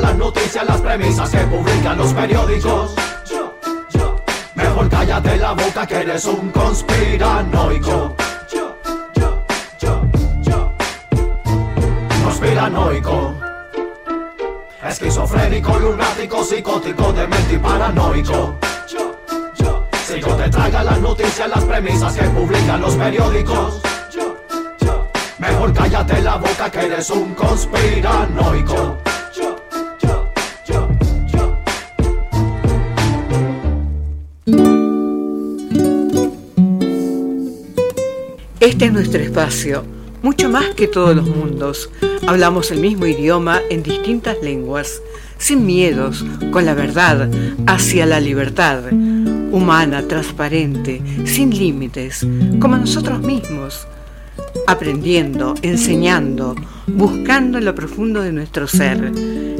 las noticias, las premisas que publican los periódicos. Mejor cállate la boca que eres un conspiranoico. Conspiranoico. Esquizofrénico, lunático, psicótico, demente y paranoico. Si yo te traiga las noticias, las premisas que publican los periódicos. Mejor cállate la boca que eres un conspiranoico. Este es nuestro espacio, mucho más que todos los mundos. Hablamos el mismo idioma en distintas lenguas, sin miedos, con la verdad, hacia la libertad, humana, transparente, sin límites, como nosotros mismos, aprendiendo, enseñando, buscando en lo profundo de nuestro ser,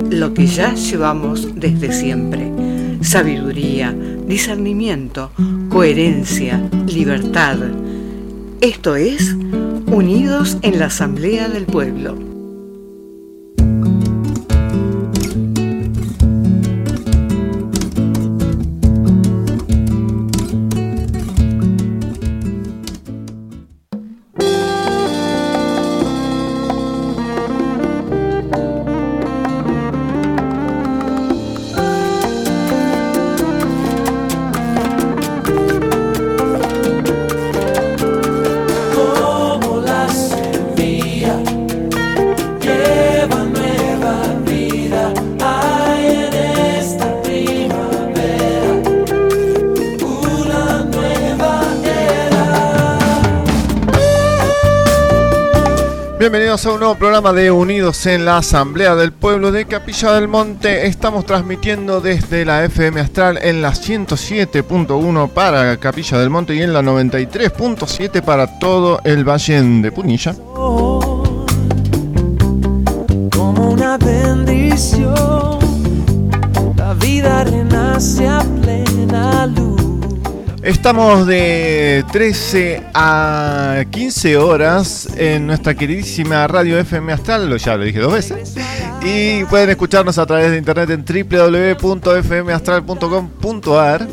lo que ya llevamos desde siempre. Sabiduría, discernimiento, coherencia, libertad esto es Unidos en la Asamblea del Pueblo. Un nuevo programa de Unidos en la Asamblea del Pueblo de Capilla del Monte. Estamos transmitiendo desde la FM Astral en la 107.1 para Capilla del Monte y en la 93.7 para todo el Valle de Punilla. Estamos de 13 a 15 horas en nuestra queridísima radio FM Astral, ya lo dije dos veces. Y pueden escucharnos a través de internet en www.fmastral.com.ar.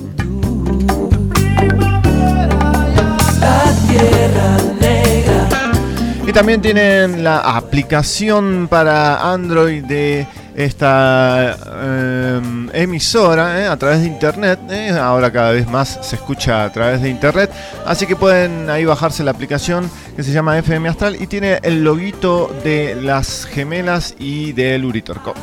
Y también tienen la aplicación para Android de esta eh, emisora eh, a través de internet. Eh, ahora cada vez más se escucha a través de internet. Así que pueden ahí bajarse la aplicación que se llama FM Astral y tiene el loguito de las gemelas y del Uritorco.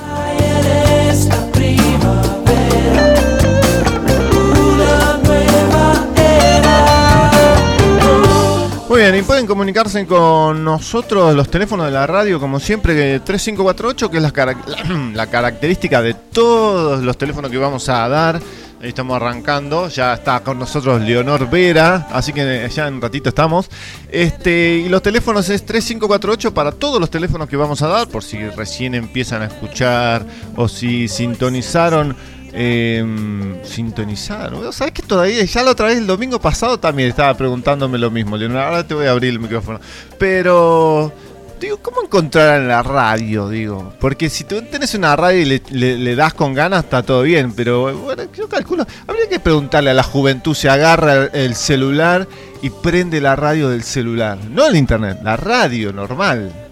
Muy bien, y pueden comunicarse con nosotros los teléfonos de la radio, como siempre, 3548, que es la, característica de todos los teléfonos que vamos a dar. Ahí estamos arrancando, ya está con nosotros Leonor Vera, así que ya en ratito estamos. Este, y los teléfonos es 3548 para todos los teléfonos que vamos a dar, por si recién empiezan a escuchar o si sintonizaron eh, sintonizar. ¿Sabes que todavía, ya la otra vez el domingo pasado también estaba preguntándome lo mismo, Leonardo? Ahora te voy a abrir el micrófono. Pero, digo, ¿cómo encontrar en la radio? Digo, porque si tú tienes una radio y le, das con ganas, está todo bien. Pero, bueno, yo calculo, habría que preguntarle a la juventud si agarra el celular y prende la radio del celular. No el internet, la radio normal.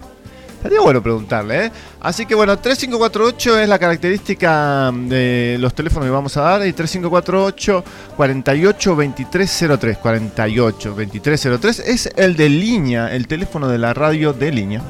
Estaría bueno preguntarle, ¿eh? Así que bueno, 3548 es la característica de los teléfonos que vamos a dar y 3548 48 2303 48 2303 es el de línea, el teléfono de la radio de línea.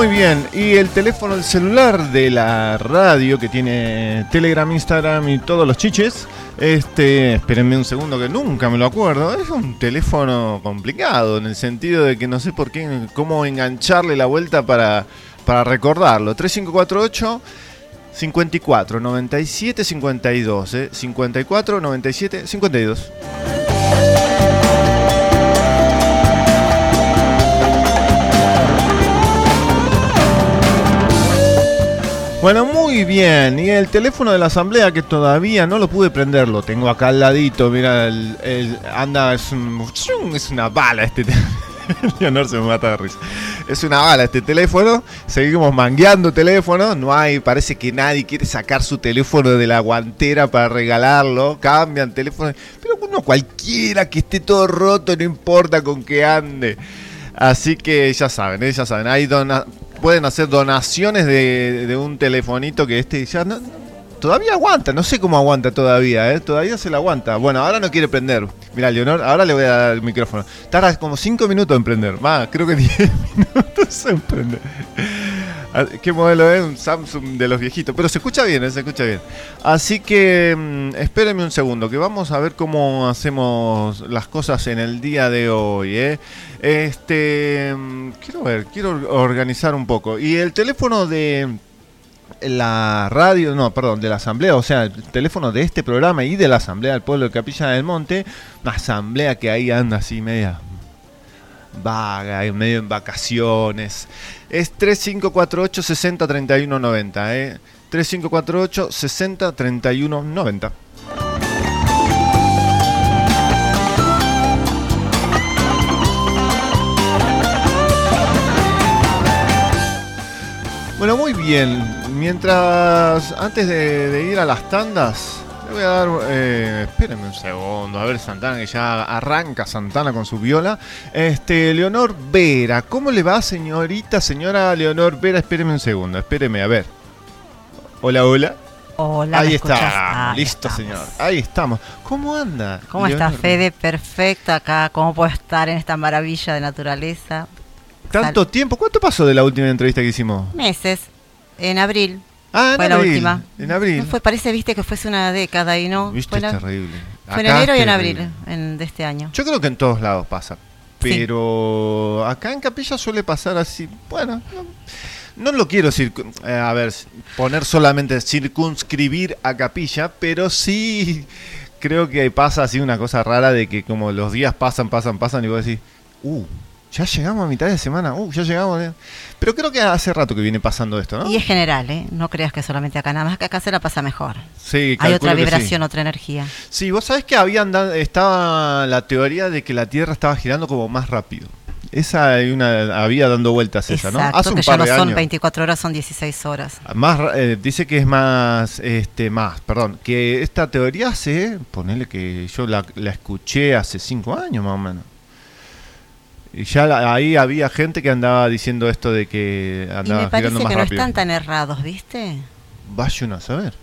Muy bien, y el teléfono del celular de la radio que tiene Telegram, Instagram y todos los chiches este, espérenme un segundo que nunca me lo acuerdo. Es un teléfono complicado en el sentido de que no sé por qué, cómo engancharle la vuelta para, para recordarlo. 3548 54 97 52, eh. 54 97 52. Bueno, muy bien. Y el teléfono de la asamblea que todavía no lo pude prender, lo tengo acá al ladito. Mira, el, anda, es, un- es una bala este. Leonor se me mata de risa. Es una bala este teléfono. Seguimos mangueando teléfono. No hay, parece que nadie quiere sacar su teléfono de la guantera para regalarlo. Cambian teléfono. Pero uno cualquiera que esté todo roto, no importa con que ande. Así que ya saben, ¿eh? ya saben. Hay dona- pueden hacer donaciones de, un telefonito que este ya no, todavía aguanta. No sé cómo aguanta todavía, ¿eh? Todavía se la aguanta. Bueno, ahora no quiere prender. Mira, Leonor, ahora le voy a dar el micrófono. Tarda como 5 minutos en prender. Más, creo que 10 minutos en prender. Ah, ¿Qué modelo es? Un Samsung de los viejitos. Pero se escucha bien, ¿eh? se escucha bien. Así que mm, espérenme un segundo, que vamos a ver cómo hacemos las cosas en el día de hoy. ¿eh? Este, mm, quiero ver, quiero or- organizar un poco. Y el teléfono de la radio, no, perdón, de la asamblea, o sea, el teléfono de este programa y de la asamblea del pueblo de Capilla del Monte, una asamblea que ahí anda así media vaga, y medio en vacaciones. Es 3548 60 31 90, ¿eh? 3548 60 31 90. Bueno, muy bien. Mientras, antes de, de ir a las tandas, le voy a dar. Eh, espérenme un segundo, a ver Santana, que ya arranca Santana con su viola. Este, Leonor Vera, ¿cómo le va, señorita, señora Leonor Vera? Espéreme un segundo, espéreme, a ver. Hola, hola. Hola, Ahí ¿me está? Ah, listo, estamos. señor. Ahí estamos. ¿Cómo anda? ¿Cómo está? Fede? Perfecto acá. ¿Cómo puedo estar en esta maravilla de naturaleza? ¿Tanto tiempo? ¿Cuánto pasó de la última entrevista que hicimos? Meses. En abril. Ah, en fue la abril. última. En abril. No fue, parece, viste, que fuese una década y no. Viste, fue, es la- terrible. fue en enero y en abril en- de este año. Yo creo que en todos lados pasa. Sí. Pero acá en Capilla suele pasar así. Bueno, no, no lo quiero eh, a ver, poner solamente circunscribir a Capilla, pero sí creo que pasa así una cosa rara de que como los días pasan, pasan, pasan y vos decís, uh, ya llegamos a mitad de semana, uh, ya llegamos. eh". Pero creo que hace rato que viene pasando esto, ¿no? Y es general, ¿eh? No creas que solamente acá, nada más que acá se la pasa mejor. Sí, Hay otra sí. vibración, otra energía. Sí, vos sabés que habían estaba la teoría de que la Tierra estaba girando como más rápido. Esa hay una había dando vueltas esa, ¿no? Hace un que ya par no de son años. 24 horas, son 16 horas. Más eh, dice que es más este más, perdón, que esta teoría hace, ponele que yo la, la escuché hace cinco años más o menos. Y ya la- ahí había gente que andaba diciendo esto de que Y andaba me parece que no rápido. están tan errados, ¿viste? Vaya uno a saber.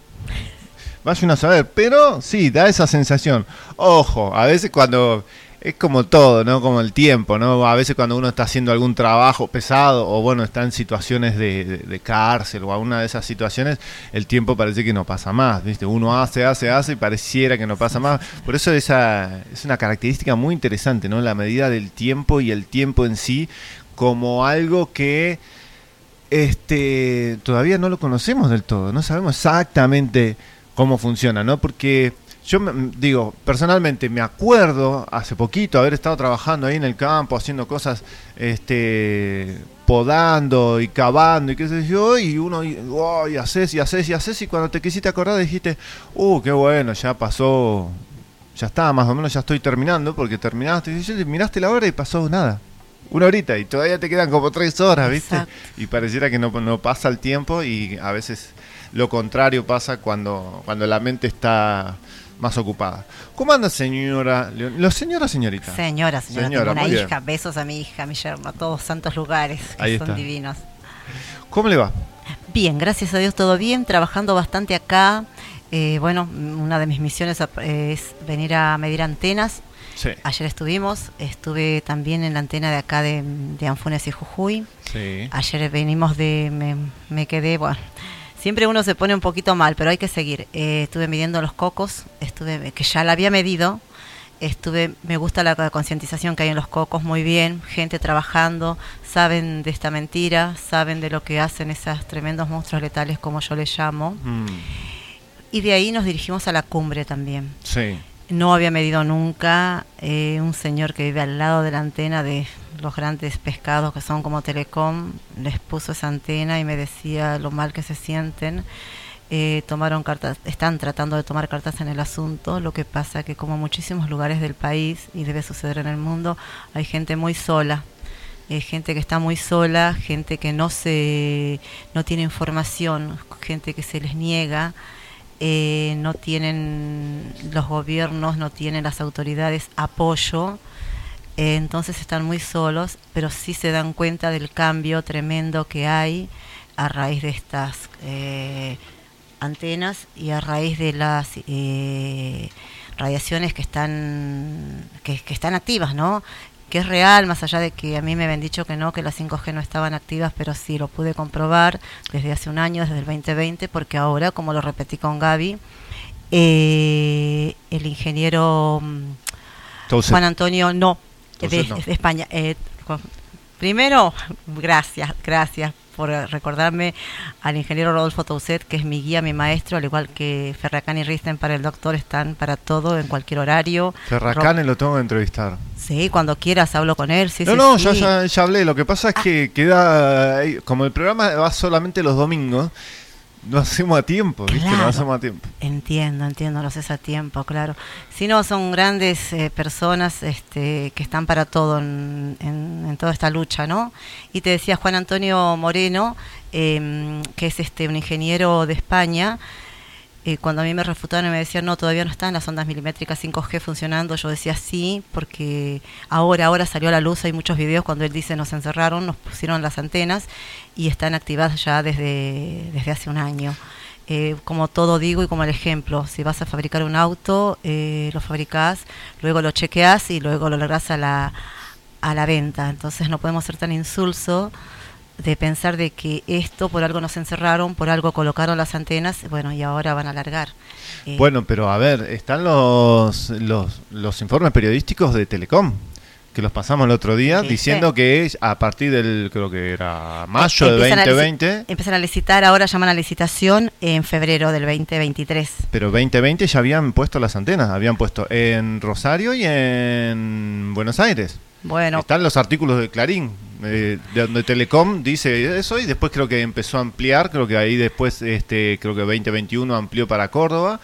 Vaya uno a saber. Pero sí, da esa sensación. Ojo, a veces cuando. Es como todo, ¿no? Como el tiempo, ¿no? A veces cuando uno está haciendo algún trabajo pesado o bueno, está en situaciones de, cárcel o alguna de esas situaciones, el tiempo parece que no pasa más, ¿viste? Uno hace, hace, hace y pareciera que no pasa más. Por eso esa es una característica muy interesante, ¿no? La medida del tiempo y el tiempo en sí como algo que este todavía no lo conocemos del todo, no sabemos exactamente cómo funciona, ¿no? Porque yo me- digo, personalmente me acuerdo hace poquito haber estado trabajando ahí en el campo, haciendo cosas, este, podando y cavando y qué sé yo, y uno, y, oh, y haces y haces y haces, y cuando te quisiste acordar dijiste, uh, qué bueno, ya pasó, ya está, más o menos ya estoy terminando, porque terminaste, y miraste la hora y pasó nada. Una horita y todavía te quedan como tres horas, ¿viste? Exacto. Y pareciera que no, no pasa el tiempo y a veces lo contrario pasa cuando, cuando la mente está más ocupada. ¿Cómo anda, señora? Leon- ¿Lo señora, señorita? Señora, señora, Señora, tengo una bien. hija, besos a mi hija, a mi yerno, a todos santos lugares que Ahí son está. divinos. ¿Cómo le va? Bien, gracias a Dios todo bien, trabajando bastante acá. Eh, bueno, una de mis misiones es venir a medir antenas. Sí. Ayer estuvimos, estuve también en la antena de acá de, de Anfunes y Jujuy. Sí. Ayer venimos de, me, me quedé, bueno, siempre uno se pone un poquito mal, pero hay que seguir. Eh, estuve midiendo los cocos, estuve, que ya la había medido. Estuve, me gusta la concientización que hay en los cocos, muy bien, gente trabajando, saben de esta mentira, saben de lo que hacen esos tremendos monstruos letales, como yo les llamo. Mm, Y de ahí nos dirigimos a la cumbre también. sí. No había medido nunca eh, un señor que vive al lado de la antena de los grandes pescados que son como Telecom, les puso esa antena y me decía lo mal que se sienten. Eh, tomaron cartas, están tratando de tomar cartas en el asunto. Lo que pasa que como muchísimos lugares del país y debe suceder en el mundo, hay gente muy sola, eh, gente que está muy sola, gente que no se, no tiene información, gente que se les niega. Eh, no tienen los gobiernos, no tienen las autoridades apoyo, entonces están muy solos, pero sí se dan cuenta del cambio tremendo que hay a raíz de estas eh, antenas y a raíz de las radiaciones que están que, que están activas, ¿no? que es real, más allá de que a mí me habían dicho que no, que las 5G no estaban activas, pero sí lo pude comprobar desde hace un año, desde el 2020, porque ahora, como lo repetí con Gaby, eh, el ingeniero mm, Juan Antonio, no, de, España. Eh, primero, gracias, gracias por recordarme al ingeniero Rodolfo Tauset, que es mi guía, mi maestro, al igual que Ferracani y Risten para el doctor, están para todo, en cualquier horario. Ferracani lo tengo que entrevistar. Sí, cuando quieras hablo con él. Sí, no, no, Ya, ya, hablé. Lo que pasa es que queda, como el programa va solamente los domingos, no hacemos a tiempo, ¿viste? no hacemos a tiempo. Entiendo, entiendo, lo haces a tiempo, claro. Si no, son grandes eh, personas este, que están para todo en, en, toda esta lucha, ¿no? Y te decía Juan Antonio Moreno, eh, que es este un ingeniero de España, eh, cuando a mí me refutaron y me decían, no, todavía no están las ondas milimétricas 5G funcionando, yo decía sí, porque ahora, ahora salió a la luz, hay muchos videos cuando él dice nos encerraron, nos pusieron las antenas y están activadas ya desde, desde hace un año. Eh, como todo digo y como el ejemplo, si vas a fabricar un auto, eh, lo fabricás, luego lo chequeas y luego lo largas a la, a la venta. Entonces no podemos ser tan insulsos de pensar de que esto por algo nos encerraron, por algo colocaron las antenas, bueno, y ahora van a alargar. Eh, bueno, pero a ver, están los, los, los informes periodísticos de Telecom que los pasamos el otro día, diciendo que a partir del, creo que era mayo del 2020... Empiezan a licitar, ahora llaman a licitación en febrero del 2023. Pero 2020 ya habían puesto las antenas, habían puesto en Rosario y en Buenos Aires. Bueno. Están los artículos de Clarín, eh, de donde Telecom dice eso y después creo que empezó a ampliar, creo que ahí después, este, creo que 2021 amplió para Córdoba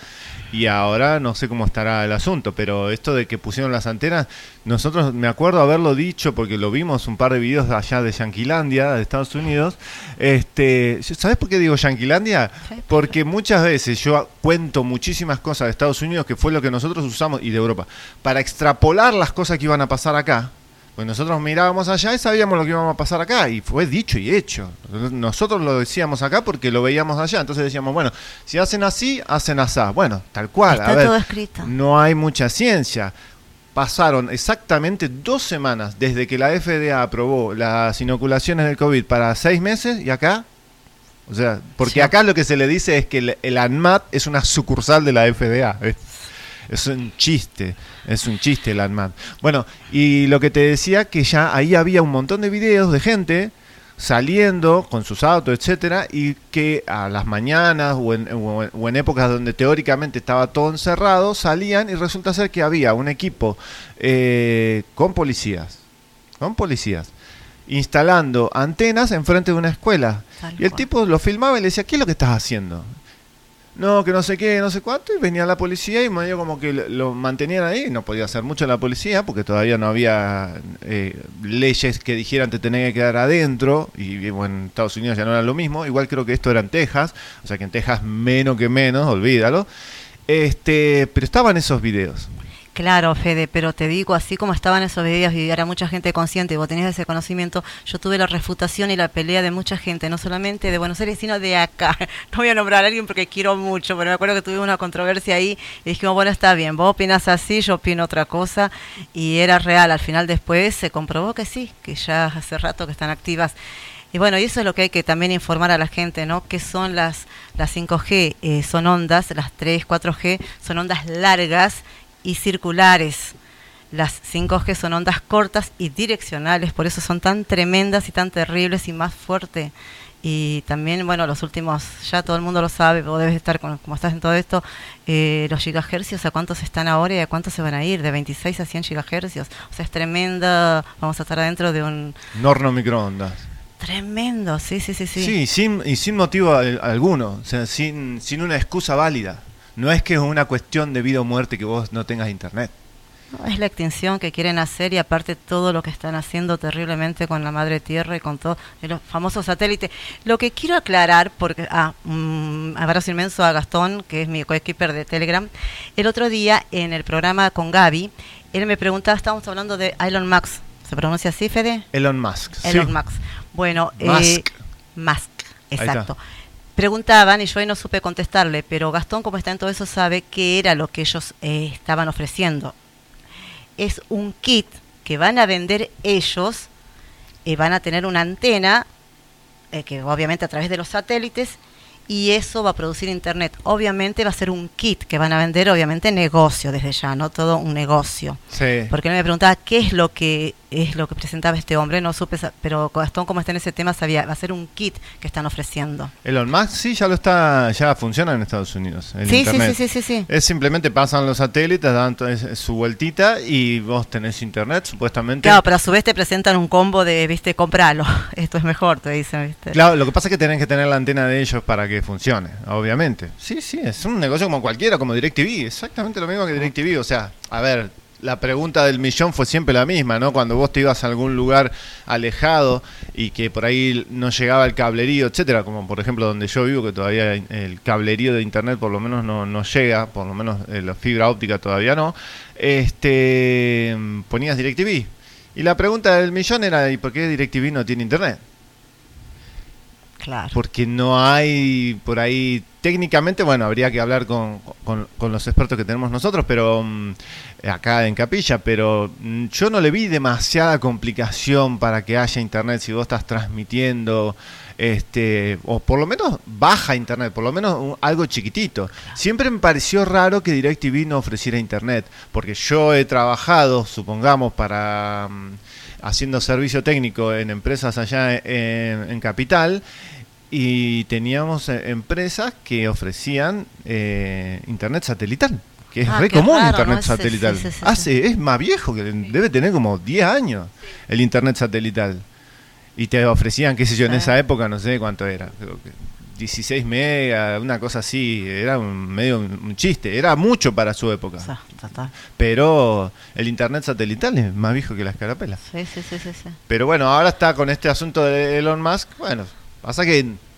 y ahora no sé cómo estará el asunto, pero esto de que pusieron las antenas, nosotros me acuerdo haberlo dicho porque lo vimos un par de videos allá de Yanquilandia, de Estados Unidos. Este, ¿sabes por qué digo Yanquilandia? Porque muchas veces yo cuento muchísimas cosas de Estados Unidos que fue lo que nosotros usamos y de Europa para extrapolar las cosas que iban a pasar acá pues nosotros mirábamos allá y sabíamos lo que íbamos a pasar acá, y fue dicho y hecho. Nosotros lo decíamos acá porque lo veíamos allá, entonces decíamos, bueno, si hacen así, hacen asá. Bueno, tal cual. Está todo escrito. No hay mucha ciencia. Pasaron exactamente dos semanas desde que la FDA aprobó las inoculaciones del COVID para seis meses y acá o sea, porque acá lo que se le dice es que el, el, ANMAT es una sucursal de la FDA. Es un chiste, es un chiste el. Bueno, y lo que te decía que ya ahí había un montón de videos de gente saliendo con sus autos, etcétera, y que a las mañanas o en, épocas donde teóricamente estaba todo encerrado, salían y resulta ser que había un equipo eh, con policías, con policías, instalando antenas enfrente de una escuela. y el tipo lo filmaba y le decía, ¿qué es lo que estás haciendo? No, que no sé qué, no sé cuánto, y venía la policía y medio como que lo mantenían ahí, no podía hacer mucho la policía porque todavía no había eh, leyes que dijeran te tenés que quedar adentro, y bueno, en Estados Unidos ya no era lo mismo, igual creo que esto era en Texas, o sea que en Texas menos que menos, olvídalo, este, pero estaban esos videos. Claro, Fede, pero te digo, así como estaban esos videos y era mucha gente consciente y vos tenías ese conocimiento, yo tuve la refutación y la pelea de mucha gente, no solamente de Buenos Aires, sino de acá. No voy a nombrar a alguien porque quiero mucho, pero me acuerdo que tuvimos una controversia ahí y dijimos, bueno, está bien, vos opinas así, yo opino otra cosa y era real. Al final después se comprobó que sí, que ya hace rato que están activas. Y bueno, y eso es lo que hay que también informar a la gente, ¿no? Que son las, las 5G? Eh, son ondas, las 3, 4G, son ondas largas y circulares. Las 5G son ondas cortas y direccionales, por eso son tan tremendas y tan terribles y más fuertes. Y también, bueno, los últimos, ya todo el mundo lo sabe, vos debes estar, con, como estás en todo esto, eh, los gigahercios, ¿a cuántos están ahora y a cuántos se van a ir? De 26 a 100 gigahercios. O sea, es tremenda, vamos a estar adentro de un... Un horno microondas. Tremendo, sí, sí, sí, sí. Sí, sin, y sin motivo al- alguno, o sea, sin, sin una excusa válida. No es que es una cuestión de vida o muerte que vos no tengas internet. No, es la extinción que quieren hacer y aparte todo lo que están haciendo terriblemente con la madre tierra y con todos los famosos satélites. Lo que quiero aclarar, porque, ah, un abrazo inmenso a Gastón, que es mi coequiper de Telegram, el otro día en el programa con Gaby, él me preguntaba, estábamos hablando de Elon Musk, ¿se pronuncia así, Fede? Elon Musk. sí. Elon Musk. Bueno, eh, Musk. Musk, está. exacto. Preguntaban y yo ahí no supe contestarle, pero Gastón, como está en todo eso, sabe qué era lo que ellos eh, estaban ofreciendo. Es un kit que van a vender ellos, eh, van a tener una antena, eh, que obviamente a través de los satélites, y eso va a producir internet. Obviamente va a ser un kit que van a vender, obviamente negocio desde ya, no todo un negocio. Sí. Porque él me preguntaba qué es lo que es lo que presentaba este hombre, no supe, pero Gastón como está en ese tema sabía, va a ser un kit que están ofreciendo. Elon Musk sí ya lo está, ya funciona en Estados Unidos. el Sí, sí, internet. sí, sí, sí, sí. Es simplemente pasan los satélites, dan su vueltita y vos tenés internet supuestamente. Claro, pero a su vez te presentan un combo de, viste, compralo, esto es mejor, te dicen, viste. Claro, lo que pasa es que tenés que tener la antena de ellos para que funcione, obviamente. Sí, sí, es un negocio como cualquiera, como DirecTV, exactamente lo mismo que DirecTV. O sea, a ver, la pregunta del millón fue siempre la misma, ¿no? Cuando vos te ibas a algún lugar alejado y que por ahí no llegaba el cablerío, etcétera, como por ejemplo donde yo vivo, que todavía el cablerío de internet por lo menos no, no llega, por lo menos eh, la fibra óptica todavía no, este ponías DirecTV. Y la pregunta del millón era, ¿y por qué DirecTV no tiene internet? Claro. porque no hay por ahí técnicamente bueno habría que hablar con, con- los expertos que tenemos nosotros pero mm, acá en Capilla pero mm, yo no le vi demasiada complicación para que haya internet. Si vos estás transmitiendo este o por lo menos baja internet por lo menos un- algo chiquitito. Siempre me pareció raro que DirecTV no ofreciera internet porque yo he trabajado supongamos para mm, haciendo servicio técnico en empresas allá en Capital y teníamos eh, empresas que ofrecían eh, internet satelital, que es Ah, re común raro, internet satelital. sí, sí, sí, Hace, es más viejo, que debe tener como 10 años el internet satelital. Y te ofrecían, qué sé yo, en esa época no sé cuánto era, creo que 16 megas, una cosa así, era un, medio un chiste, era mucho para su época. Pero el internet satelital es más viejo que las carapelas. Sí, sí, sí. Pero bueno, ahora está con este asunto de Elon Musk. Bueno, pasa que.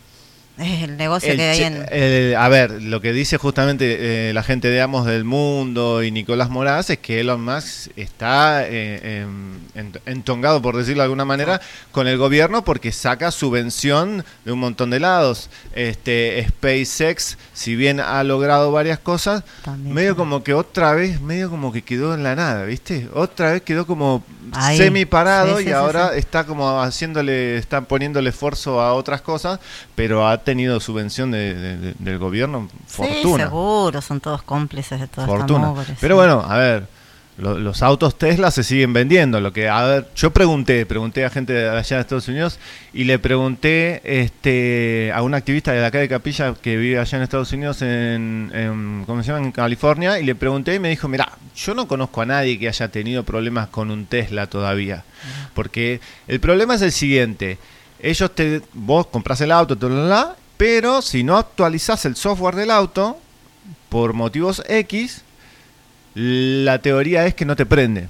Es el negocio el que hay en... el- a ver, lo que dice justamente eh, la gente de Amos del Mundo y Nicolás Moraz es que Elon Musk está eh, em, ent- entongado, por decirlo de alguna manera, con el gobierno porque saca subvención de un montón de lados. Este SpaceX, si bien ha logrado varias cosas, También, medio sí. como que otra vez, medio como que quedó en la nada, ¿viste? Otra vez quedó como Ahí. semi parado Sí, sí, y ahora está como haciéndole, está poniéndole esfuerzo a otras cosas, pero ha tenido subvención de- de- de- del gobierno, Sí, fortuna. seguro, son todos cómplices de toda esta fortuna. mugre, Pero sí. bueno, a ver, lo- los autos Tesla se siguen vendiendo. Lo que, a ver, yo pregunté, pregunté a gente de allá de Estados Unidos y le pregunté este, a un activista de acá de Capilla que vive allá en Estados Unidos, en, en- ¿cómo se llama? En California, y le pregunté y me dijo, mira, yo no conozco a nadie que haya tenido problemas con un Tesla todavía. Porque el problema es el siguiente. Ellos te, vos compras el auto, pero si no actualizás el software del auto, por motivos X, la teoría es que no te prende,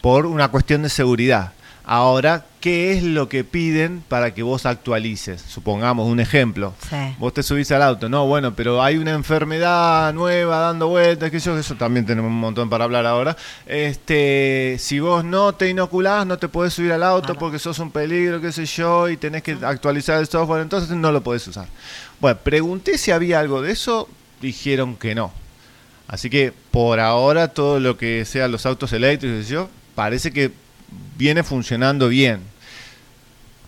por una cuestión de seguridad. Ahora, ¿qué es lo que piden para que vos actualices? Supongamos un ejemplo. Sí. Vos te subís al auto, no, bueno, pero hay una enfermedad nueva dando vueltas, que yo, eso también tenemos un montón para hablar ahora. Este, si vos no te inoculás, no te podés subir al auto Claro. porque sos un peligro, qué sé yo, y tenés que actualizar el software, entonces no lo podés usar. Bueno, pregunté si había algo de eso, dijeron que no. Así que por ahora todo lo que sea los autos eléctricos, qué sé yo, parece que viene funcionando bien.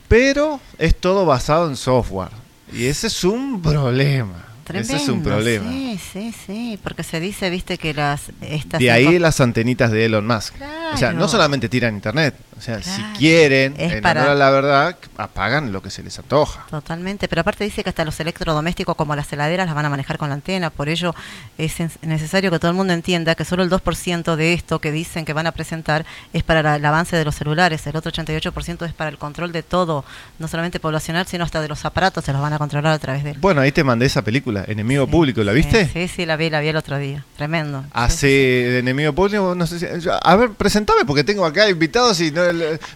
Pero es todo basado en software. Y ese es un problema. ese es un Tremendo, problema. Sí, sí, sí, porque se dice, viste, que las... Estas De ahí las antenitas de Elon Musk. Claro, O sea, no solamente tiran internet. O sea, Claro. si quieren, Es en para- honor a la verdad, apagan lo que se les antoja. Totalmente, pero aparte dice que hasta los electrodomésticos como las heladeras las van a manejar con la antena, por ello es necesario que todo el mundo entienda que solo el 2% de esto que dicen que van a presentar es para la- el avance de los celulares, el otro 88% es para el control de todo, no solamente poblacional, sino hasta de los aparatos, se los van a controlar a través de él. Bueno, ahí te mandé esa película, Enemigo Público, ¿la Sí, viste? Sí, sí, la vi, la vi el otro día, tremendo. Hace de enemigo público, no sé si. yo- A ver, presentame, porque tengo acá invitados y no-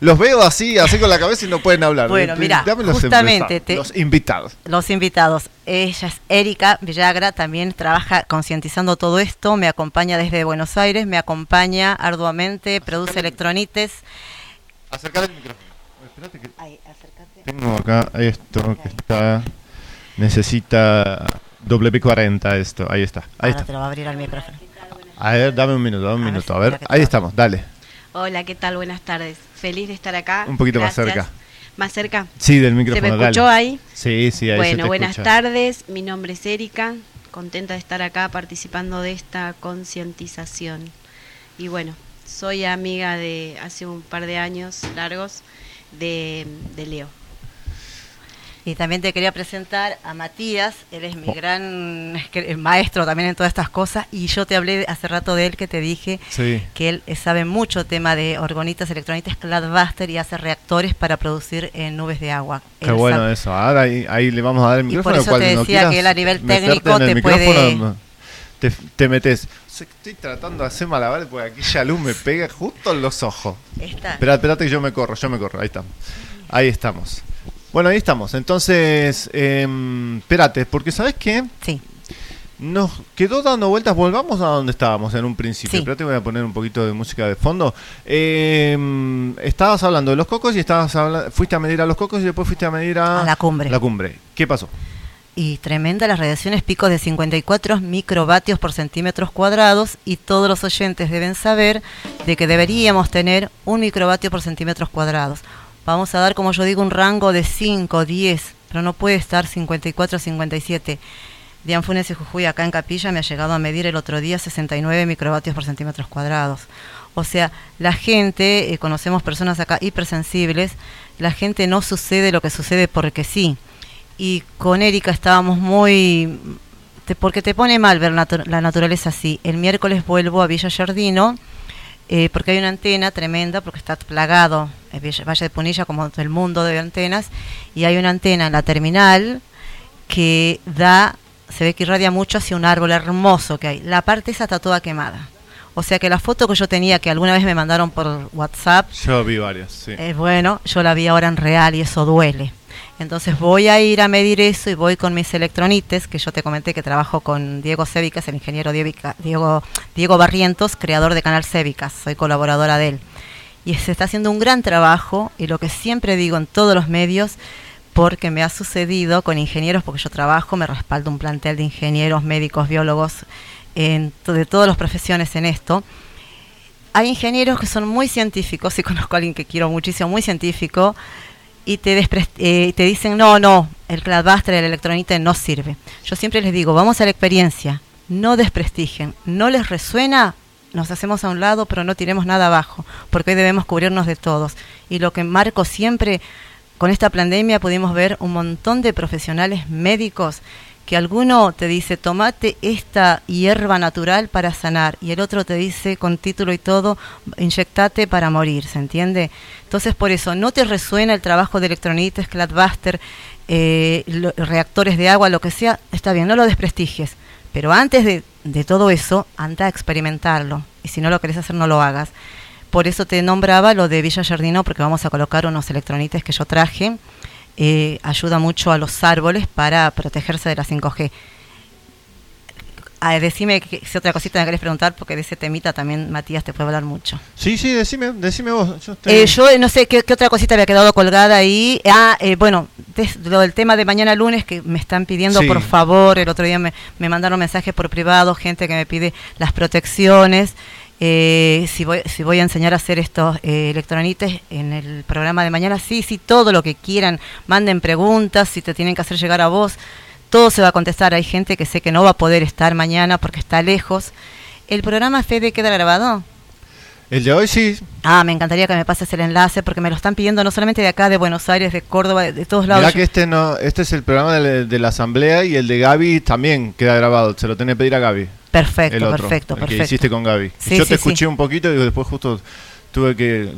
los veo así, así con la cabeza y no pueden hablar. Bueno, Eh, mira, justamente te- los invitados. Los invitados. Ella es Erika Villagra, también trabaja concientizando todo esto, me acompaña desde Buenos Aires, me acompaña arduamente, produce electronites. Acercale el micrófono. Espérate que acércate. tengo acá esto que está. Necesita W40 esto. Ahí está. Ahí Ahora está. te lo va a abrir al micrófono. A ver, dame un minuto, dame un A ver, minuto. A ver, ahí estamos, dale. Hola, ¿qué tal? Buenas tardes. Feliz de estar acá. Un poquito más cerca. ¿Más cerca? Sí, del ¿Se micrófono, me escuchó dale. ahí? Sí, sí, ahí se bueno, te buenas escucha. tardes. Mi nombre es Erika. Contenta de estar acá participando de esta concientización. Y bueno, soy amiga de hace un par de años largos de, de Leo. Y también te quería presentar a Matías, él es Oh. mi gran es que- maestro también en todas estas cosas, y yo te hablé hace rato de él que te dije Sí. que él sabe mucho tema de orgonitas, electronitas, Cladbuster y hace reactores para producir en nubes de agua. Qué Él bueno sabe- eso. Ahora ahí, ahí le vamos a dar el Y por micrófono. eso cuando te no decía quieras que él a nivel técnico te puede- Te, te metes. Estoy tratando de hacer malabares porque aquella luz me pega justo en los ojos. Espera, espérate que yo me corro, yo me corro. Ahí estamos. Ahí estamos. Bueno, ahí estamos. Entonces, em, espérate, porque ¿sabes qué? Sí. Nos quedó dando vueltas, volvamos a donde estábamos en un principio. Sí. Espérate, voy a poner un poquito de música de fondo. Em, estabas hablando de los cocos y estabas fuiste a medir a los cocos y después fuiste a medir a, A la cumbre. La cumbre. ¿Qué pasó? Y tremenda las radiaciones, picos de 54 microvatios por centímetros cuadrados y todos los oyentes deben saber de que deberíamos tener un microvatio por centímetros cuadrados. Vamos a dar, como yo digo, un rango de 5, 10, pero no puede estar 54, 57. Dian Funes y Jujuy acá en Capilla me ha llegado a medir el otro día 69 microvatios por centímetros cuadrados. O sea, la gente, eh, conocemos personas acá hipersensibles, la gente no sucede lo que sucede porque sí y con Erika estábamos muy te- porque te pone mal ver la naturaleza así. El miércoles vuelvo a Villa Yardino eh, porque hay una antena tremenda, porque está plagado Villa- Valle de Punilla como el mundo de antenas, y hay una antena en la terminal que da, se ve que irradia mucho hacia un árbol hermoso que hay. La parte esa está toda quemada. O sea que la foto que yo tenía, que alguna vez me mandaron por WhatsApp, Yo vi varias, sí. eh, bueno, yo la vi ahora en real y eso duele. Entonces voy a ir a medir eso y voy con mis electronites, que yo te comenté que trabajo con Diego Cébicas, el ingeniero Diego, Diego Barrientos, creador de Canal Cébicas, soy colaboradora de él. Y se está haciendo un gran trabajo y lo que siempre digo en todos los medios, porque me ha sucedido con ingenieros, porque yo trabajo, me respaldo un plantel de ingenieros, médicos, biólogos, en, de todas las profesiones en esto, hay ingenieros que son muy científicos, y conozco a alguien que quiero muchísimo, muy científico, y te, eh, te dicen, no, no, el Cladbuster, el electronite no sirve. Yo siempre les digo, vamos a la experiencia, no desprestigien, no les resuena, nos hacemos a un lado, pero no tiremos nada abajo, porque hoy debemos cubrirnos de todos. Y lo que marco siempre, con esta pandemia pudimos ver un montón de profesionales médicos que alguno te dice, tomate esta hierba natural para sanar, y el otro te dice, con título y todo, inyectate para morir, ¿se entiende? Entonces, por eso, no te resuena el trabajo de electronites, Cladbuster, eh, reactores de agua, lo que sea, está bien, no lo desprestigies. Pero antes de, de todo eso, anda a experimentarlo. Y si no lo querés hacer, no lo hagas. Por eso te nombraba lo de Villa Jardino, porque vamos a colocar unos electronites que yo traje. Eh, ayuda mucho a los árboles para protegerse de la 5G. Ah, decime que, si otra cosita me querés preguntar, porque de ese temita también Matías te puede hablar mucho. Sí, sí, decime, decime vos. Yo estoy- Eh, yo eh, no sé ¿qué, qué otra cosita había quedado colgada ahí. Ah, eh, bueno, des- lo del tema de mañana lunes que me están pidiendo Sí. por favor. El otro día me, me mandaron mensajes por privado, gente que me pide las protecciones. Eh, si, voy, si voy a enseñar a hacer estos eh, electronites en el programa de mañana, sí, sí, todo lo que quieran. Manden preguntas, si te tienen que hacer llegar a vos, todo se va a contestar. Hay gente que sé que no va a poder estar mañana porque está lejos. ¿El programa Fede queda grabado? El de hoy sí. Ah, me encantaría que me pases el enlace porque me lo están pidiendo no solamente de acá, de Buenos Aires, de Córdoba, de, de todos lados. Mirá que este no, este es el programa de, de la asamblea y el de Gaby también queda grabado. Se lo tenés que pedir a Gaby. Perfecto, el otro, perfecto, el perfecto. que hiciste con Gaby. Sí, Yo sí, te sí. escuché un poquito y después justo tuve que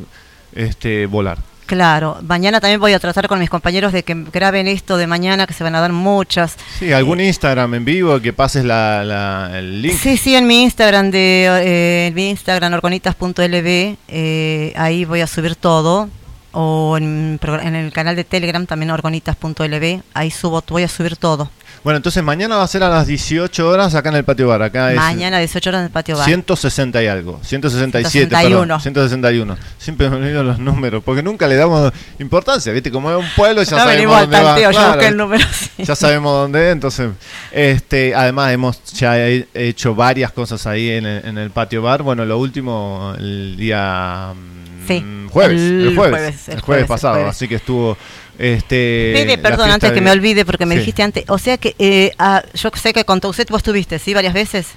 este volar. Claro, mañana también voy a tratar con mis compañeros de que graben esto de mañana, que se van a dar muchas. Sí, algún Instagram en vivo que pases la, la- el link. Sí, sí, en mi Instagram, de, eh, en mi Instagram, orgonitas.lb, eh, ahí voy a subir todo. O en, en el canal de Telegram, también orgonitas.lb, ahí subo, voy a subir todo. Bueno, entonces mañana va a ser a las 18 horas acá en el patio bar. Acá Mañana, 18 horas en el patio es bar. 160 y algo. 167, 161. perdón. 161. Siempre me olvido los números porque nunca le damos importancia, ¿viste? Como es un pueblo ya no sabemos dónde tanteo, Claro. el número. sí. ya sabemos dónde es, entonces este además hemos ya he- hecho varias cosas ahí en el, en el patio bar bueno lo último el día mm, Sí, jueves el el, jueves jueves, el jueves, el pasado jueves. así que estuvo este Pede, la perdón, antes que me olvide, porque me Sí. dijiste antes. O sea que eh, ah, yo sé que con Touset vos estuviste, ¿sí? Varias veces.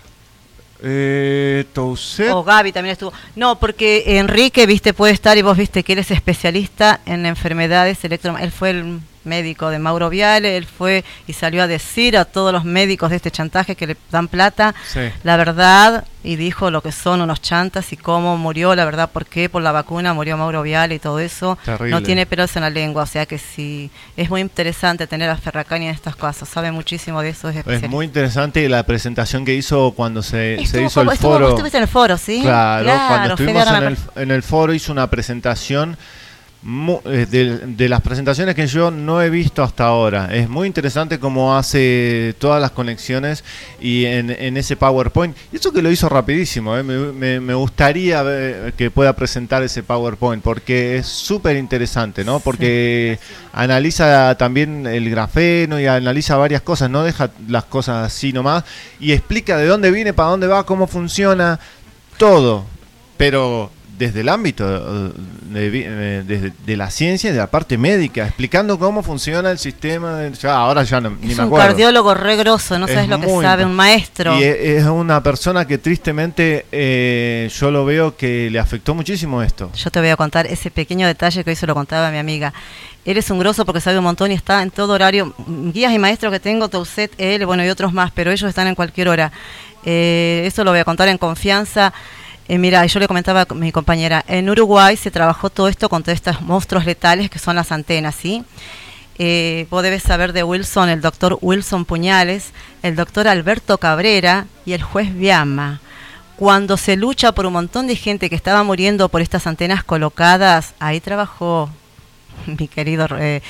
eh, Touset. O Gaby también estuvo. No, porque Enrique, viste, puede estar y vos viste que él es especialista en enfermedades electro. Él fue el médico de Mauro Viale, él fue y salió a decir a todos los médicos de este chantaje que le dan plata Sí. la verdad y dijo lo que son unos chantas y cómo murió, la verdad, por qué por la vacuna murió Mauro Viale y todo eso. Terrible. No tiene pelos en la lengua, o sea que sí, es muy interesante tener a Ferracani en estas cosas, sabe muchísimo de eso, es muy interesante la presentación que hizo cuando se, hizo el estuvo- foro estuviste en el foro, ¿sí? Claro, cuando estuvimos en el, acuerdo. en el foro hizo una presentación de, de las presentaciones que yo no he visto hasta ahora. Es muy interesante cómo hace todas las conexiones y en, en ese PowerPoint. Y eso que lo hizo rapidísimo, eh, me, me- me gustaría ver que pueda presentar ese PowerPoint porque es súper interesante, ¿no? Porque analiza también el grafeno y analiza varias cosas, no deja las cosas así nomás y explica de dónde viene, para dónde va, cómo funciona, todo, pero desde el ámbito eh, de, eh, desde- de la ciencia y de la parte médica, explicando cómo funciona el sistema. de- ya, ahora ya no, ni Es me un acuerdo. cardiólogo re grosso, no Es sabes lo que sabe, un maestro. Y es una persona que tristemente eh, yo lo veo que le afectó muchísimo esto. Yo te voy a contar ese pequeño detalle que hoy se lo contaba a mi amiga. Eres un grosso porque sabe un montón y está en todo horario. Guías y maestros que tengo, Tauset, él, bueno, y otros más, pero ellos están en cualquier hora. Eh, eso lo voy a contar en confianza. Eh, mira, yo le comentaba a mi compañera, en Uruguay se trabajó todo esto con todos estos monstruos letales que son las antenas, ¿sí? Eh, vos debes saber de Wilson, el doctor Wilson Puñales, el doctor Alberto Cabrera y el juez Viama. Cuando se lucha por un montón de gente que estaba muriendo por estas antenas colocadas, ahí trabajó mi querido eh,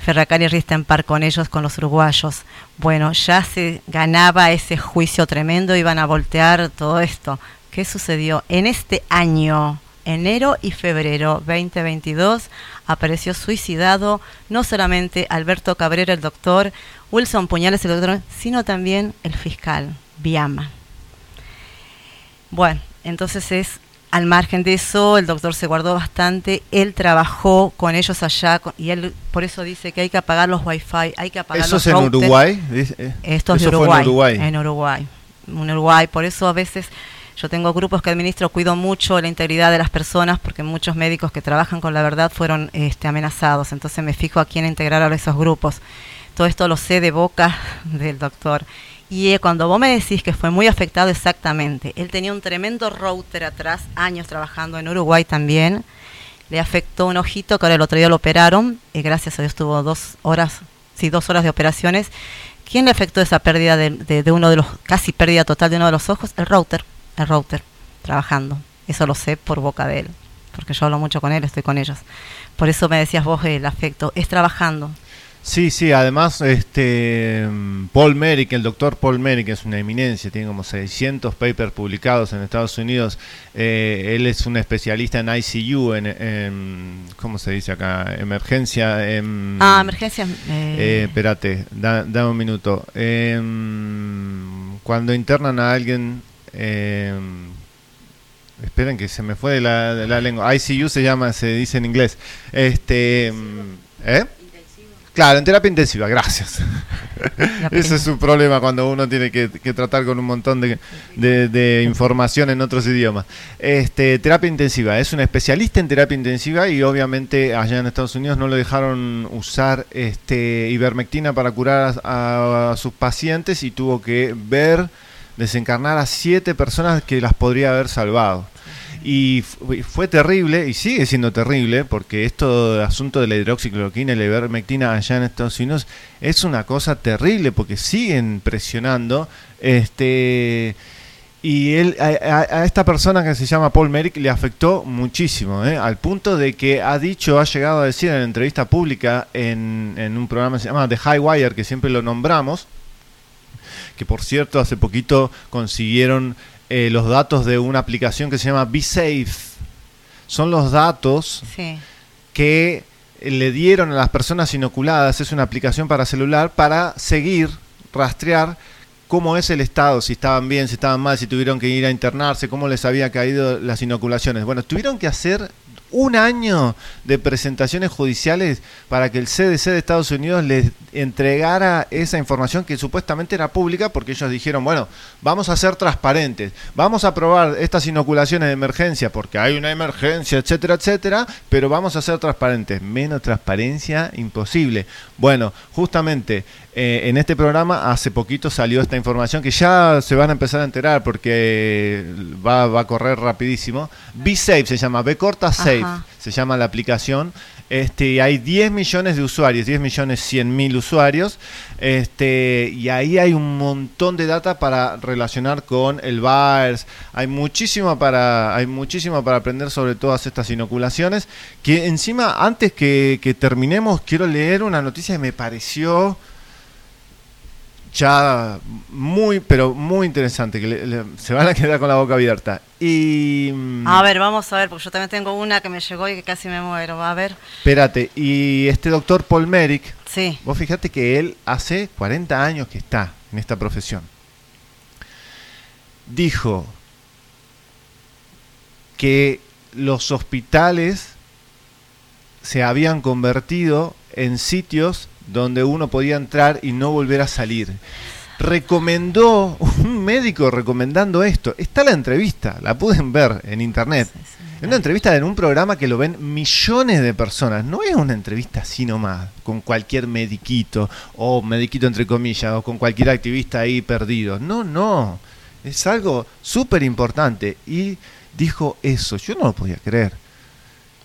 Ferracari Ristenpar con ellos, con los uruguayos. Bueno, ya se ganaba ese juicio tremendo, iban a voltear todo esto. ¿Qué sucedió? En este año, enero y febrero 2022, apareció suicidado no solamente Alberto Cabrera, el doctor, Wilson Puñales, el doctor, sino también el fiscal, Viama. Bueno, entonces es al margen de eso, el doctor se guardó bastante, él trabajó con ellos allá y él por eso dice que hay que apagar los wifi, hay que apagar ¿Eso los es en. Uruguay? Esto es de eso fue Uruguay, en Uruguay. En Uruguay. En Uruguay. Por eso a veces yo tengo grupos que administro, cuido mucho la integridad de las personas, porque muchos médicos que trabajan con la verdad fueron este, amenazados. Entonces me fijo a quién integrar a esos grupos. Todo esto lo sé de boca del doctor. Y eh, cuando vos me decís que fue muy afectado exactamente, él tenía un tremendo router atrás, años trabajando en Uruguay también. Le afectó un ojito que ahora el otro día lo operaron. Y gracias a Dios tuvo dos horas, sí, dos horas de operaciones. ¿Quién le afectó esa pérdida de, de- de uno de los, casi pérdida total de uno de los ojos? El router, el router, trabajando. Eso lo sé por boca de él, porque yo hablo mucho con él, estoy con ellos. Por eso me decías vos el afecto, es trabajando. Sí, sí, además este Paul Merrick, el doctor Paul Merrick es una eminencia, tiene como 600 papers publicados en Estados Unidos. Eh, él es un especialista en ICU, en, en- ¿cómo se dice acá? Emergencia. En, Ah, emergencia. Eh, eh, espérate, da, dame un minuto. Em, cuando internan a alguien, em, esperen que se me fue de la, de la lengua. ICU se llama, se dice en inglés. Este, em, ¿eh? Claro, en terapia intensiva, gracias. Ese es su problema cuando uno tiene que, que tratar con un montón de, de- de información en otros idiomas. Este, terapia intensiva, es un especialista en terapia intensiva y obviamente allá en Estados Unidos no le dejaron usar este, ivermectina para curar a, a sus pacientes y tuvo que ver desencarnar a siete personas que las podría haber salvado. Y fu- fue terrible, y sigue siendo terrible, porque esto de asunto de la hidroxicloroquina y la ivermectina allá en Estados Unidos es una cosa terrible, porque siguen presionando. Este. Y él, a, a- a esta persona que se llama Paul Merrick le afectó muchísimo, ¿eh? al punto de que ha dicho, ha llegado a decir en entrevista pública en, en un programa que se llama The High Wire, que siempre lo nombramos, que por cierto hace poquito consiguieron eh, los datos de una aplicación que se llama Be Safe. Son los datos Sí. que le dieron a las personas inoculadas, es una aplicación para celular, para seguir, rastrear cómo es el estado, si estaban bien, si estaban mal, si tuvieron que ir a internarse, cómo les había caído las inoculaciones. Bueno, tuvieron que hacer un año de presentaciones judiciales para que el CDC de Estados Unidos les entregara esa información que supuestamente era pública porque ellos dijeron, bueno, vamos a ser transparentes, vamos a probar estas inoculaciones de emergencia porque hay una emergencia, etcétera, etcétera, pero vamos a ser transparentes. Menos transparencia, imposible. Bueno, justamente eh, en este programa hace poquito salió esta información que ya se van a empezar a enterar porque va, va a correr rapidísimo. Be Safe se llama, B corta Safe Ajá. se llama la aplicación. Este, hay 10 millones de usuarios, 10 millones 100 mil usuarios, este, y ahí hay un montón de data para relacionar con el VAERS, hay muchísimo para, hay muchísimo para aprender sobre todas estas inoculaciones, que encima, antes que, que terminemos, quiero leer una noticia que me pareció ya muy, pero muy interesante, que le- le- se van a quedar con la boca abierta. Y... mm, A ver, vamos a ver, porque yo también tengo una que me llegó y que casi me muero. A ver. Espérate, y este doctor Paul Merrick, Sí. vos fíjate que él hace 40 años que está en esta profesión. Dijo que los hospitales se habían convertido en sitios donde uno podía entrar y no volver a salir. Recomendó, un médico recomendando esto. Está la entrevista, la pueden ver en internet. Es una entrevista en un programa que lo ven millones de personas. No es una entrevista así nomás, con cualquier mediquito, o mediquito entre comillas, o con cualquier activista ahí perdido. No, no. Es algo súper importante. Y dijo eso. Yo no lo podía creer.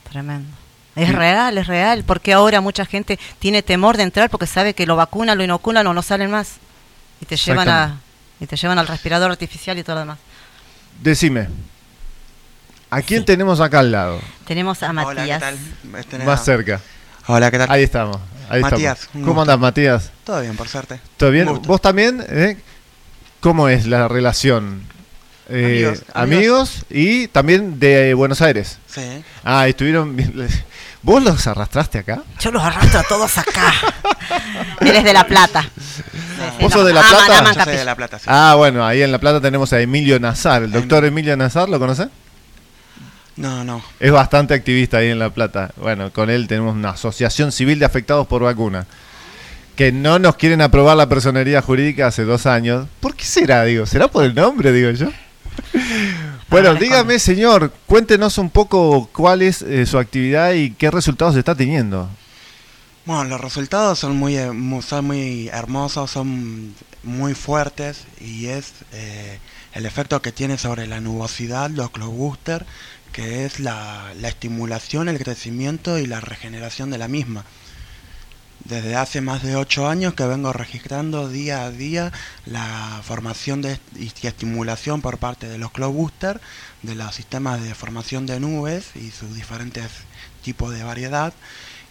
Tremendo. Es real, es real. Porque ahora mucha gente tiene temor de entrar porque sabe que lo vacunan, lo inoculan o no salen más. Y te llevan a y te llevan al respirador artificial y todo lo demás. Decime, ¿a quién Sí. tenemos acá al lado? Tenemos a Hola, ¿qué Matías. tal? Este, Más cerca. Hola, ¿qué tal? Ahí estamos. Ahí Matías, estamos. ¿Cómo andas, Matías? Todo bien, por suerte. ¿Todo bien? ¿Vos también? eh? ¿Cómo es la relación? Eh, Amigos, amigos y también de Buenos Aires. Sí. Ah, estuvieron. ¿Vos los arrastraste acá? Yo los arrastro a todos acá. Él es de La Plata. ¿Vos sos de La Plata? aman Yo soy de La Plata, sí. Ah, bueno, ahí en La Plata tenemos a Emilio Nazar. El doctor Emilio Nazar, ¿lo conoces? No, no. Es bastante activista ahí en La Plata. Bueno, con él tenemos una asociación civil de afectados por vacuna. Que no nos quieren aprobar la personería jurídica hace dos años. ¿Por qué será, digo? ¿Será por el nombre, digo yo? Bueno, dígame, señor, cuéntenos un poco cuál es eh, su actividad y qué resultados está teniendo. Bueno, los resultados son muy, eh, son muy hermosos, son muy fuertes y es eh, el efecto que tiene sobre la nubosidad los Booster, que es la, la estimulación, el crecimiento y la regeneración de la misma. Desde hace más de 8 años que vengo registrando día a día la formación de, y estimulación por parte de los Booster, de los sistemas de formación de nubes y sus diferentes tipos de variedad.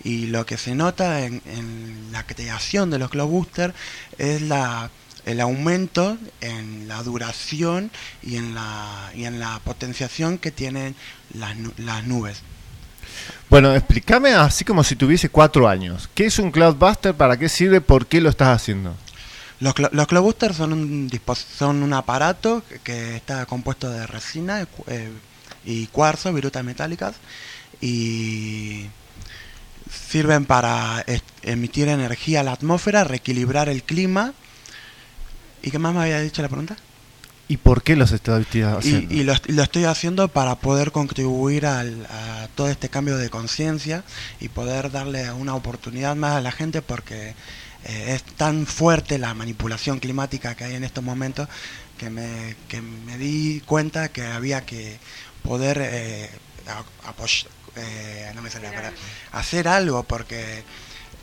Y lo que se nota en, la creación de los Booster es el aumento en la duración y en la, y en la potenciación que tienen las, las nubes. Bueno, explícame así como si tuviese cuatro años. ¿Qué es un Cloudbuster? ¿Para qué sirve? ¿Por qué lo estás haciendo? Los, los Cloudbusters son un, son un aparato que- está compuesto de resina eh, y cuarzo, virutas metálicas, y sirven para emitir energía a la atmósfera, reequilibrar el clima. ¿Y qué más me había dicho la pregunta? ¿Y por qué los estás haciendo? Y, y lo, est- lo estoy haciendo para poder contribuir al- a todo este cambio de conciencia y poder darle una oportunidad más a la gente porque eh, es tan fuerte la manipulación climática que hay en estos momentos que me, que me di cuenta que había que poder eh, a- apoy- eh, no me sale la palabra, hacer algo porque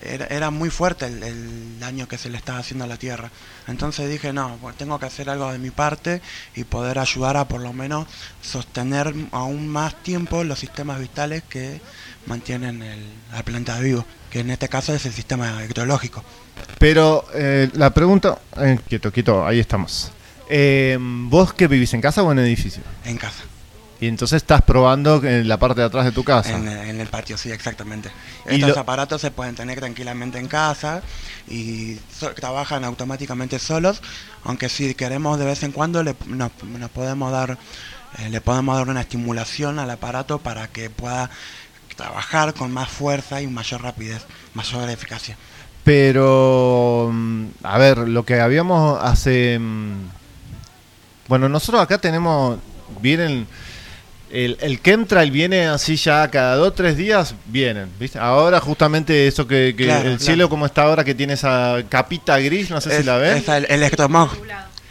era, era muy fuerte el, el daño que se le estaba haciendo a la Tierra. Entonces dije, no, pues tengo que hacer algo de mi parte y poder ayudar a por lo menos sostener aún más tiempo los sistemas vitales que mantienen el, al planeta vivo, que en este caso es el sistema hidrológico. Pero eh, la pregunta... eh, quieto, quieto, ahí estamos. Eh, ¿Vos que vivís en casa o en edificio? En casa, Y entonces estás probando en la parte de atrás de tu casa. en, en el patio, sí, exactamente. Estos lo- aparatos se pueden tener tranquilamente en casa y so- trabajan automáticamente solos, aunque si queremos de vez en cuando le, nos, nos podemos dar, eh, le podemos dar una estimulación al aparato para que pueda trabajar con más fuerza y mayor rapidez, mayor eficacia. Pero, mm, a ver, lo que habíamos hace... mm, Bueno, nosotros acá tenemos... Vienen... El, el chemtrail viene así ya cada dos tres días, vienen, ¿viste? Ahora justamente eso que, que Claro, el claro. cielo como está ahora, que tiene esa capita gris, no sé si la ven. es el electromog.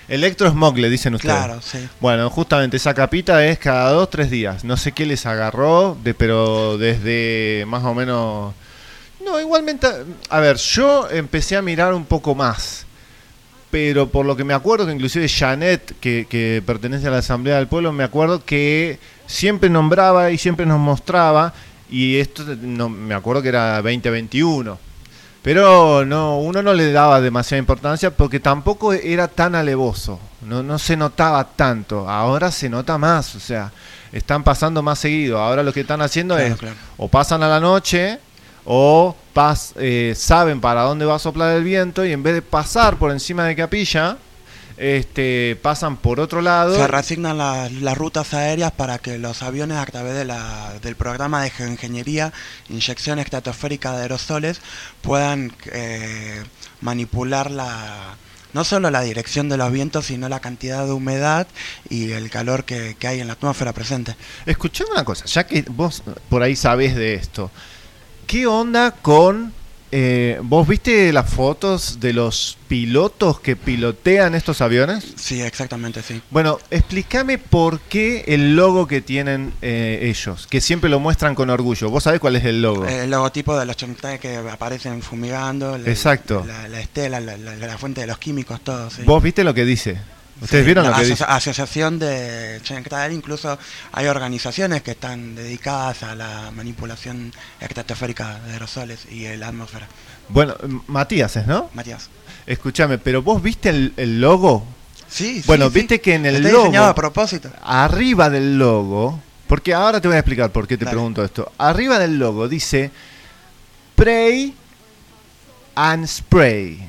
Electrosmog le dicen ustedes. Claro, sí. Bueno, justamente esa capita es cada dos, tres días. No sé qué les agarró, de, pero desde más o menos... No, igualmente... A ver, yo empecé a mirar un poco más. Pero por lo que me acuerdo, que inclusive Janet, que, que pertenece a la Asamblea del Pueblo, me acuerdo que siempre nombraba y siempre nos mostraba, y esto no, me acuerdo que era 2021. Pero no, uno no le daba demasiada importancia porque tampoco era tan alevoso, no, no se notaba tanto, ahora se nota más, o sea, están pasando más seguido, ahora lo que están haciendo Claro, es claro. o pasan a la noche o pas, eh, saben para dónde va a soplar el viento y en vez de pasar por encima de Capilla, este, pasan por otro lado. Se reasignan las, las rutas aéreas para que los aviones a través de la, del programa de geoingeniería, inyección estratosférica de aerosoles, puedan eh, manipular la, no solo la dirección de los vientos, sino la cantidad de humedad y el calor que, que hay en la atmósfera presente. Escuchame una cosa, ya que vos por ahí sabés de esto, ¿qué onda con... eh, ¿Vos viste las fotos de los pilotos que pilotean estos aviones? Sí, exactamente, sí. Bueno, explícame por qué el logo que tienen eh, ellos, que siempre lo muestran con orgullo. ¿Vos sabés cuál es el logo? El logotipo de los chemtrails que aparecen fumigando, la- Exacto. la, la estela, la, la- la fuente de los químicos, todo. Sí. ¿Vos viste lo que dice? ¿Ustedes Sí, vieron la lo que aso- dice? Asociación de Chemtrail, incluso hay organizaciones que están dedicadas a la manipulación estratosférica de aerosoles y la atmósfera. Bueno, Matías es, ¿no? Matías. Escúchame, pero vos viste el, el logo Sí, sí, Bueno, sí. viste que en el Está logo- a propósito. arriba del logo, porque ahora te voy a explicar por qué te Dale. pregunto esto. Arriba del logo dice Pray and Spray,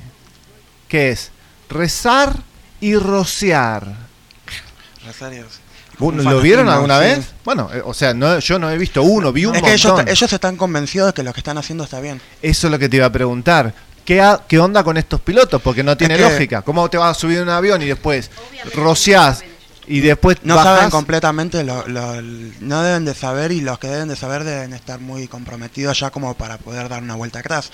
que es rezar y rociar. Rosario. Bueno, Un ¿Lo vieron alguna sí. vez? Bueno, eh, o sea, no, yo no he visto uno, vi un Es que ellos, montón. ellos están convencidos de que lo que están haciendo está bien. Eso es lo que te iba a preguntar. ¿Qué, ha- qué onda con estos pilotos? Porque no tiene que- lógica. ¿Cómo te vas a subir a un avión y después rociás y después No bajás? saben completamente, lo, lo- no deben de saber y los que deben de saber deben estar muy comprometidos ya como para poder dar una vuelta atrás.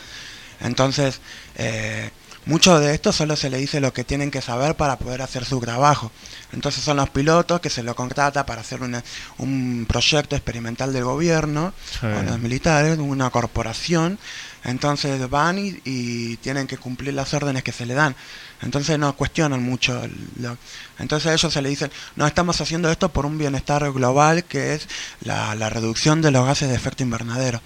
Entonces, eh, mucho de esto solo se le dice lo que tienen que saber para poder hacer su trabajo. Entonces son los pilotos que se lo contrata para hacer una- un proyecto experimental del gobierno Sí. o los militares, una corporación. Entonces van y, y tienen que cumplir las órdenes que se le dan. Entonces no cuestionan mucho. lo- entonces a ellos se le dicen, no, estamos haciendo esto por un bienestar global que es la, la reducción de los gases de efecto invernadero.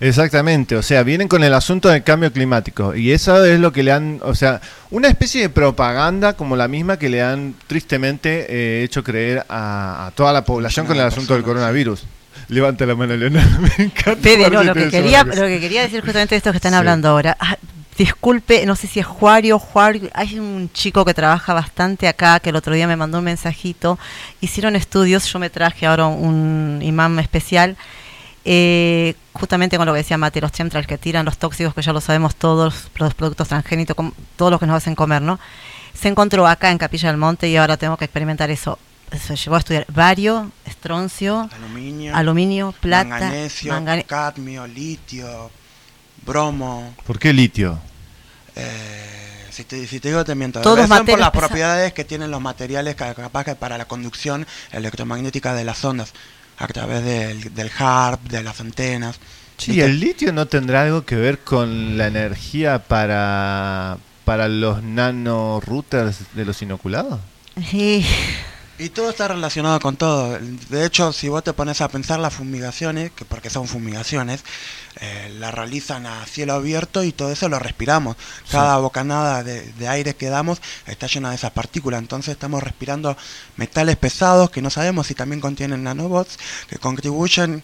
Exactamente, o sea, vienen con el asunto del cambio climático y eso es lo que le han, o sea, una especie de propaganda como la misma que le han tristemente eh, hecho creer a, a toda la población con el asunto del coronavirus. Levanta la mano, Leonardo, me encanta. Fede, no, lo que, quería, lo que quería decir justamente de esto que están Sí. hablando ahora. Ah, disculpe, no sé si es Juario, Juario. Hay un chico que trabaja bastante acá que el otro día me mandó un mensajito. Hicieron estudios, yo me traje ahora un imán especial Eh, justamente con lo que decía Mate, los chemtrails que tiran, los tóxicos que ya lo sabemos todos, los productos transgénicos, com- todos los que nos hacen comer, ¿no? Se encontró acá en Capilla del Monte y ahora tengo que experimentar eso. Se llevó a estudiar bario, estroncio, Aluminio, aluminio, plata, manganesio, cadmio, litio, bromo. ¿Por qué litio? eh, si, te, si te digo te miento. Todos ser por las propiedades que tienen los materiales ca- capaz que para la conducción electromagnética de las ondas a través del, del HARP, de las antenas. Sí, el litio no tendrá algo que ver con la energía para, para los nanorouters de los inoculados. Y- Y todo está relacionado con todo. De hecho, si vos te pones a pensar las fumigaciones, que porque son fumigaciones, eh, las realizan a cielo abierto y todo eso lo respiramos. Cada bocanada de, de aire que damos está llena de esas partículas. Entonces estamos respirando metales pesados que no sabemos si también contienen nanobots, que contribuyen,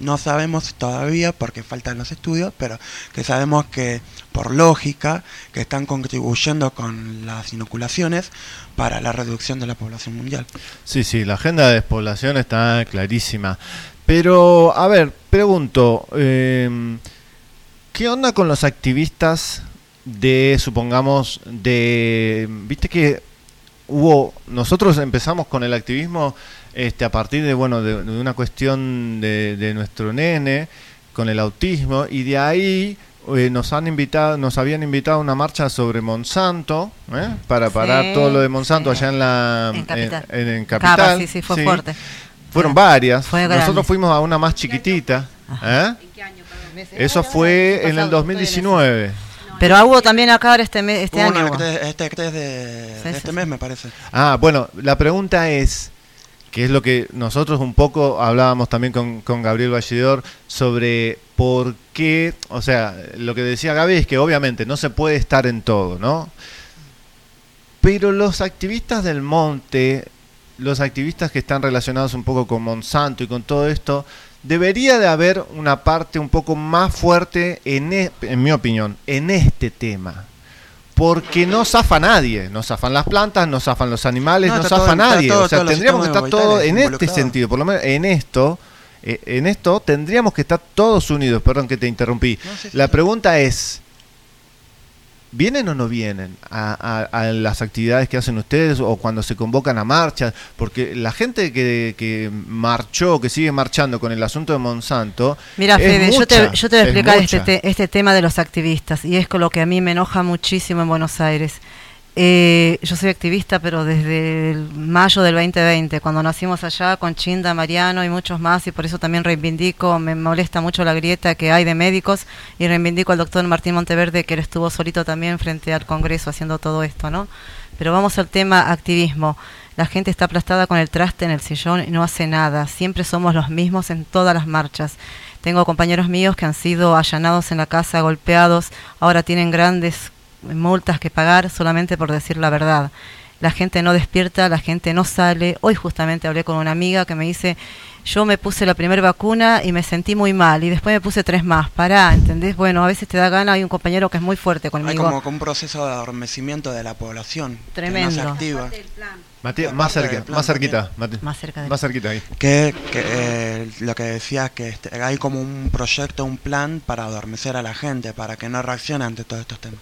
no sabemos todavía porque faltan los estudios, pero que sabemos que por lógica que están contribuyendo con las inoculaciones para la reducción de la población mundial. Sí, sí, la agenda de despoblación está clarísima. Pero, a ver, pregunto, eh, ¿qué onda con los activistas de, supongamos, de... Viste que hubo, nosotros empezamos con el activismo este, a partir de, bueno, de, de una cuestión de, de nuestro nene con el autismo y de ahí eh, nos han invitado, nos habían invitado a una marcha sobre Monsanto, ¿eh? para parar Sí, todo lo de Monsanto sí. allá en la En Capital. en- en Capital. sí, sí, fue fuerte. Fueron Fue- varias. fue. Nosotros fuimos a una más chiquitita. ¿eh? Eso fue en el 2019. Pero hubo también acá ahora este, me- este Hubo año. una este 3 de, Sí, de sí, este sí. mes, me parece. Ah, bueno, la pregunta es, que es lo que nosotros un poco hablábamos también con, con Gabriel Vallidor, sobre por qué, o sea, lo que decía Gaby es que obviamente no se puede estar en todo, ¿no? Pero los activistas del monte, los activistas que están relacionados un poco con Monsanto y con todo esto, debería de haber una parte un poco más fuerte, en, e- en mi opinión, en este tema. Porque no zafa nadie, no zafan las plantas, no zafan los animales, No, no, zafa todo- nadie. todo- o sea, tendríamos que estar todos en este sentido, por lo menos en esto, eh, en esto tendríamos que estar todos unidos. Perdón que te interrumpí. No, sí, sí, La pregunta es, ¿vienen o no vienen a, a- a las actividades que hacen ustedes o cuando se convocan a marchas? Porque la gente que, que marchó, que sigue marchando con el asunto de Monsanto... Mira, es Fede, yo, te, yo te voy a es explicar este, mucha. te- este tema de los activistas y es con lo que a mí me enoja muchísimo en Buenos Aires. Eh, yo soy activista, pero desde mayo del 2020, cuando nacimos allá con Chinda, Mariano y muchos más, y por eso también reivindico, me molesta mucho la grieta que hay de médicos, y reivindico al doctor Martín Monteverde, que él estuvo solito también frente al Congreso haciendo todo esto, ¿no? Pero vamos al tema activismo. La gente está aplastada con el traste en el sillón y no hace nada. Siempre somos los mismos en todas las marchas. Tengo compañeros míos que han sido allanados en la casa, golpeados, ahora tienen grandes multas que pagar solamente por decir la verdad. La gente no despierta, la gente no sale. Hoy justamente hablé con una amiga que me dice, yo me puse la primera vacuna y me sentí muy mal y después me puse tres más. Pará, ¿entendés? Bueno, a veces te da gana, hay un compañero que es muy fuerte Hay conmigo. como que un proceso de adormecimiento de la población. Que no Tremendo. se activa. Más, cerca, del plan más cerquita. Más cerca de Más cerquita ahí. Que, que, eh, lo que decías, que este, hay como un proyecto, un plan para adormecer a la gente, para que no reaccione ante todos estos temas.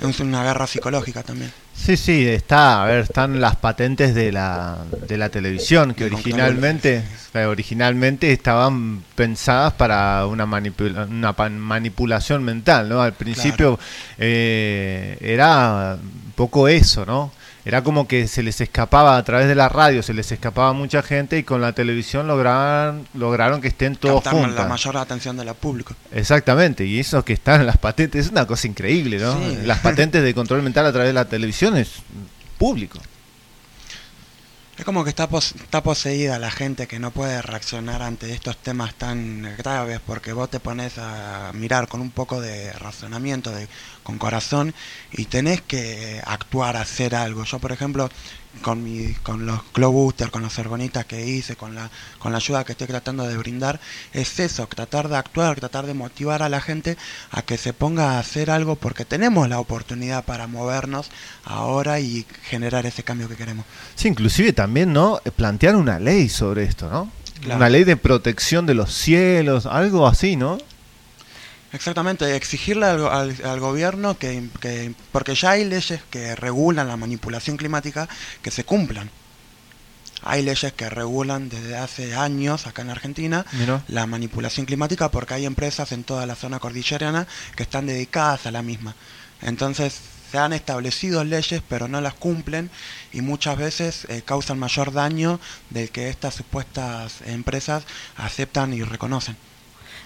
Es una guerra psicológica también. Sí, sí, está, a ver, están las patentes de la, de la televisión que originalmente, que originalmente estaban pensadas para una, manipula- una manipulación mental, ¿no? Al principio eh, era un poco eso, ¿no? Era como que se les escapaba a través de la radio, se les escapaba mucha gente y con la televisión lograron, lograron que estén todos Captar juntos. la mayor atención del público. Exactamente, y eso que están en las patentes es una cosa increíble, ¿no? Sí. Las patentes de control mental a través de la televisión es público. Es como que está, pos- está poseída la gente que no puede reaccionar ante estos temas tan graves porque vos te pones a mirar con un poco de razonamiento, con corazón y tenés que actuar, hacer algo. Yo, por ejemplo, con, mi, con los Glow Booster, con los ergonitas que hice, con la, con la ayuda que estoy tratando de brindar, es eso, tratar de actuar, tratar de motivar a la gente a que se ponga a hacer algo porque tenemos la oportunidad para movernos ahora y generar ese cambio que queremos. Sí, inclusive también, ¿no? Plantear una ley sobre esto, ¿no? Claro. Una ley de protección de los cielos, algo así, ¿no? Exactamente, exigirle al, al- al gobierno que, que- porque ya hay leyes que regulan la manipulación climática que se cumplan. Hay leyes que regulan desde hace años acá en Argentina la manipulación climática porque hay empresas en toda la zona cordillerana que están dedicadas a la misma. Entonces se han establecido leyes pero no las cumplen y muchas veces eh, causan mayor daño del que estas supuestas empresas aceptan y reconocen.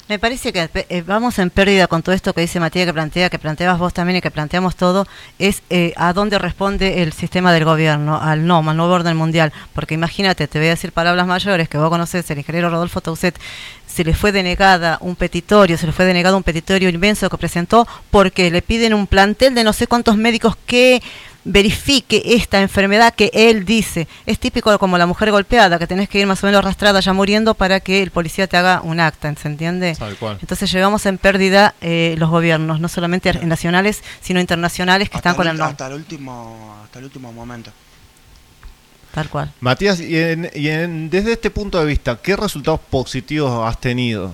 Me parece que eh, vamos en pérdida con todo esto que dice Matías, que plantea, que planteabas vos también y que planteamos todo, es eh, a dónde responde el sistema del gobierno, al no, al nuevo orden mundial. Porque imagínate, te voy a decir palabras mayores que vos conocés, el ingeniero Rodolfo Tauset, se le fue denegada un petitorio, se le fue denegado un petitorio inmenso que presentó porque le piden un plantel de no sé cuántos médicos que verifique esta enfermedad que él dice. Es típico como la mujer golpeada, que tenés que ir más o menos arrastrada ya muriendo para que el policía te haga un acta, ¿se entiende? Tal cual. Entonces llevamos en pérdida eh, los gobiernos, no solamente nacionales, sino internacionales que hasta están con el no. hasta el último hasta el último momento Tal cual. Matías, y, en- y en- desde este punto de vista, ¿qué resultados positivos has tenido?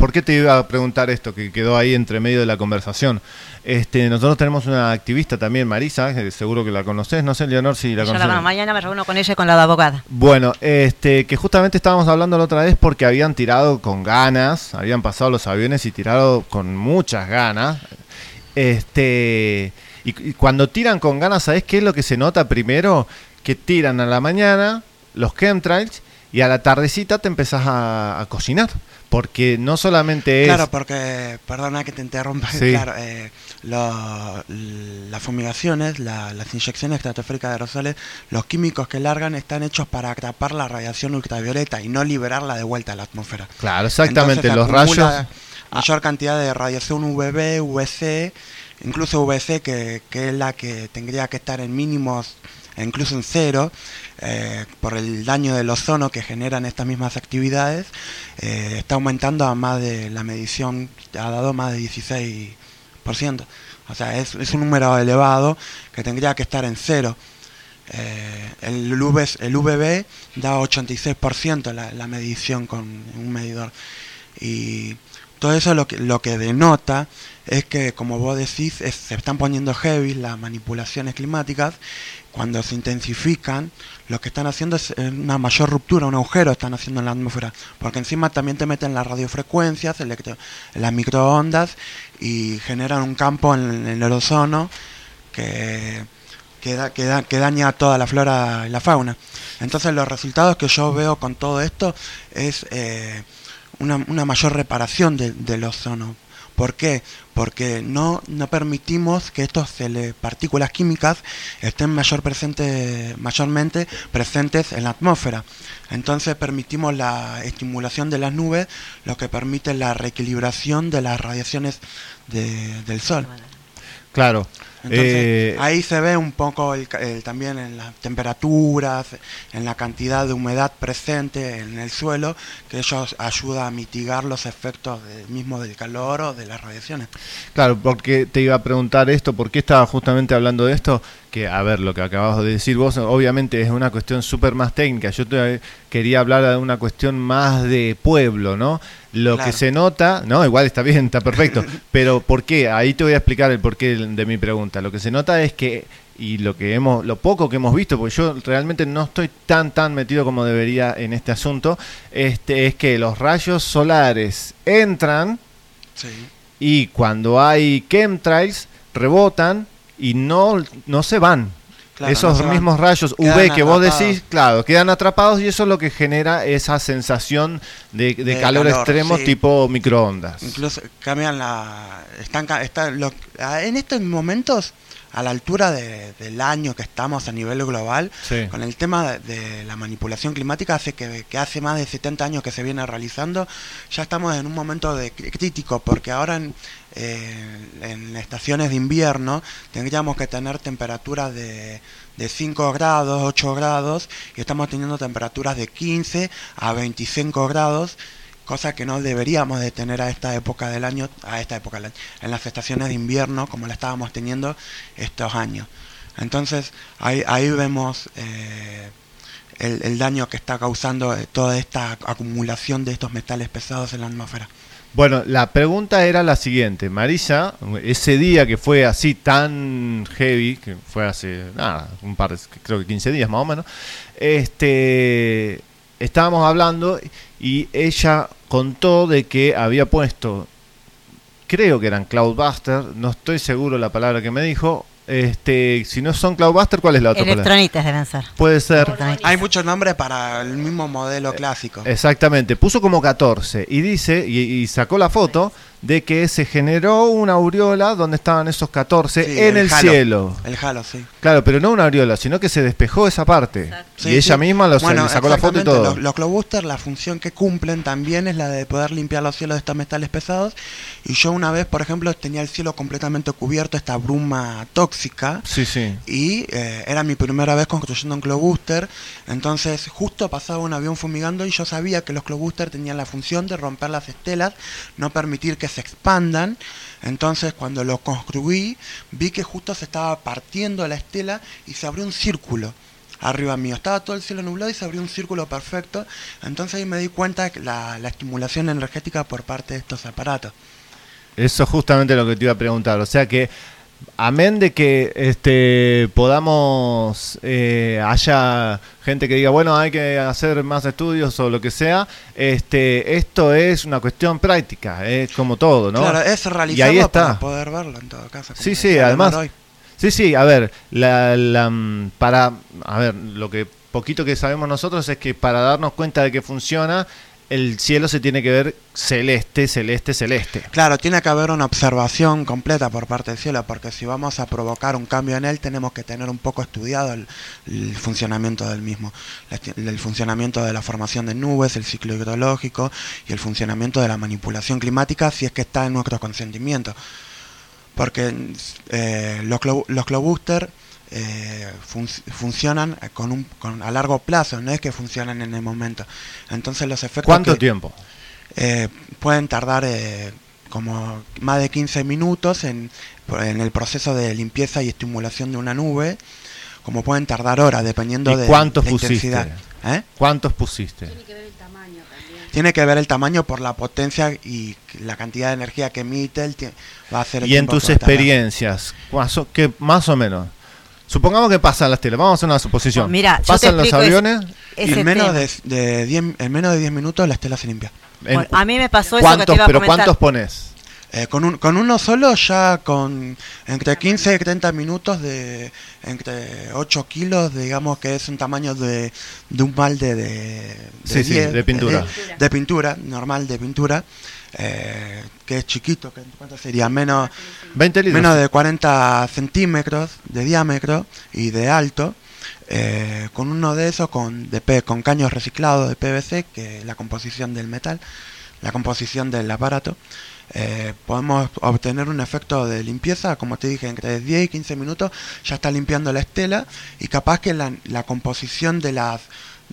¿Por qué te iba a preguntar esto que quedó ahí entre medio de la conversación? Este, nosotros tenemos una activista también, Marisa, que seguro que la conoces, no sé, Leonor, si la conoces. mañana me reúno con ella y con la abogada. Bueno, este, que justamente estábamos hablando la otra vez porque habían tirado con ganas, habían pasado los aviones y tirado con muchas ganas. Este, y, y cuando tiran con ganas, ¿sabes qué es lo que se nota primero? Que tiran a la mañana los chemtrails y a la tardecita te empezás a, a cocinar. Porque no solamente es... Claro, porque, perdona que te interrumpa, Sí. claro, eh, lo- las fumigaciones, la- las inyecciones estratosféricas de aerosoles, los químicos que largan están hechos para atrapar la radiación ultravioleta y no liberarla de vuelta a la atmósfera. Claro, exactamente, Entonces, los rayos... Mayor cantidad de radiación UVB, VC, incluso VC, que, que es la que tendría que estar en mínimos, e incluso en cero, eh, por el daño del ozono que generan estas mismas actividades, eh, está aumentando a más de la medición, ha dado más de 16%. O sea, es, es un número elevado que tendría que estar en cero. Eh, el, UV, el VB da 86% la, medición con un medidor. Y todo eso lo que, lo que denota es que, como vos decís, se están poniendo heavy las manipulaciones climáticas. Cuando se intensifican, lo que están haciendo es eh, una mayor ruptura, un agujero están haciendo en la atmósfera. Porque encima también te meten las radiofrecuencias, electro- las microondas y generan un campo en, el ozono que, que, da- que da- que daña toda la flora y la fauna. Entonces los resultados que yo veo con todo esto es eh, una, una mayor reparación de- del ozono. ¿Por qué? Porque no, no permitimos que estas partículas químicas estén mayor presente, mayormente presentes en la atmósfera. Entonces permitimos la estimulación de las nubes, lo que permite la reequilibración de las radiaciones de- del sol. Claro. Entonces, Eh, ahí se ve un poco el el- también en las temperaturas, en la cantidad de humedad presente en el suelo, que ello ayuda a mitigar los efectos del mismo del calor o de las radiaciones. Claro, porque te iba a preguntar esto, ¿por qué estaba justamente hablando de esto? Que, a ver, lo que acabas de decir vos, obviamente es una cuestión súper más técnica. Yo te, quería hablar de una cuestión más de pueblo, ¿no? Lo Claro. que se nota, no, igual está bien, está perfecto, pero ¿por qué? Ahí te voy a explicar el porqué de mi pregunta. Lo que se nota es que y lo que hemos lo poco que hemos visto porque yo realmente no estoy tan tan metido como debería en este asunto este es que los rayos solares entran Sí. y cuando hay chemtrails rebotan y no, no se van. Claro, Esos no se van. mismos rayos Quedan UV que vos decís, claro, quedan atrapados y eso es lo que genera esa sensación de, de De calor, calor, extremo sí. tipo microondas. Incluso cambian la... Están, ca- está lo- a- en estos momentos, a la altura de- del año que estamos a nivel global, Sí. con el tema de, de la manipulación climática, hace que, que hace más de 70 años que se viene realizando, ya estamos en un momento de crítico, porque ahora en, eh, en estaciones de invierno tendríamos que tener temperaturas de, de 5 grados, 8 grados, y estamos teniendo temperaturas de 15 a 25 grados, cosa que no deberíamos de tener a esta época del año, a esta época del año, en las estaciones de invierno como la estábamos teniendo estos años. Entonces ahí, ahí vemos eh, el, daño que está causando eh, toda esta acumulación de estos metales pesados en la atmósfera. Bueno, la pregunta era la siguiente. Marisa, ese día que fue así tan heavy, que fue hace, nada, un par, de, creo que 15 días más o menos, este, estábamos hablando y ella contó de que había puesto, creo que eran Cloudbuster, no estoy seguro la palabra que me dijo, este, si no son Cloudbuster, ¿cuál es la otra palabra? Electronitas deben ser. Puede ser. Hay muchos nombres para el mismo modelo clásico. Exactamente, puso como 14 y dice, y, y sacó la foto de que se generó una aureola donde estaban esos 14 Sí, en el, halo. cielo. El halo, sí. Claro, pero no una aureola, sino que se despejó esa parte. Sí, y ella sí. misma lo Bueno, sacó la foto y todo. Los, los Glowbusters, la función que cumplen también es la de poder limpiar los cielos de estos metales pesados. Y yo una vez, por ejemplo, tenía el cielo completamente cubierto, esta bruma tóxica. Sí, sí. Y eh, era mi primera vez construyendo un Glowbuster. Entonces, justo pasaba un avión fumigando y yo sabía que los Glowbusters tenían la función de romper las estelas, no permitir que se expandan. Entonces, cuando lo construí, vi que justo se estaba partiendo la estela y se abrió un círculo arriba mío. Estaba todo el cielo nublado y se abrió un círculo perfecto. Entonces ahí me di cuenta de la, la estimulación energética por parte de estos aparatos. Eso es justamente lo que te iba a preguntar. O sea que, amén de que este podamos, eh, haya gente que diga, bueno, hay que hacer más estudios o lo que sea, este esto es una cuestión práctica, es como todo, ¿no? Claro, es y ahí realizarlo está. para poder verlo en todo caso. Sí, sí, además, hoy. sí, sí, a ver, la, la, mm, para, a ver, lo que poquito que sabemos nosotros es que para darnos cuenta de que funciona, el cielo se tiene que ver celeste, celeste, celeste. Claro, tiene que haber una observación completa por parte del cielo, porque si vamos a provocar un cambio en él, tenemos que tener un poco estudiado el, el funcionamiento del mismo, esti- el funcionamiento de la formación de nubes, el ciclo hidrológico y el funcionamiento de la manipulación climática, si es que está en nuestro consentimiento. Porque eh, los, los glowbusters eh, fun- funcionan con un, con, a largo plazo, no es que funcionan en el momento. Entonces los efectos ¿Cuánto que- tiempo? eh, pueden tardar eh, como más de 15 minutos en, en el proceso de limpieza y estimulación de una nube, como pueden tardar horas dependiendo ¿Y de cuántos la pusiste? intensidad. ¿Eh? ¿Cuántos pusiste? Tiene que ver el tamaño por la potencia y la cantidad de energía que emite, el va a ser el Y en tus que experiencias, más o, que, más o menos. Supongamos que pasan las telas, vamos a hacer una suposición. Pues Mira, pasan los es- aviones. ese en, menos de, de 10, en menos de 10 minutos la estela se limpia. en- Bueno, a mí me pasó eso que ¿Cuántos, te iba a pero cuántos pones? Eh, con, un, con uno solo ya con entre 15 y 30 minutos de entre 8 kilos, digamos que es un tamaño de, de un balde de, de, Sí, sí, 10, de pintura. De, de pintura, normal de pintura, eh, que es chiquito, que, ¿cuánto sería? Menos, 20 litros. menos de 40 centímetros de diámetro y de alto. eh, con uno de esos con, de, con caños reciclados de PVC, que es la composición del metal, la composición del aparato, eh, podemos obtener un efecto de limpieza, como te dije, entre 10 y 15 minutos ya está limpiando la estela y capaz que la, la composición de las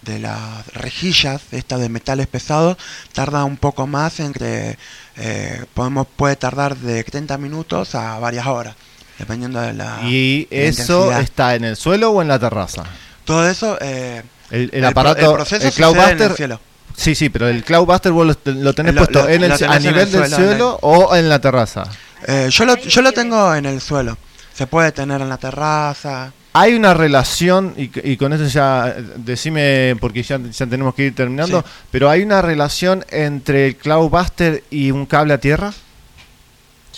de las rejillas estas de metales pesados tarda un poco más entre eh, podemos puede tardar de 30 minutos a varias horas dependiendo de la ¿Y eso intensidad. está en el suelo o en la terraza? todo eso eh, El, aparato, el proceso el sucede en el Cloudbuster. cielo Sí, sí, pero el Cloudbuster vos lo, lo tenés Lo- puesto lo- en tenés a nivel del suelo, suelo o en la terraza. Eh, yo, lo, yo lo tengo en el suelo. Se puede tener en la terraza. Hay una relación, y, y con eso ya decime, porque ya, ya tenemos que ir terminando, Sí. pero hay una relación entre el Cloudbuster y un cable a tierra.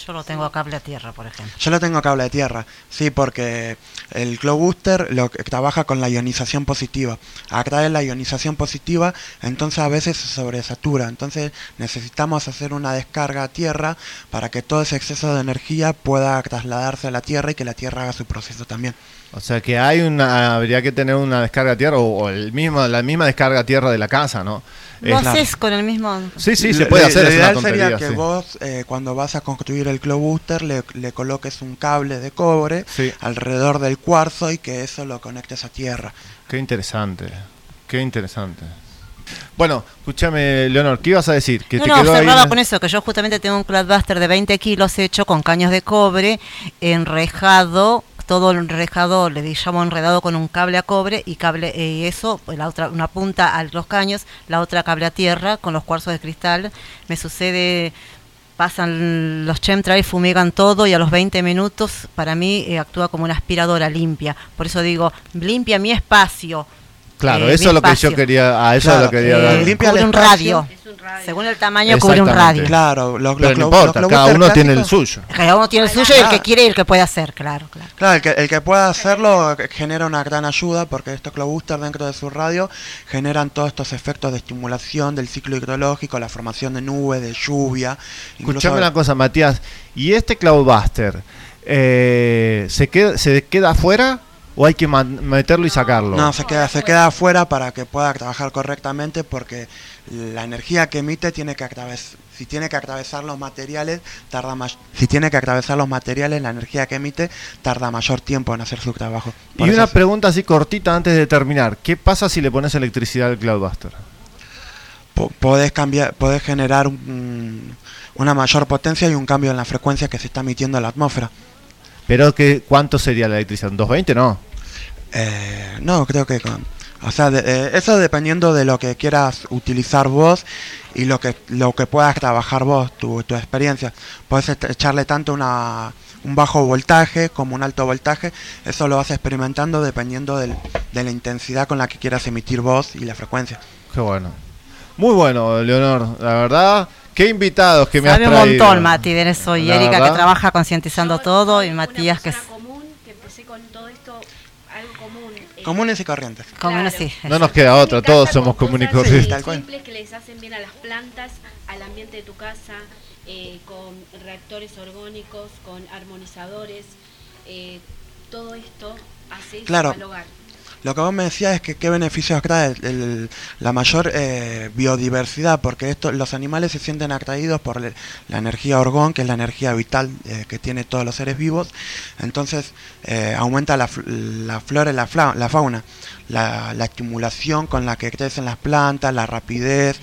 Yo lo tengo a cable a tierra, por ejemplo. Yo lo tengo cable de tierra, sí, porque el Glow Booster lo que trabaja con la ionización positiva. Atrae la ionización positiva, entonces a veces se sobresatura. Entonces necesitamos hacer una descarga a tierra para que todo ese exceso de energía pueda trasladarse a la tierra y que la tierra haga su proceso también. O sea que hay una, habría que tener una descarga a tierra o, o el mismo, la misma descarga a tierra de la casa, ¿no? Lo Es- haces con el mismo... Sí, sí, se puede lo- hacer, lo ideal sería que sí. vos, eh, cuando vas a construir el Glow Booster, le, le coloques un cable de cobre Sí. alrededor del cuarzo y que eso lo conectes a tierra. Qué interesante, qué interesante. Bueno, escúchame, Leonor, ¿qué ibas a decir? Que no, te no, quedó ahí cerraba con eso, que yo justamente tengo un Cloudbuster de 20 kilos hecho con caños de cobre, enrejado, todo enrejado, le llamo enredado con un cable a cobre y cable eh, y eso, pues, la otra, una punta a los caños, la otra cable a tierra con los cuarzos de cristal. Me sucede, pasan los chemtrails, fumigan todo y a los 20 minutos para mí eh, actúa como una aspiradora limpia. Por eso digo, limpia mi espacio. Claro, eh, eso es lo que yo quería, a eso Claro, lo quería eh, dar. limpia cubre el un radio. Es un radio. Según el tamaño cubre un radio. Claro, los, Pero los no glow- importa, los cada uno tiene el suyo. Cada uno tiene el suyo y el que quiere y el que puede hacer, claro, claro. Claro, el que, el que pueda hacerlo genera una gran ayuda porque estos Globooster dentro de su radio generan todos estos efectos de estimulación del ciclo hidrológico, la formación de nubes, de lluvia. incluso- Escuchame una cosa, Matías. ¿Y este Cloudbuster eh, ¿se, queda, ¿se queda afuera o hay que meterlo y sacarlo? No, se queda, se queda afuera para que pueda trabajar correctamente porque la energía que emite tiene que atravesar, si tiene que atravesar los materiales, tarda más, si tiene que atravesar los materiales, la energía que emite tarda mayor tiempo en hacer su trabajo. Por y una pregunta así cortita antes de terminar. ¿Qué pasa si le pones electricidad al Cloudbuster? po- podés cambiar, podés generar un- una mayor potencia y un cambio en la frecuencia que se está emitiendo en la atmósfera. Pero que, ¿cuánto sería la electricidad? ¿220? No. Eh, no, creo que con, o sea, de- eh, eso dependiendo de lo que quieras utilizar vos y lo que lo que puedas trabajar vos, tu, tu experiencia. Puedes echarle tanto una un bajo voltaje como un alto voltaje, eso lo vas experimentando dependiendo del- de la intensidad con la que quieras emitir vos y la frecuencia. Qué bueno. Muy bueno, Leonor. La verdad, qué invitados que me Sabe has un traído. montón, Mati, de eso. Y Erika, verdad. que trabaja concientizando todo, y Matías, que es persona común, que empecé con todo esto, algo común. eh, Comunes y corrientes. común Claro. así. No nos queda otra, todos somos comunes y corrientes. simples que les hacen bien a las plantas, al ambiente de tu casa, eh, con reactores orgónicos, con armonizadores. eh, todo esto hace Claro. al hogar. Lo que vos me decías es que qué beneficios trae el- la mayor eh, biodiversidad, porque esto, los animales se sienten atraídos por la energía orgón, que es la energía vital eh, que tiene todos los seres vivos. Entonces eh, aumenta la, la flora y la, fauna, la, la estimulación con la que crecen las plantas, la rapidez.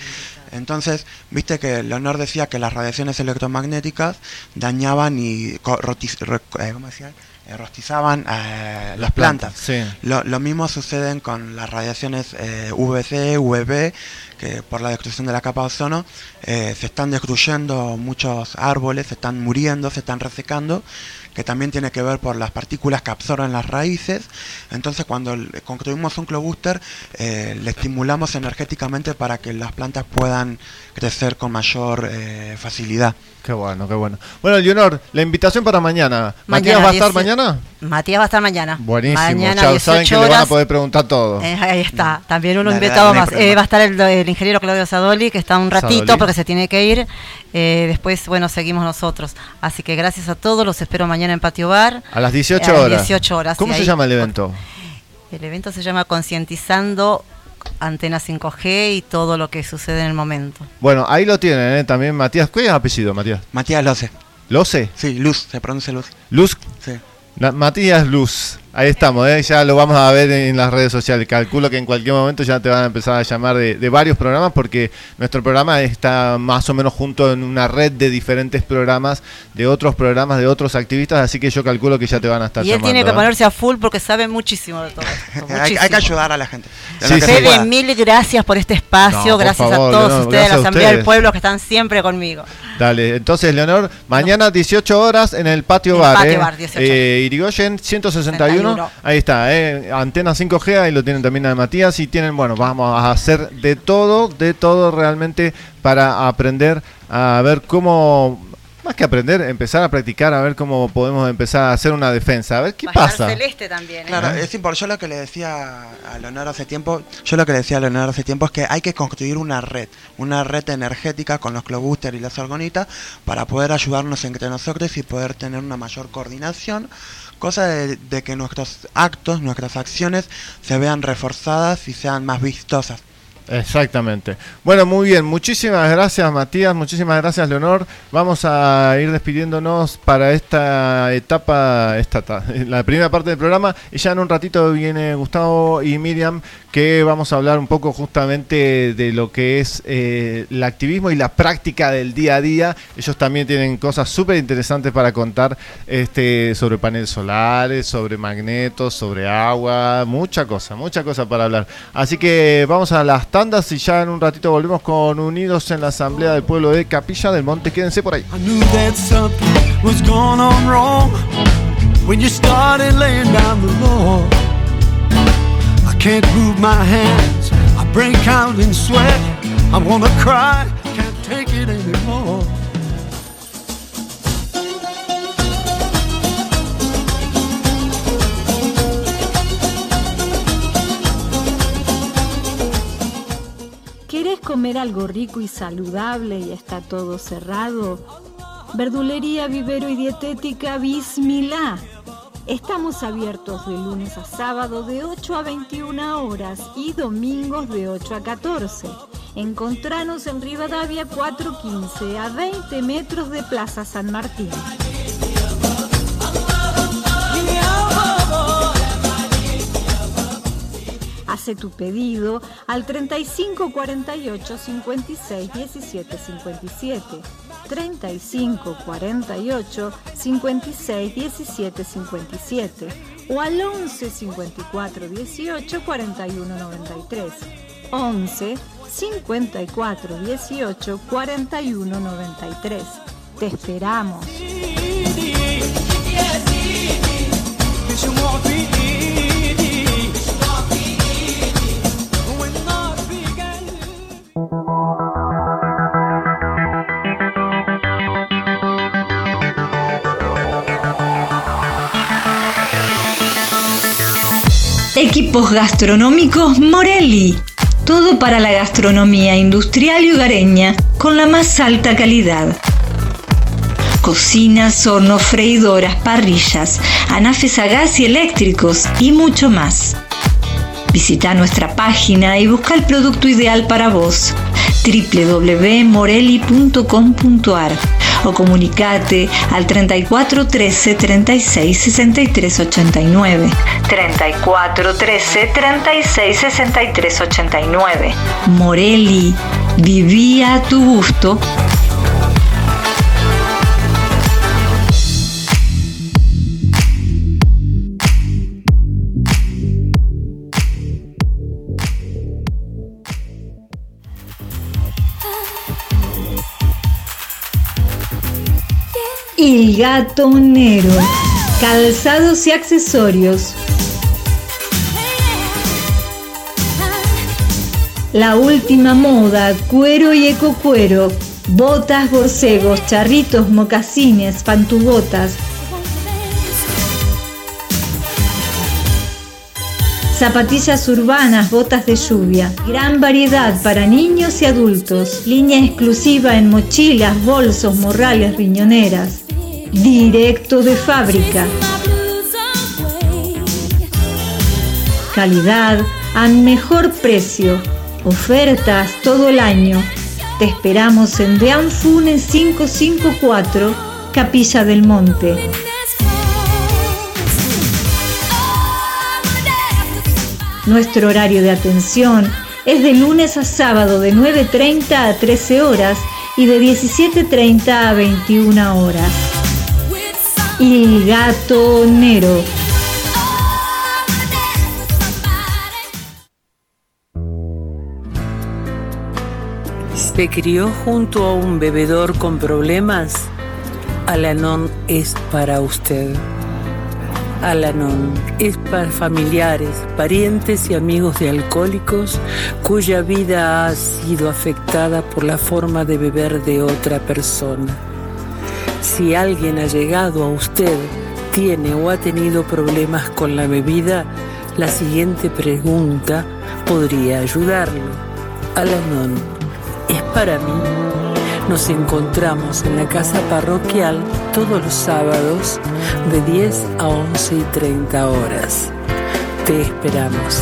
Entonces, viste que Leonor decía que las radiaciones electromagnéticas dañaban y ¿cómo decía? Eh, rostizaban eh, las plantas. Sí. Lo, lo mismo sucede con las radiaciones eh, VC, UVB, que por la destrucción de la capa de ozono eh, se están destruyendo muchos árboles, se están muriendo, se están resecando, que también tiene que ver por las partículas que absorben las raíces. Entonces cuando construimos un clobuster, le estimulamos energéticamente para que las plantas puedan crecer con mayor facilidad. Qué bueno, qué bueno. Bueno, Leonor, la invitación para mañana. ¿Matías va a estar 10 mañana? Matías va a estar mañana. Buenísimo. Mañana, ya saben 18 que le van a horas. poder preguntar todo. Eh, ahí está, también uno invitado no más. Eh, va a estar el, el ingeniero Claudio Sadoli, que está un ratito Sadoli. porque se tiene que ir. Eh, después, bueno, seguimos nosotros. Así que gracias a todos, los espero mañana en Patio Bar. A las 18 A las horas. 18 horas, ¿Cómo se ahí- llama el evento? El evento se llama Concientizando Antena 5G y todo lo que sucede en el momento. Bueno, ahí lo tienen, ¿eh? También Matías. ¿Cuál es el apellido, Matías? Matías Loce. ¿Lo sé? Sí, Luz, se pronuncia Luz. Luz. Sí. Na- Matías Luz. Ahí estamos, ¿eh? ya lo vamos a ver en las redes sociales. Calculo que en cualquier momento ya te van a empezar a llamar de, de varios programas porque nuestro programa está más o menos junto en una red de diferentes programas, de otros programas, de otros activistas, así que yo calculo que ya te van a estar y él llamando. tiene que ¿eh? ponerse a full porque sabe muchísimo de todo. esto, hay, hay que ayudar a la gente. Sí, Fede, mil gracias por este espacio, No, gracias favor, a todos Leonor, ustedes, gracias la a Asamblea del. Pueblo que están siempre conmigo. Dale, entonces Leonor, mañana 18 horas en el patio el bar. patio ¿eh? bar, 18 Eh, Irigoyen 161, 61. ahí está, ¿eh? antena 5G, ahí lo tienen también a Matías y tienen, bueno, vamos a hacer de todo, de todo realmente para aprender a ver cómo, más que aprender, empezar a practicar, a ver cómo podemos empezar a hacer una defensa, a ver qué estar pasa. Celeste también. ¿eh? Claro, es importante. Yo lo que le decía a Leonardo hace tiempo, yo lo que le decía a Leonardo hace tiempo es que hay que construir una red, una red energética con los Clobuster y las orgonitas para poder ayudarnos entre nosotros y poder tener una mayor coordinación, cosa de, de que nuestros actos, nuestras acciones se vean reforzadas y sean más vistosas. Exactamente. Bueno, muy bien. Muchísimas gracias, Matías. Muchísimas gracias, Leonor. Vamos a ir despidiéndonos para esta etapa, esta la primera parte del programa. Y ya en un ratito viene Gustavo y Miriam, que vamos a hablar un poco justamente de lo que es eh, el activismo y la práctica del día a día. Ellos también tienen cosas súper interesantes para contar este, sobre paneles solares, sobre magnetos, sobre agua, mucha cosa, mucha cosa para hablar. Así que vamos a las tandas y ya en un ratito volvemos con Unidos en la Asamblea del Pueblo de Capilla del Monte. Quédense por ahí. ¿Querés comer algo rico y saludable y está todo cerrado? Verdulería, vivero y dietética Bismilá. Estamos abiertos de lunes a sábado de 8 a 21 horas y domingos de 8 a 14. Encontranos en Rivadavia 415 a 20 metros de Plaza San Martín. Hace tu pedido al 35 48 56 17 57. 35 48 56 17 57 o al 11 54 18 41 93. 11 54 18 41 93. Te esperamos. Equipos gastronómicos Morelli. Todo para la gastronomía industrial y hogareña con la más alta calidad. Cocinas, hornos, freidoras, parrillas, anafes a gas y eléctricos y mucho más. Visita nuestra página y busca el producto ideal para vos www.morelli.com.ar o comunicate al 34 13 36 63 89. 34 13 36 63 89. Morelli, vivía a tu gusto. El Gatonero. Calzados y accesorios. La última moda, cuero y ecocuero. Botas, borcegos, charritos, mocasines, pantubotas. Zapatillas urbanas, botas de lluvia. Gran variedad para niños y adultos. Línea exclusiva en mochilas, bolsos, morrales, riñoneras directo de fábrica. Calidad a mejor precio. Ofertas todo el año. Te esperamos en Deanfune 554, Capilla del Monte. Nuestro horario de atención es de lunes a sábado de 9.30 a 13 horas y de 17.30 a 21 horas y gatonero. ¿Se crió junto a un bebedor con problemas? Alanon es para usted. Alanon es para familiares, parientes y amigos de alcohólicos cuya vida ha sido afectada por la forma de beber de otra persona. Si alguien ha llegado a usted, tiene o ha tenido problemas con la bebida, la siguiente pregunta podría ayudarlo. Alanon, ¿es para mí? Nos encontramos en la casa parroquial todos los sábados de 10 a 11 y 30 horas. Te esperamos.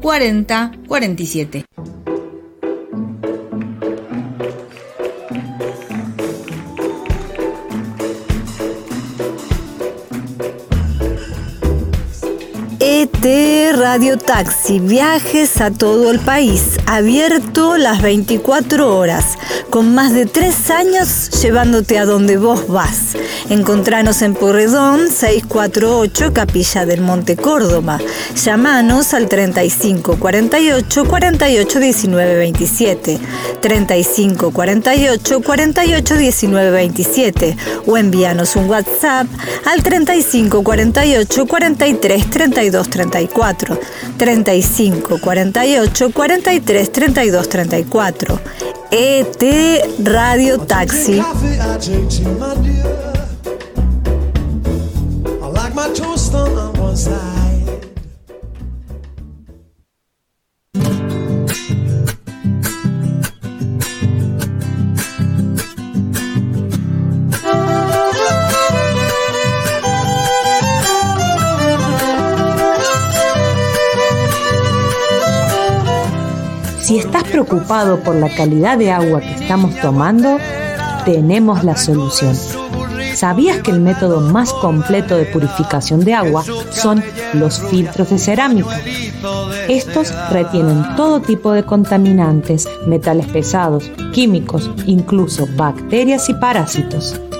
40 47. Radio Taxi, viajes a todo el país, abierto las 24 horas, con más de tres años llevándote a donde vos vas. Encontranos en Porredón 648 Capilla del Monte Córdoba. Llamanos al 35 48 48 19 27, 35 48 48 19 27 o envíanos un WhatsApp al 35 48 43 32 34, 35 48 43 32 34. ET Radio Taxi. I. I like my toast on one side. Si estás preocupado por la calidad de agua que estamos tomando, tenemos la solución. ¿Sabías que el método más completo de purificación de agua son los filtros de cerámica? Estos retienen todo tipo de contaminantes, metales pesados, químicos, incluso bacterias y parásitos.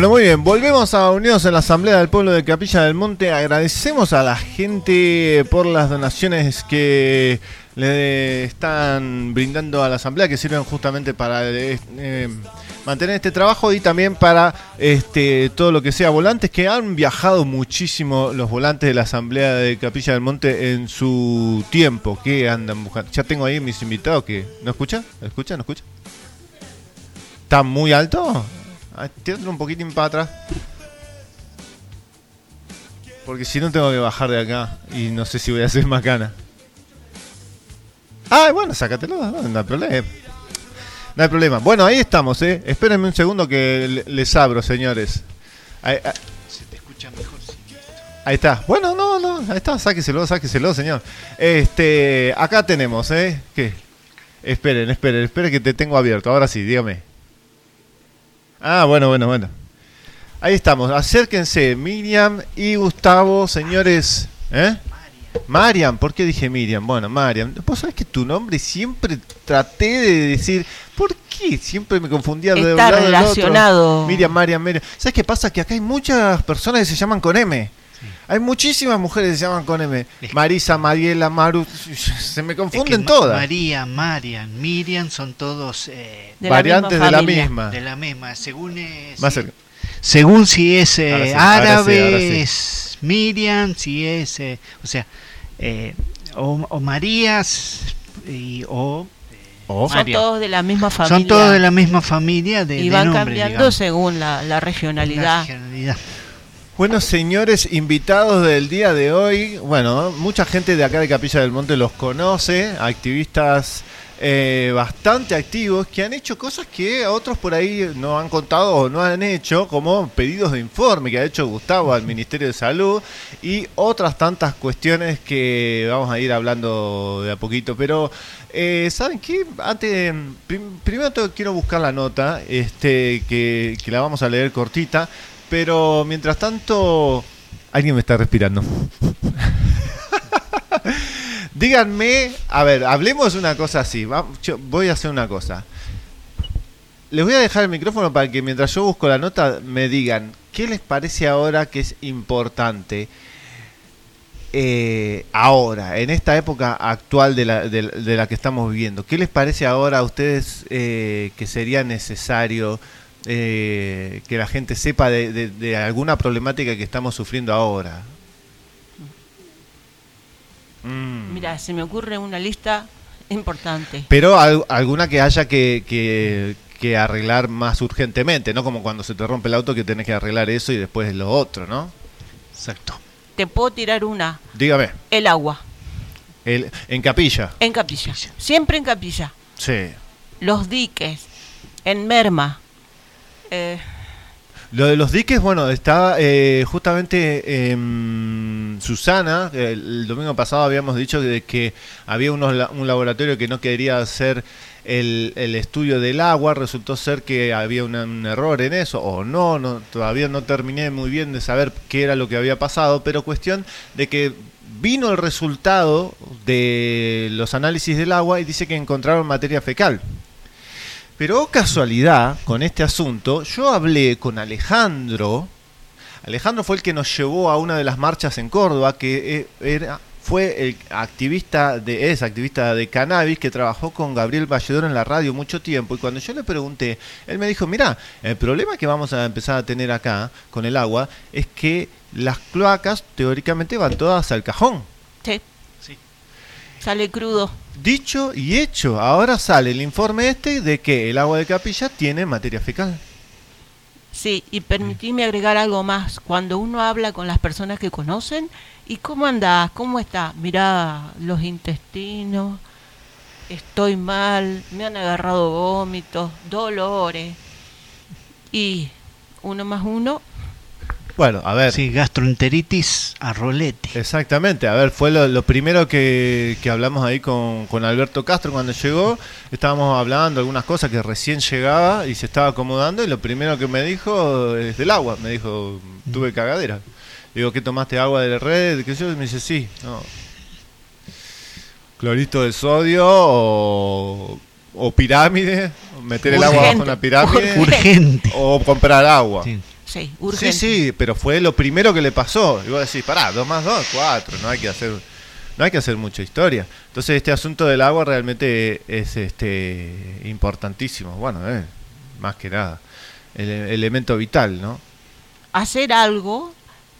Bueno, muy bien, volvemos a Unidos en la Asamblea del Pueblo de Capilla del Monte. Agradecemos a la gente por las donaciones que le están brindando a la Asamblea, que sirven justamente para eh, eh, mantener este trabajo y también para este todo lo que sea volantes, que han viajado muchísimo los volantes de la Asamblea de Capilla del Monte en su tiempo. que andan buscando? Ya tengo ahí mis invitados que... ¿No escucha? ¿Escucha? ¿No escucha? ¿Está muy alto? Ah, Tírate un poquitín para atrás. Porque si no tengo que bajar de acá y no sé si voy a hacer macana. Ah, bueno, sácatelo, no, no hay problema. No hay problema. Bueno, ahí estamos, ¿eh? Espérenme un segundo que le- les abro, señores. Ahí, ah, Ahí está. Bueno, no, no, ahí está, sáqueselo, sáqueselo, señor. Este, acá tenemos, ¿eh? ¿Qué? Esperen, esperen, esperen que te tengo abierto. Ahora sí, dígame. Ah, bueno, bueno, bueno. Ahí estamos. Acérquense, Miriam y Gustavo, señores. ¿Eh? Mariam, ¿por qué dije Miriam? Bueno, Mariam, vos sabés que tu nombre siempre traté de decir, ¿por qué? Siempre me confundía de un Está lado del otro. relacionado. Miriam, Mariam, Miriam. ¿Sabes qué pasa? Que acá hay muchas personas que se llaman con M. Hay muchísimas mujeres que se llaman con M. Marisa, Mariela, Maru, se me Es que confunden todas. María, Marian, Miriam son todos eh, De Variantes de la misma. De la misma, según eh, Más cerca. según si es eh, Ahora sí, ahora árabe, sí, ahora sí. es Miriam, si es, eh, o sea, eh, o, o Marías y, o, Oh. Son todos de la misma familia. Son todos de la misma familia de, y de van nombre, cambiando digamos. según la, la regionalidad. Bueno, señores invitados del día de hoy, bueno, mucha gente de acá de Capilla del Monte los conoce, activistas eh, bastante activos que han hecho cosas que otros por ahí no han contado o no han hecho, como pedidos de informe que ha hecho Gustavo al Ministerio de Salud y otras tantas cuestiones que vamos a ir hablando de a poquito. Pero, eh, ¿saben qué? Antes, prim- primero quiero buscar la nota, este, que, que la vamos a leer cortita. Pero mientras tanto, alguien me está respirando. Díganme, a ver, hablemos una cosa así. voy a hacer una cosa. Les voy a dejar el micrófono para que mientras yo busco la nota me digan qué les parece ahora que es importante eh, ahora, en esta época actual de la, de la que estamos viviendo. ¿Qué les parece ahora a ustedes eh, que sería necesario eh, que la gente sepa de, de- de alguna problemática que estamos sufriendo ahora? Mm. Mira, se me ocurre una lista importante. Pero al- alguna que haya que, que- que arreglar más urgentemente, no como cuando se te rompe el auto que tenés que arreglar eso y después lo otro, ¿no? Exacto. Te puedo tirar una. Dígame, El agua. el, en capilla. En capilla. Siempre en capilla. Sí. Los diques. En merma. Eh, Lo de los diques, bueno, está eh, justamente em, Susana, el, domingo pasado habíamos dicho de que había unos un laboratorio que no quería hacer el, el estudio del agua, resultó ser que había un error en eso, o no, todavía no terminé muy bien de saber qué era lo que había pasado, pero cuestión de que vino el resultado de los análisis del agua y dice que encontraron materia fecal. Pero casualidad, con este asunto, yo hablé con Alejandro. Alejandro fue el que nos llevó a una de las marchas en Córdoba, que eh, era, fue el activista de, es activista de cannabis que trabajó con Gabriel Valledor en la radio mucho tiempo. Y cuando yo le pregunté, él me dijo, mira, el problema que vamos a empezar a tener acá con el agua es que las cloacas teóricamente van todas al cajón. sí. Sale crudo. Dicho y hecho, ahora sale el informe este de que el agua de capilla tiene materia fecal. Sí, y permitime agregar algo más. Cuando uno habla con las personas que conocen, ¿y cómo andás? ¿Cómo está? Mirá, los intestinos, estoy mal, me han agarrado vómitos, dolores. Y uno más uno, Bueno, a ver. Sí, gastroenteritis a rolete. Exactamente, a ver, fue lo, lo primero que, que hablamos ahí con, con Alberto Castro cuando llegó. Estábamos hablando algunas cosas que recién llegaba y se estaba acomodando y lo primero que me dijo es del agua. Me dijo, tuve cagadera. Digo, ¿qué tomaste agua de la red? ¿Qué yo? Y me dice, sí, no. Clorito de sodio o, o pirámide, meter el agua bajo una pirámide. urgente. O comprar agua. Sí. Sí, Sí, sí, pero fue lo primero que le pasó. Y vos decís, pará, dos más dos, cuatro, no hay que hacer, no hay que hacer mucha historia. Entonces este asunto del agua realmente es este importantísimo. Bueno, eh, más que nada. El elemento vital, ¿no? Hacer algo,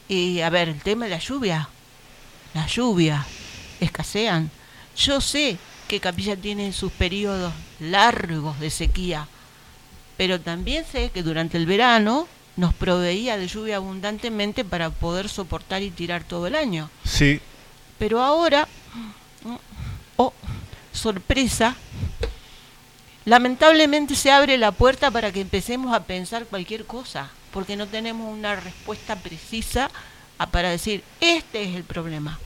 y a ver, el tema de la lluvia. La lluvia, escasean. Yo sé que Capilla tiene sus periodos largos de sequía, pero también sé que durante el verano nos proveía de lluvia abundantemente para poder soportar y tirar todo el año. Sí. Pero ahora, oh, sorpresa, lamentablemente se abre la puerta para que empecemos a pensar cualquier cosa, porque no tenemos una respuesta precisa a- para decir, este es el problema.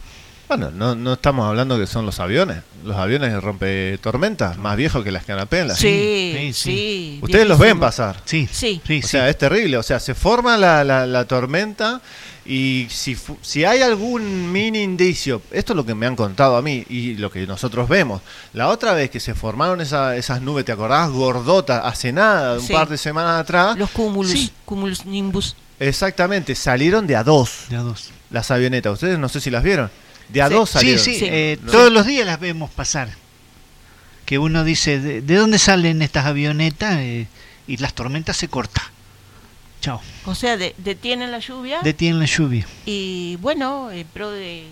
Bueno, no, no estamos hablando que son los aviones. Los aviones de rompe tormentas, más viejos que las canapelas. Sí, sí. Ustedes los ven pasar. Sí, Sí. o sea, es terrible. O sea, se forma la, la- la tormenta y si, fu- si hay algún mini indicio, esto es lo que me han contado a mí y lo que nosotros vemos. La otra vez que se formaron esa- esas nubes, ¿te acordás? Gordotas, hace nada, un Sí. par de semanas atrás. Los cúmulos, cúmulos nimbus. Exactamente, salieron de a dos. De a dos. Las avionetas. Ustedes no sé si las vieron. De a Sí, dos sí, salieron. sí, eh, No. todos los días las vemos pasar. Que uno dice, ¿de, de dónde salen estas avionetas? Eh, y las tormentas se cortan. Chao. O sea, de- detienen la lluvia Detienen la lluvia. y bueno, en pro de,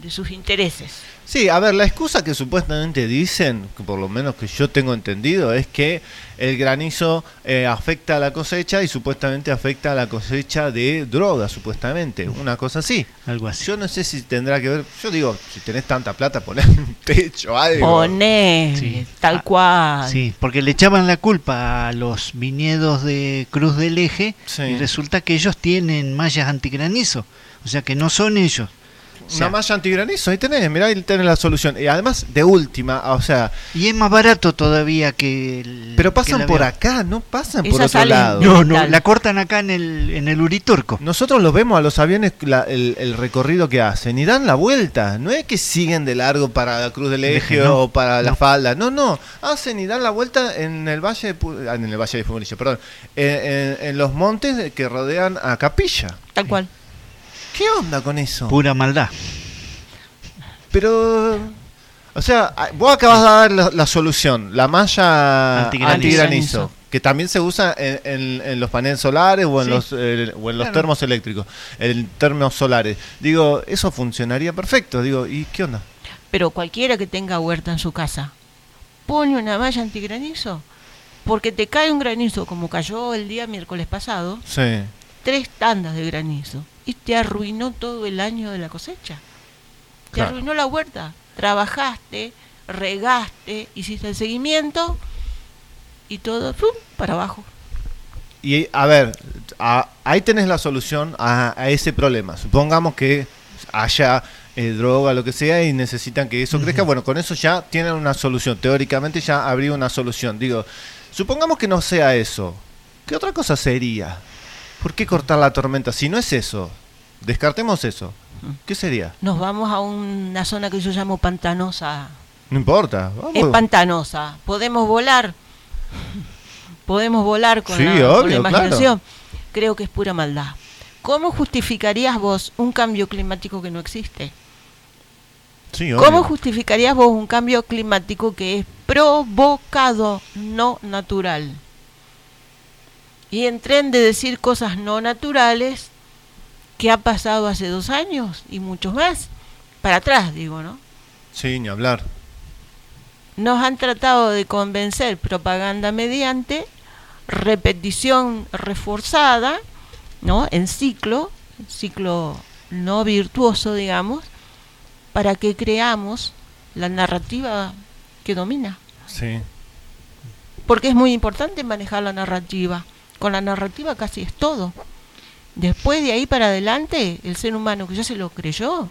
de sus intereses. Sí, a ver, la excusa que supuestamente dicen, que por lo menos que yo tengo entendido, es que el granizo eh, afecta a la cosecha y supuestamente afecta a la cosecha de droga, supuestamente, una cosa así. Algo así. Yo no sé si tendrá que ver, yo digo, si tenés tanta plata, poner un techo, algo. Poné, Sí. tal cual. Sí, porque le echaban la culpa a los viñedos de Cruz del Eje Sí. y resulta que ellos tienen mallas antigranizo. O sea que no son ellos. Sea, Una malla antigranizo, ahí tenés, mirá, ahí tenés la solución. Y además, de última, o sea, y es más barato todavía que el. pero pasan por acá, no pasan por otro lado. No, no, la cortan acá en el, en el Uriturco. Nosotros los vemos a los aviones la- el, el recorrido que hacen y dan la vuelta. No es que siguen de largo para la Cruz del Eje no. o para la falda. No, no. Hacen y dan la vuelta en el valle de, ah, en el valle de Fumurillo, perdón. En, en- en los montes que rodean a Capilla. Tal cual. ¿Qué onda con eso? Pura maldad. Pero, o sea, ah, vos acabas de dar la, la solución, la malla Antigranizo. antigranizo, que también se usa en, en- en los paneles solares o en Sí. los eh, o en los Claro. termos eléctricos, en termos solares. Digo, eso funcionaría perfecto. Digo, ¿y qué onda? Pero cualquiera que tenga huerta en su casa, pone una malla antigranizo. Porque te cae un granizo, como cayó el día miércoles pasado, Sí. tres tandas de granizo. Y te arruinó todo el año de la cosecha. Te Claro. arruinó la huerta. Trabajaste, regaste, hiciste el seguimiento y todo ¡pum! para abajo. Y a ver, a- ahí tenés la solución a, a ese problema. Supongamos que haya eh, droga, lo que sea, y necesitan que eso crezca. Bueno, con eso ya tienen una solución. Teóricamente ya habría una solución. Digo, supongamos que no sea eso. ¿Qué otra cosa sería? ¿Por qué cortar la tormenta? Si no es eso, descartemos eso. ¿Qué sería? Nos vamos a una zona que yo llamo pantanosa. No importa. Vamos. Es pantanosa. Podemos volar. Podemos volar con, Sí, la, con la obvio, imaginación. Creo que es pura maldad. ¿Cómo justificarías vos un cambio climático que no existe? Sí, ¿Cómo justificarías vos un cambio climático que es provocado, no natural? Y en tren de decir cosas no naturales, ¿qué ha pasado hace dos años y muchos más? Para atrás, digo, ¿no? Sí, ni hablar. Nos han tratado de convencer propaganda mediante repetición reforzada, ¿no? En ciclo, ciclo no virtuoso, digamos, para que creamos la narrativa que domina. Sí. Porque es muy importante manejar la narrativa. Con la narrativa casi es todo. Después de ahí para adelante, el ser humano que ya se lo creyó,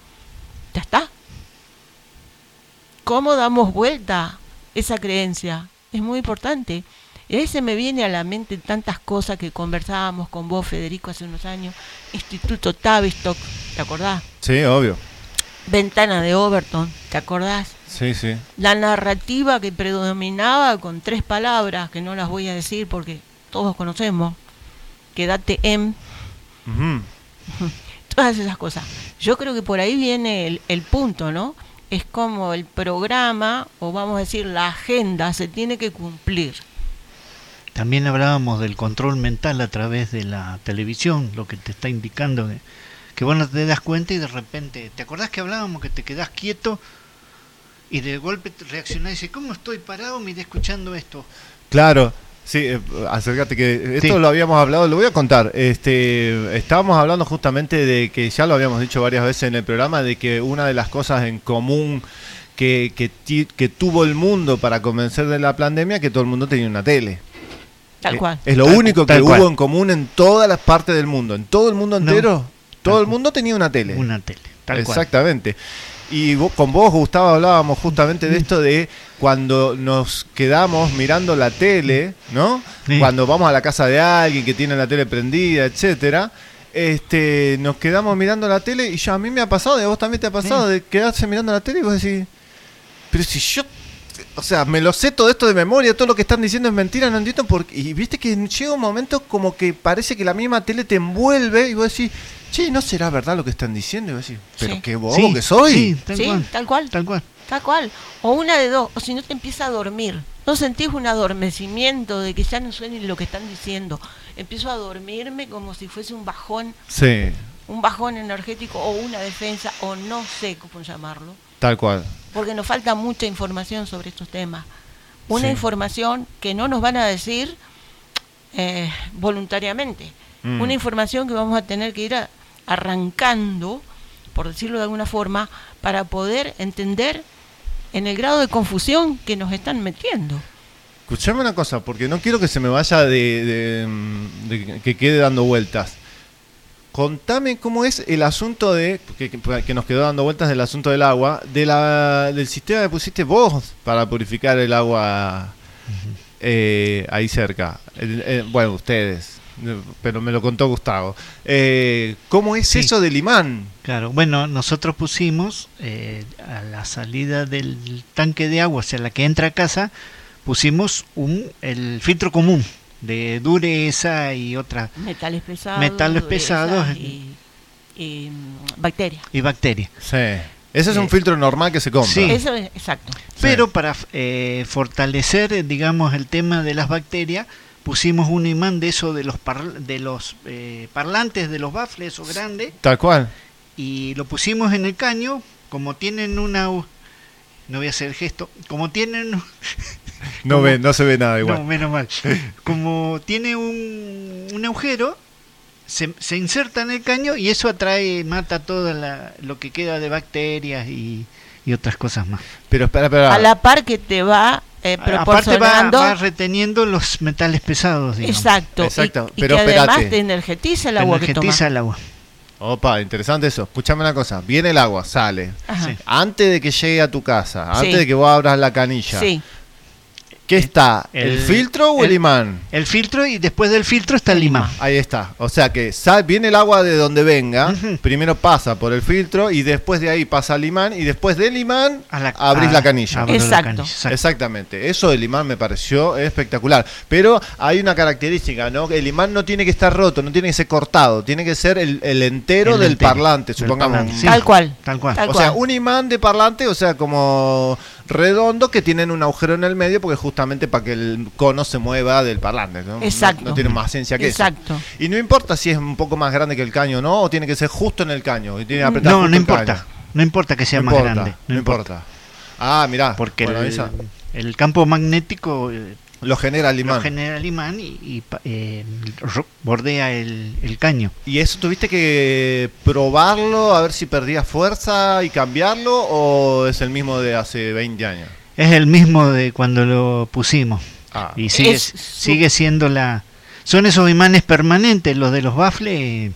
ya está. ¿Cómo damos vuelta esa creencia? Es muy importante. Y ahí se me viene a la mente tantas cosas que conversábamos con vos, Federico, hace unos años. Instituto Tavistock, ¿te acordás? Sí, obvio. Ventana de Overton, ¿te acordás? Sí, sí. La narrativa que predominaba con tres palabras, que no las voy a decir porque todos conocemos. Quédate en Ujú. todas esas cosas. Yo creo que por ahí viene el, el punto, ¿no? Es como el programa, o vamos a decir la agenda, se tiene que cumplir. También hablábamos del control mental a través de la televisión, lo que te está indicando que, que vos no te das cuenta y de repente, ¿te acordás que hablábamos que te quedás quieto y de golpe te reaccionás y dices, ¿cómo estoy parado? Miré escuchando esto. Claro, sí, eh, acércate que esto Sí. lo habíamos hablado, lo voy a contar. Este, estábamos hablando justamente de que ya lo habíamos dicho varias veces en el programa de que una de las cosas en común que, que, ti- que tuvo el mundo para convencer de la pandemia que todo el mundo tenía una tele. Tal Eh, cual. Es lo Tal- único que hubo cual. en común en todas las partes del mundo. En todo el mundo No. entero, todo el mundo tenía una tele. Una tele, tal cual. Y vos- con vos, Gustavo, hablábamos justamente de esto de cuando nos quedamos mirando la tele, ¿no? Sí. Cuando vamos a la casa de alguien que tiene la tele prendida, etcétera. Este, nos quedamos mirando la tele y ya a mí me ha pasado, y a vos también te ha pasado, de quedarse mirando la tele y vos decís, pero si yo, o sea, me lo sé todo esto de memoria, todo lo que están diciendo es mentira, no entiendo por qué. Y viste que llega un momento como que parece que la misma tele te envuelve y vos decís, che, ¿no será verdad lo que están diciendo? Y vos decís, pero Sí. qué bobo Sí, que soy. sí, tal sí, cual. tal cual. Tal cual. Tal cual. O una de dos, o si no te empieza a dormir. No sentís un adormecimiento de que ya no suene lo que están diciendo. Empiezo a dormirme como si fuese un bajón, Sí, un bajón energético o una defensa, o no sé cómo llamarlo. tal cual. Porque nos falta mucha información sobre estos temas. Una Sí. información que no nos van a decir eh, voluntariamente. Mm. Una información que vamos a tener que ir a- arrancando, por decirlo de alguna forma, para poder entender en el grado de confusión que nos están metiendo. Escuchame una cosa, porque no quiero que se me vaya de, de, de que quede dando vueltas. Contame cómo es el asunto de, que, que- nos quedó dando vueltas del asunto del agua, de la, del sistema que pusiste vos para purificar el agua eh, ahí cerca. El- eh, bueno, ustedes, pero me lo contó Gustavo. Eh, ¿Cómo es Sí. eso del imán? Claro, bueno, nosotros pusimos eh, a la salida del tanque de agua, o sea, la que entra a casa, pusimos un el filtro común de dureza y otra Metales pesados. Metales pesados. Y, y, mm, bacterias. y bacterias. Sí. Ese es un Eh, filtro normal que se compra. sí. Eso es exacto. Pero para eh, fortalecer, eh, digamos, el tema de las bacterias, pusimos un imán de eso de los par- de los eh, parlantes de los baffles, esos grandes, Tal cual. y lo pusimos en el caño, como tienen una no voy a hacer el gesto, como tienen No, como- ve, no se ve nada igual. no, menos mal. Como tiene un, un agujero, se, se inserta en el caño y eso atrae, mata todo la- lo que queda de bacterias y, y otras cosas más. Pero espera, espera. A la par que te va eh, Aparte va, reteniendo los metales pesados. digamos. Exacto. Exacto, Y, pero que además te energetiza el agua que Energetiza el agua. Opa, interesante eso. Escuchame una cosa. Viene el agua, sale. Sí. Antes de que llegue a tu casa, antes Sí. de que vos abras la canilla, Sí, ¿qué está? ¿El, El- filtro o el, el- imán? El filtro y después del filtro está el imán. Ahí está. O sea que sal- viene el agua de donde venga, primero pasa por el filtro y después de ahí pasa al imán y después del imán A la- abrís a- la canilla. la Exacto. canilla, exacto. Exactamente, eso del imán me pareció espectacular. Pero hay una característica, ¿no? El imán no tiene que estar roto, no tiene que ser cortado, tiene que ser el, el entero El del entero, parlante, del supongamos. parlante, sí. tal cual. Tal cual. Tal o sea, un imán de parlante, o sea, como redondo que tienen un agujero en el medio porque justamente para que el cono se mueva del parlante. ¿no? No- Exacto. No, tiene más ciencia que Exacto. eso. Y no importa si es un poco más grande que el caño, ¿no? O tiene que ser justo en el caño. Y tiene que apretar No, justo no el importa. caño. No importa que sea No más importa, grande. No importa. Ah, mirá. Porque bueno, el, esa- el campo magnético eh, lo genera el imán. lo genera el imán y, y eh, bordea el, el caño. ¿Y eso tuviste que probarlo a ver si perdía fuerza y cambiarlo o es el mismo de hace 20 años? Es el mismo de cuando lo pusimos. Ah. Y sigue, Es sigue siendo la... Son esos imanes permanentes, los de los baffles.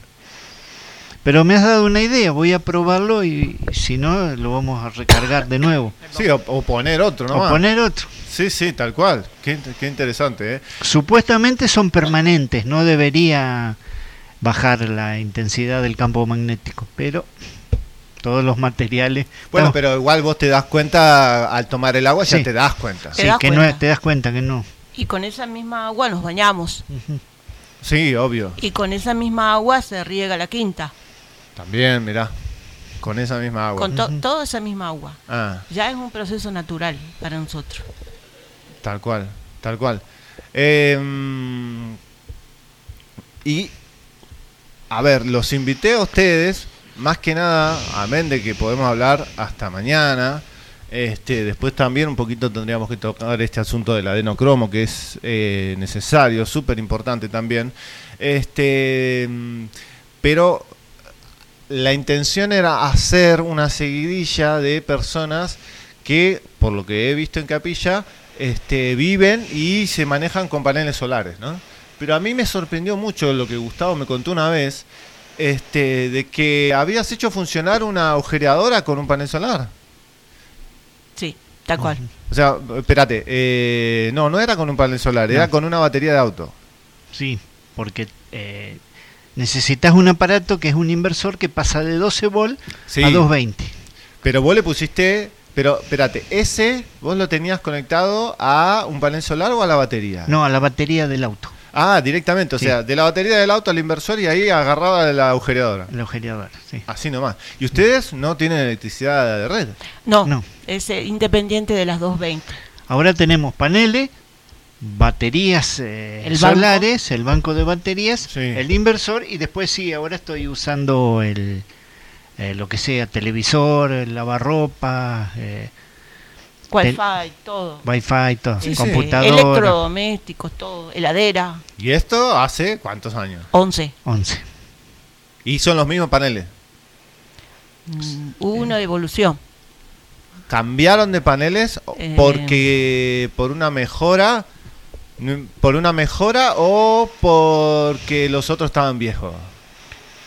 Pero me has dado una idea, voy a probarlo y si no, lo vamos a recargar de nuevo. Sí, o, o poner otro, ¿no? O poner otro. Sí, sí, tal cual. Qué, int- qué interesante, ¿eh? Supuestamente son permanentes, no debería bajar la intensidad del campo magnético, pero todos los materiales... Bueno, No, pero igual vos te das cuenta al tomar el agua, ya te das cuenta. sí, das que no cuenta. te das cuenta que no. Y con esa misma agua nos bañamos. Sí, obvio. Y con esa misma agua se riega la quinta. También, mirá. Con esa misma agua. Con to- toda esa misma agua. Ah, Ya es un proceso natural para nosotros. tal cual, tal cual. Eh, mm, y, a ver, los invité a ustedes, más que nada, amén de que podemos hablar hasta mañana. Este, después también un poquito tendríamos que tocar este asunto del adenocromo, que es eh, necesario, súper importante también. Este, mm, pero la intención era hacer una seguidilla de personas que, por lo que he visto en Capilla, este, viven y se manejan con paneles solares, ¿no? Pero a mí me sorprendió mucho lo que Gustavo me contó una vez, este, de que habías hecho funcionar una agujereadora con un panel solar. Sí, tal cual. O sea, espérate, eh, no, no era con un panel solar, era con una batería de auto. Sí, porque eh, necesitas un aparato que es un inversor que pasa de 12 volt Sí. a 220. Pero vos le pusiste, pero espérate, ese vos lo tenías conectado a un panel solar o a la batería. No, a la batería del auto. Ah, directamente, o Sí. sea, de la batería del auto al inversor y ahí agarraba la agujereadora. La agujereadora, sí. Así nomás. ¿Y ustedes no tienen electricidad de red? No, No. es eh, independiente de las 220. Ahora tenemos paneles, baterías eh, El banco. solares, el banco de baterías, el inversor y después sí, ahora estoy usando el eh, lo que sea, televisor, el lavarropa, eh, Wi-Fi, tel- todo. Wi-Fi, todo, Sí, sí. computadora. Electrodomésticos, todo. Heladera. ¿Y esto hace cuántos años? 11. 11. ¿Y son los mismos paneles? Mm, hubo una evolución. ¿Cambiaron de paneles Eh. porque por una mejora, por una mejora o porque los otros estaban viejos?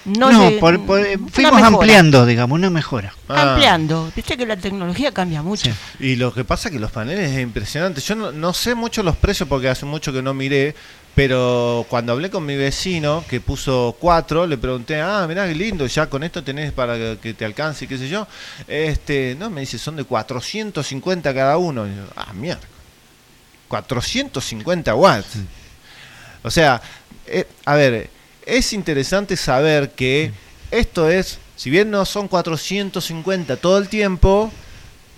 No, No, por- por- una fuimos ampliando, digamos, una mejora. Ah. Ampliando. Viste que la tecnología cambia mucho. Y lo que pasa es que los paneles es impresionante. Yo no, no sé mucho los precios porque hace mucho que no miré, pero cuando hablé con mi vecino que puso cuatro, le pregunté, ah, mirá qué lindo, ya con esto tenés para que- te alcance y qué sé yo. Este, no, me dice, son de 450 cada uno. Y yo, ah, mierda. 450 watts. O sea, eh, a ver, es interesante saber que esto es, si bien no son 450 todo el tiempo,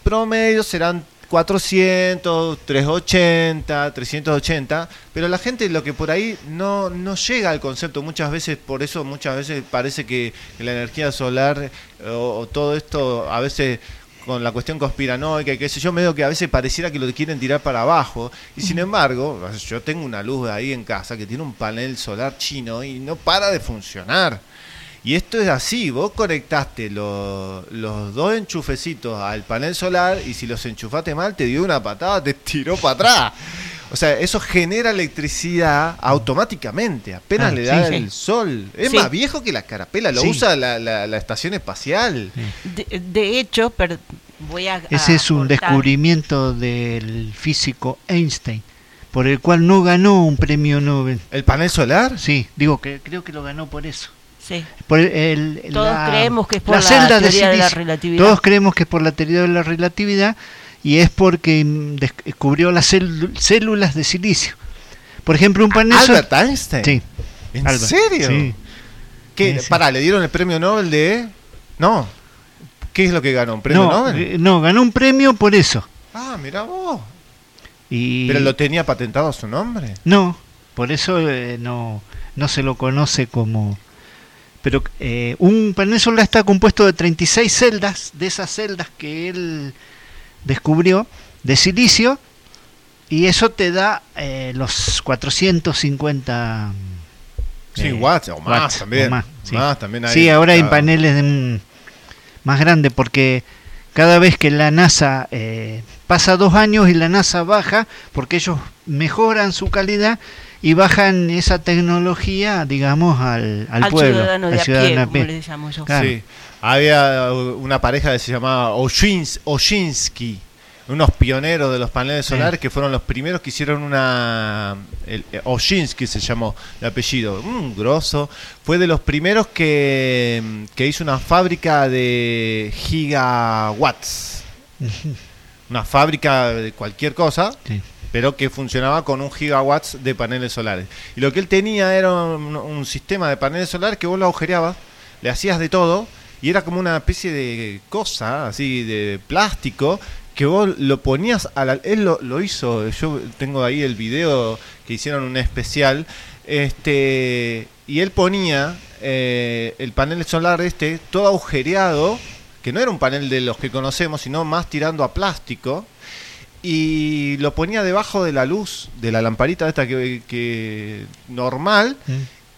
promedio serán 400, 380, 380, pero la gente lo que por ahí no, no llega al concepto, muchas veces, por eso muchas veces parece que la energía solar eh, o, o todo esto, a veces con la cuestión conspiranoica y qué sé yo, medio que a veces pareciera que lo quieren tirar para abajo, y sin embargo, yo tengo una luz ahí en casa que tiene un panel solar chino y no para de funcionar. Y esto es así, vos conectaste lo- los dos enchufecitos al panel solar y si los enchufaste mal te dio una patada, te tiró para atrás. O sea, eso genera electricidad automáticamente, apenas Ah, le da sí, el sol. Es Sí. más viejo que la carapela, lo Sí. usa la, la- la estación espacial. De, de hecho, pero voy a. Ese a es un cortar. descubrimiento del físico Einstein, por el cual no ganó un premio Nobel. ¿El panel solar? Sí, digo que creo que lo ganó por eso. Sí. Por el- el- Todos la- creemos que es por la teoría de la relatividad. Todos creemos que es por la teoría de la relatividad y es porque mm, des- descubrió las célu- células de silicio. Por ejemplo, un panel Albert Einstein. Sí. ¿En Albert, serio? sí. ¿Qué? Sí. Pará, ¿le dieron el premio Nobel de...? No. ¿Qué es lo que ganó? ¿Un premio No, Nobel? eh, no, ganó un premio por eso. Ah, mira vos. Y ¿Pero lo tenía patentado a su nombre? No, por eso eh, no, no se lo conoce como... Pero eh, un panel solar está compuesto de 36 celdas, de esas celdas que él descubrió, de silicio, y eso te da eh, los 450 Sí, eh, watts, o más watts, también. o más, sí. Más también hay, Sí, ahora hay paneles de más grandes porque cada vez que la NASA eh, pasa dos años y la NASA baja, porque ellos mejoran su calidad y bajan esa tecnología, digamos, al, al, Al pueblo, ciudadano al de a pie, a como le llamo yo. Claro. Sí. Había una pareja que se llamaba Oshins- Oshinsky, unos pioneros de los paneles solares que fueron los primeros que hicieron una. El, eh, Oshinsky se llamó de apellido, un grosso. Fue de los primeros que, que hizo una fábrica de gigawatts. Una fábrica de cualquier cosa. Sí. pero que funcionaba con un gigawatts de paneles solares. Y lo que él tenía era un, un sistema de paneles solares que vos lo agujereabas, le hacías de todo, y era como una especie de cosa, así, de plástico, que vos lo ponías a la... Él lo, lo hizo, yo tengo ahí el video que hicieron un especial, este y él ponía eh, el panel solar este todo agujereado, que no era un panel de los que conocemos, sino más tirando a plástico, y lo ponía debajo de la luz de la lamparita esta que, que normal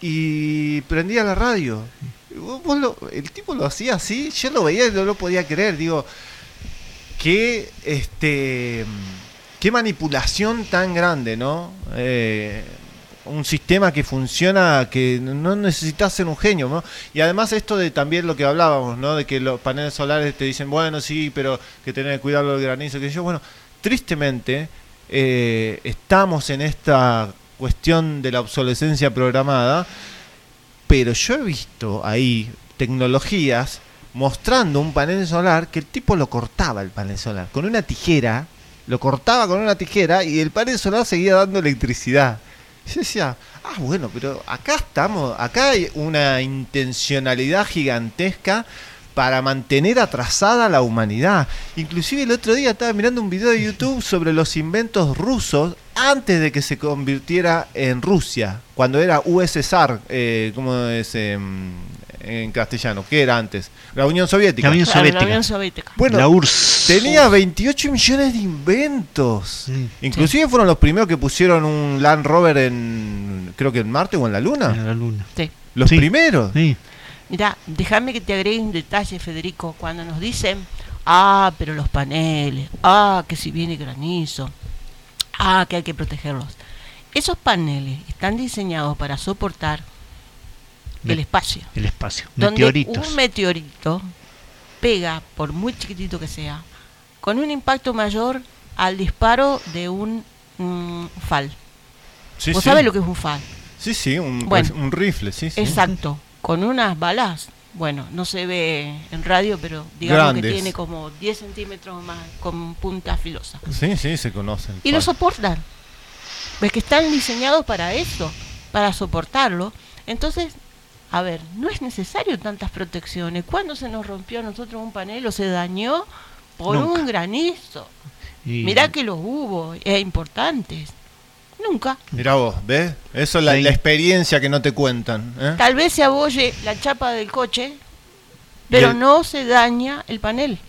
y prendía la radio. Vos- lo- el tipo lo hacía así, yo lo veía y no lo podía creer, digo, qué, este, qué manipulación tan grande, ¿no? Eh, un sistema que funciona, que no necesitas ser un genio, ¿no? Y además esto de también lo que hablábamos, ¿no? De que los paneles solares te dicen, bueno, sí, pero que tenés que cuidarlo del granizo, que yo, bueno, tristemente eh, estamos en esta cuestión de la obsolescencia programada, pero yo he visto ahí tecnologías mostrando un panel solar que el tipo lo cortaba el panel solar con una tijera, lo cortaba con una tijera y el panel solar seguía dando electricidad. Y yo decía, ah, bueno, pero acá estamos, acá hay una intencionalidad gigantesca para mantener atrasada a la humanidad. Inclusive el otro día estaba mirando un video de YouTube sobre los inventos rusos antes de que se convirtiera en Rusia, cuando era USSR, eh, ¿cómo es em, en castellano? ¿Qué era antes? La Unión Soviética. La Unión Soviética. la Unión Soviética. Bueno, La URSS. tenía 28 millones de inventos. Inclusive fueron los primeros que pusieron un Land Rover en, creo que en Marte o en la Luna. En la luna. Sí. Los Sí. primeros. Sí. Mira, déjame que te agregue un detalle, Federico. Cuando nos dicen, ah, pero los paneles, ah, que si viene granizo, ah, que hay que protegerlos. Esos paneles están diseñados para soportar el espacio. El espacio. Donde Meteoritos. un meteorito pega, por muy chiquitito que sea, con un impacto mayor al disparo de un mm, FAL. Sí, ¿Vos sí. sabés lo que es un FAL? Sí, sí, un, Bueno. un rifle, sí, sí. Exacto, con unas balas, bueno, no se ve en radio, pero digamos que tiene como 10 centímetros más con punta filosa. Sí, sí, se conocen. Y lo soportan. Ves que están diseñados para eso, para soportarlo. Entonces, a ver, no es necesario tantas protecciones. ¿Cuándo se nos rompió a nosotros un panel o se dañó por Nunca. un granizo? Y- Mirá que los hubo, e importantes. Nunca. Mirá vos, ¿ves? Eso es la, Sí. la experiencia que no te cuentan. ¿eh? Tal vez se abolle la chapa del coche, pero el- no se daña el panel.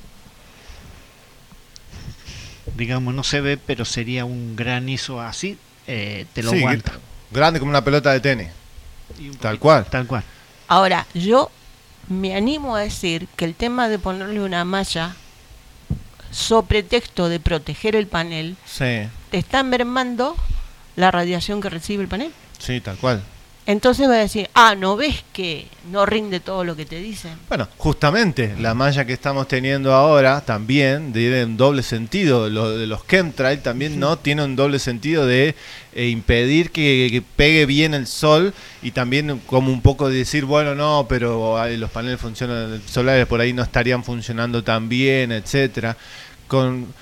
digamos, no se ve, pero sería un granizo así, eh, te lo Sí, aguanta. Grande como una pelota de tenis. Tal cual. Tal cual. Ahora, yo me animo a decir que el tema de ponerle una malla sobre texto de proteger el panel Sí, te está mermando la radiación que recibe el panel. sí, tal cual. Entonces va a decir, ah, ¿no ves que no rinde todo lo que te dicen? Bueno, justamente la malla que estamos teniendo ahora también tiene un doble sentido. Lo de los chemtrail también no tiene un doble sentido de eh, impedir que, que pegue bien el sol y también como un poco de decir, bueno, no, pero los paneles funcionan solares por ahí no estarían funcionando tan bien, etcétera. Con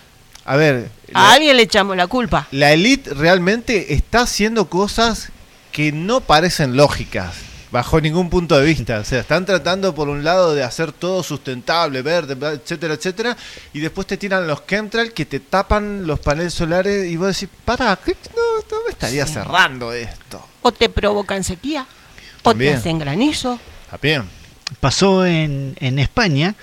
a ver, A alguien le echamos la culpa. la elite realmente está haciendo cosas que no parecen lógicas bajo ningún punto de vista. O sea, están tratando por un lado de hacer todo sustentable, verde, bla, etcétera, etcétera, y después te tiran los chemtrails que te tapan los paneles solares y vos decís, para, ¿qué? no, no me estaría Sí. cerrando esto. O te provocan sequía, o te hacen granizo. Pasó en, en España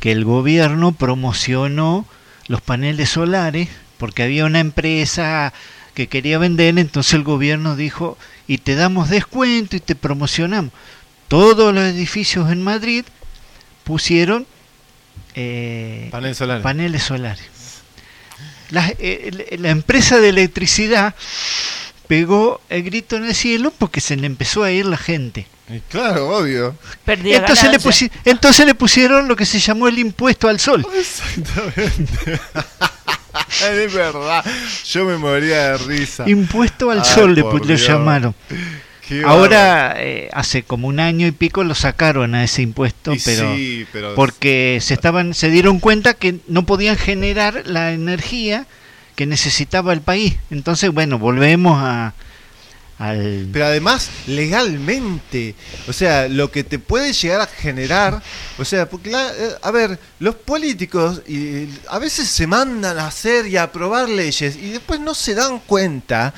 que el gobierno promocionó los paneles solares porque había una empresa que quería vender, entonces el gobierno dijo, y te damos descuento y te promocionamos. Todos los edificios en Madrid pusieron eh, Paneles solares. paneles solares. La, eh, la empresa de electricidad pegó el grito en el cielo porque se le empezó a ir la gente. Y claro, obvio. Perdía Entonces le, ganancia. pusi- entonces le pusieron lo que se llamó el impuesto al sol. Exactamente. es verdad. Yo me moriría de risa. Impuesto al Ay, sol le, llamaron. Qué Ahora, eh, hace como un año y pico lo sacaron a ese impuesto, pero, sí, pero- porque se estaban, se dieron cuenta que no podían generar la energía que necesitaba el país. Entonces, bueno, volvemos a al Pero además, legalmente, o sea, lo que te puede llegar a generar, o sea, porque, la- eh, a ver, los políticos y, a veces se mandan a hacer y a aprobar leyes y después no se dan cuenta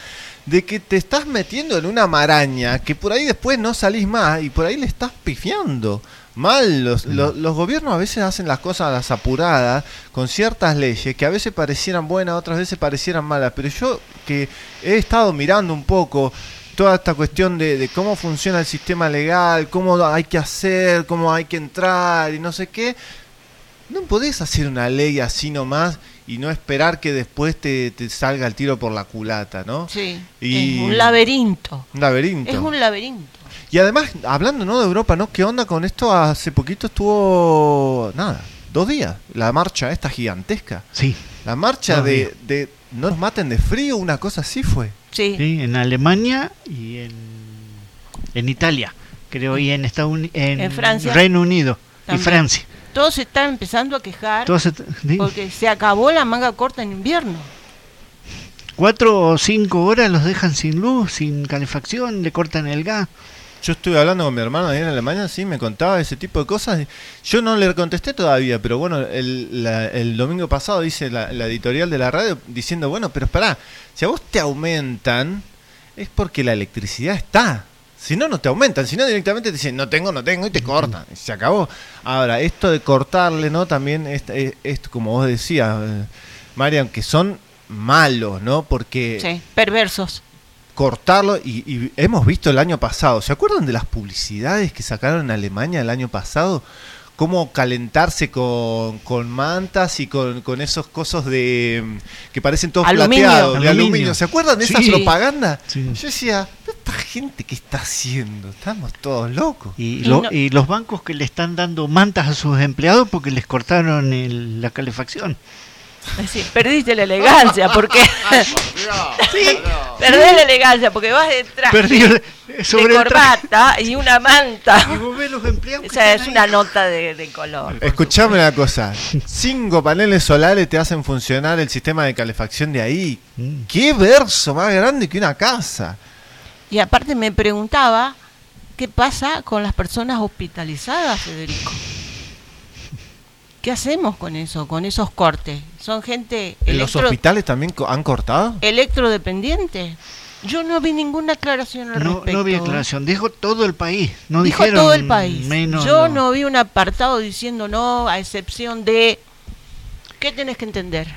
de que te estás metiendo en una maraña que por ahí después no salís más y por ahí le estás pifiando. Mal, los, los, los gobiernos a veces hacen las cosas a las apuradas con ciertas leyes que a veces parecieran buenas, otras veces parecieran malas, pero yo que he estado mirando un poco toda esta cuestión de, de cómo funciona el sistema legal, cómo hay que hacer, cómo hay que entrar y no sé qué, no podés hacer una ley así nomás y no esperar que después te, te salga el tiro por la culata, ¿no? Sí. Y- Es un laberinto. Un laberinto. Es un laberinto. Y además, hablando ¿no? de Europa, ¿no? ¿Qué onda con esto? Hace poquito estuvo, nada, dos días, la marcha esta gigantesca. Sí. La marcha de, de no nos maten de frío, una cosa así fue. Sí. Sí, en Alemania y en, en Italia, creo, y en Estados Uni- en, En Francia. Reino Unido y. Francia. Todos se están empezando a quejar Todos se- sí. porque se acabó la manga corta en invierno. Cuatro o cinco horas los dejan sin luz, sin calefacción, le cortan el gas. Yo estuve hablando con mi hermano ahí en Alemania, sí, me contaba ese tipo de cosas. Yo no le contesté todavía, pero bueno, el, la- el domingo pasado dice la, la editorial de la radio diciendo, bueno, pero esperá, si a vos te aumentan, es porque la electricidad está. Si no, no te aumentan, si no directamente te dicen, no tengo, no tengo, y te cortan, y se acabó. Ahora, esto de cortarle, ¿no? También, es, es- es como vos decías, eh, Marian, que son malos, ¿no? Porque Sí, perversos. cortarlo y, y hemos visto el año pasado, ¿se acuerdan de las publicidades que sacaron en Alemania el año pasado? Cómo calentarse con, con mantas y con, con esos cosos de que parecen todos Aluminio. plateados, de Aluminio. aluminio. ¿Se acuerdan de esa Sí. propaganda? Sí. Yo decía, esta gente qué está haciendo, estamos todos locos. Y, Y lo- no- y los bancos que le están dando mantas a sus empleados porque les cortaron el- la calefacción. Perdiste la elegancia porque perdés la elegancia porque vas detrás Perdí de, el- de sobre traje. corbata y una manta. Y vos ves los empleados O sea, es ahí. una nota de, de color. Escuchame una cosa, cinco paneles solares te hacen funcionar el sistema de calefacción de ahí. Mm. ¿Qué verso más grande que una casa? Y aparte me preguntaba qué pasa con las personas hospitalizadas, Federico. ¿Qué hacemos con eso, con esos cortes? ¿Son gente ¿En los hospitales también han cortado? electrodependiente? Yo no vi ninguna aclaración al No, respecto. no había aclaración, dijo todo el país. No Dijo dijeron todo el país. menos Yo no vi un apartado diciendo no, a excepción de... ¿Qué tenés que entender?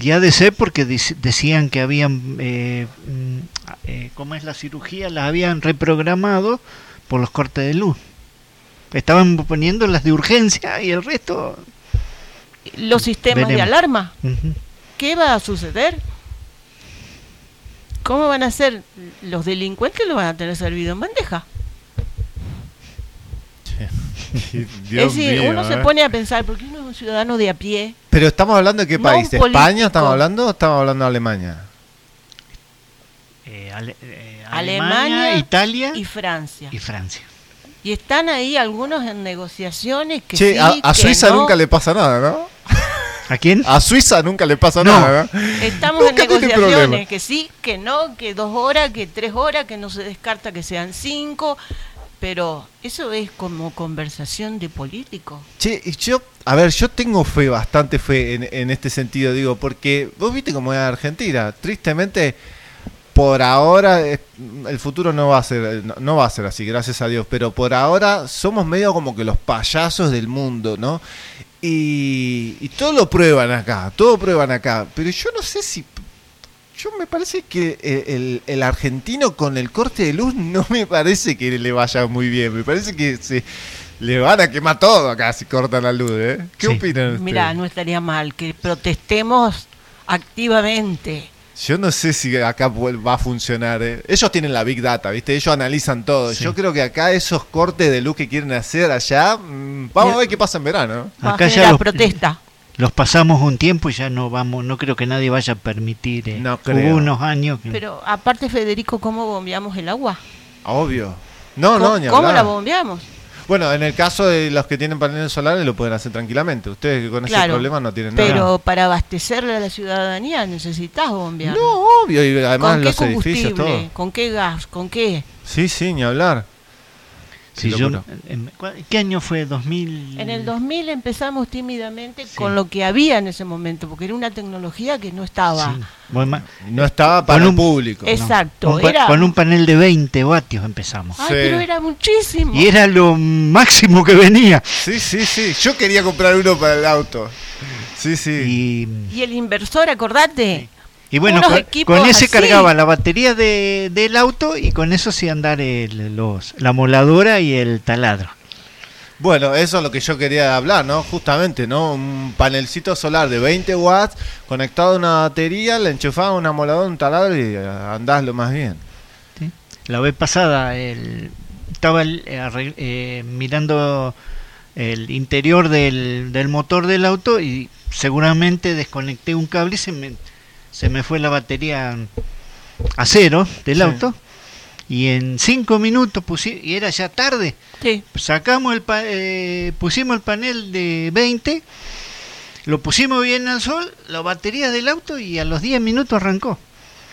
Y ser porque decían que habían, eh, mm, eh, ¿cómo es la cirugía? Las habían reprogramado por los cortes de luz. Estaban poniendo las de urgencia y el resto... Los sistemas de alarma. ¿Qué va a suceder? ¿Cómo van a ser? Los delincuentes lo van a tener servido en bandeja. Dios es decir, mío, uno se ¿eh? pone a pensar, porque uno es un ciudadano de a pie. Pero estamos hablando de qué No país, un ¿de España estamos hablando o estamos hablando de Alemania? Eh, Ale- eh, Alemania, Alemania, Italia y Francia. y Francia. Y están ahí algunos en negociaciones que che, sí, a, a que Suiza no. nunca le pasa nada, ¿no? ¿A quién? A Suiza nunca le pasa No. nada, ¿no? Estamos en Nunca negociaciones, que sí, que no, que dos horas, que tres horas, que no se descarta que sean cinco, pero eso es como conversación de político. Che, y yo, a ver, yo tengo fe, bastante fe en, en este sentido, digo, porque vos viste cómo es Argentina. Tristemente, por ahora, eh, el futuro no va a ser, no, no va a ser así, gracias a Dios, pero por ahora somos medio como que los payasos del mundo, ¿no? Y, y todo lo prueban acá, todo prueban acá, pero yo no sé si yo me parece que el, el- el argentino con el corte de luz no me parece que le vaya muy bien. Me parece que se le van a quemar todo acá si cortan la luz, ¿eh? ¿Qué Sí. opinan ustedes? Mira, no estaría mal que protestemos activamente. Yo no sé si acá va a funcionar. ¿eh? Ellos tienen la Big Data, ¿viste? Ellos analizan todo. Sí. Yo creo que acá esos cortes de luz que quieren hacer allá, mm, vamos a ver qué pasa en verano. Acá ya los- protesta. Los pasamos un tiempo y ya no vamos, no creo que nadie vaya a permitir. eh. No creo. Hubo unos años que Pero aparte, Federico, ¿cómo bombeamos el agua? Obvio. No, ¿Cómo, no, ni cómo hablar. la bombeamos? Bueno, en el caso de los que tienen paneles solares lo pueden hacer tranquilamente. Ustedes que con ese problema no tienen nada. Pero para abastecerle a la ciudadanía necesitas bombear. No, obvio, y además ¿Con qué los edificios, todo. ¿Con qué gas? ¿Con qué? Sí, sí, ni hablar. Sí, Qué yo- locura. em, ¿cuál- ¿Qué año fue? ¿2000? En el 2000 empezamos tímidamente con lo que había en ese momento, porque era una tecnología que no estaba. Sí. Bueno, ma- No estaba para el un- público. Exacto, con, pa- era- con un panel de 20 vatios empezamos. Ay, Sí. pero era muchísimo. Y era lo máximo que venía. Sí, sí, sí. Yo quería comprar uno para el auto. Sí, sí. Y, Y el inversor, acordate. Y bueno, con, ese así. cargaba la batería de- del auto y con eso hacía andar el- los, la moladora y el taladro. Bueno, eso es lo que yo quería hablar, ¿no? Justamente, ¿no? Un panelcito solar de 20 watts conectado a una batería, le enchufaba un amolador, un taladro y eh, andás lo más bien. La vez pasada el- estaba el- eh, eh, mirando el interior del, del motor del auto y seguramente desconecté un cable y se me, se me fue la batería a cero del Sí. auto. Y en cinco minutos pusi- y era ya tarde. Sí. Sacamos el pa- eh, pusimos el panel de 20, lo pusimos bien al sol, la batería del auto y a los 10 minutos arrancó.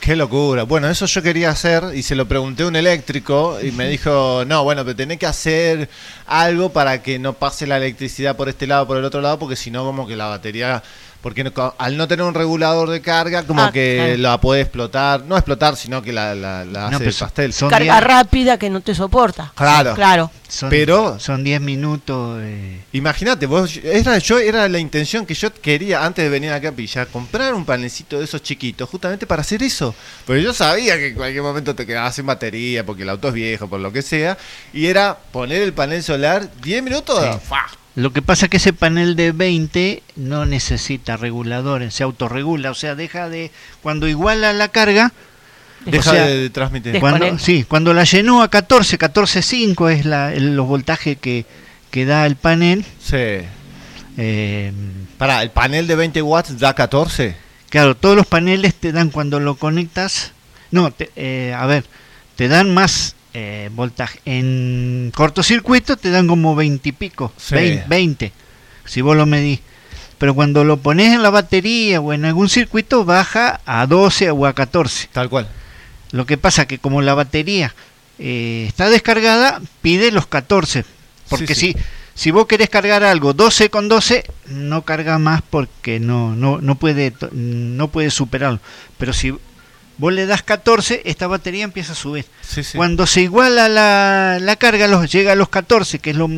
Qué locura. Bueno, eso yo quería hacer y se lo pregunté a un eléctrico y me dijo, no, bueno, pero tenés que hacer algo para que no pase la electricidad por este lado, por el otro lado, porque si no, como que la batería, porque al no tener un regulador de carga, como Ah, que claro. la puede explotar, no explotar, sino que la, la, la hace No, de pero pastel. Carga rápida que no te soporta. Claro. Claro. Son, Pero- son 10 minutos. eh, Imagínate, vos, era, yo, era la intención que yo quería antes de venir acá a Pilla, comprar un panelcito de esos chiquitos, justamente para hacer eso. Porque yo sabía que en cualquier momento te quedabas sin batería, porque el auto es viejo, por lo que sea, y era poner el panel solar 10 minutos. Sí. Lo que pasa es que ese panel de 20 no necesita reguladores, se autorregula, o sea, deja de cuando iguala la carga, Deja o sea, de transmitir. Cuando, sí, cuando la llenó a 14, 14.5 es la, el- los voltajes que, que da el panel. Sí. Eh, Para, ¿el panel de 20 watts da 14? claro, todos los paneles te dan cuando lo conectas. No, te- eh, a ver, te dan más eh, voltaje. En cortocircuito te dan como 20 y pico, Sí. 20, 20, si vos lo medís. Pero cuando lo pones en la batería o en algún circuito baja a 12 o a 14. Tal cual. Lo que pasa que como la batería eh, está descargada, pide los 14. Porque Sí, sí. si si vos querés cargar algo 12 con 12, no carga más porque no no no puede no puede superarlo. Pero si vos le das 14, esta batería empieza a subir. Sí, sí. Cuando se iguala la, la carga, los, llega a los 14, que es lo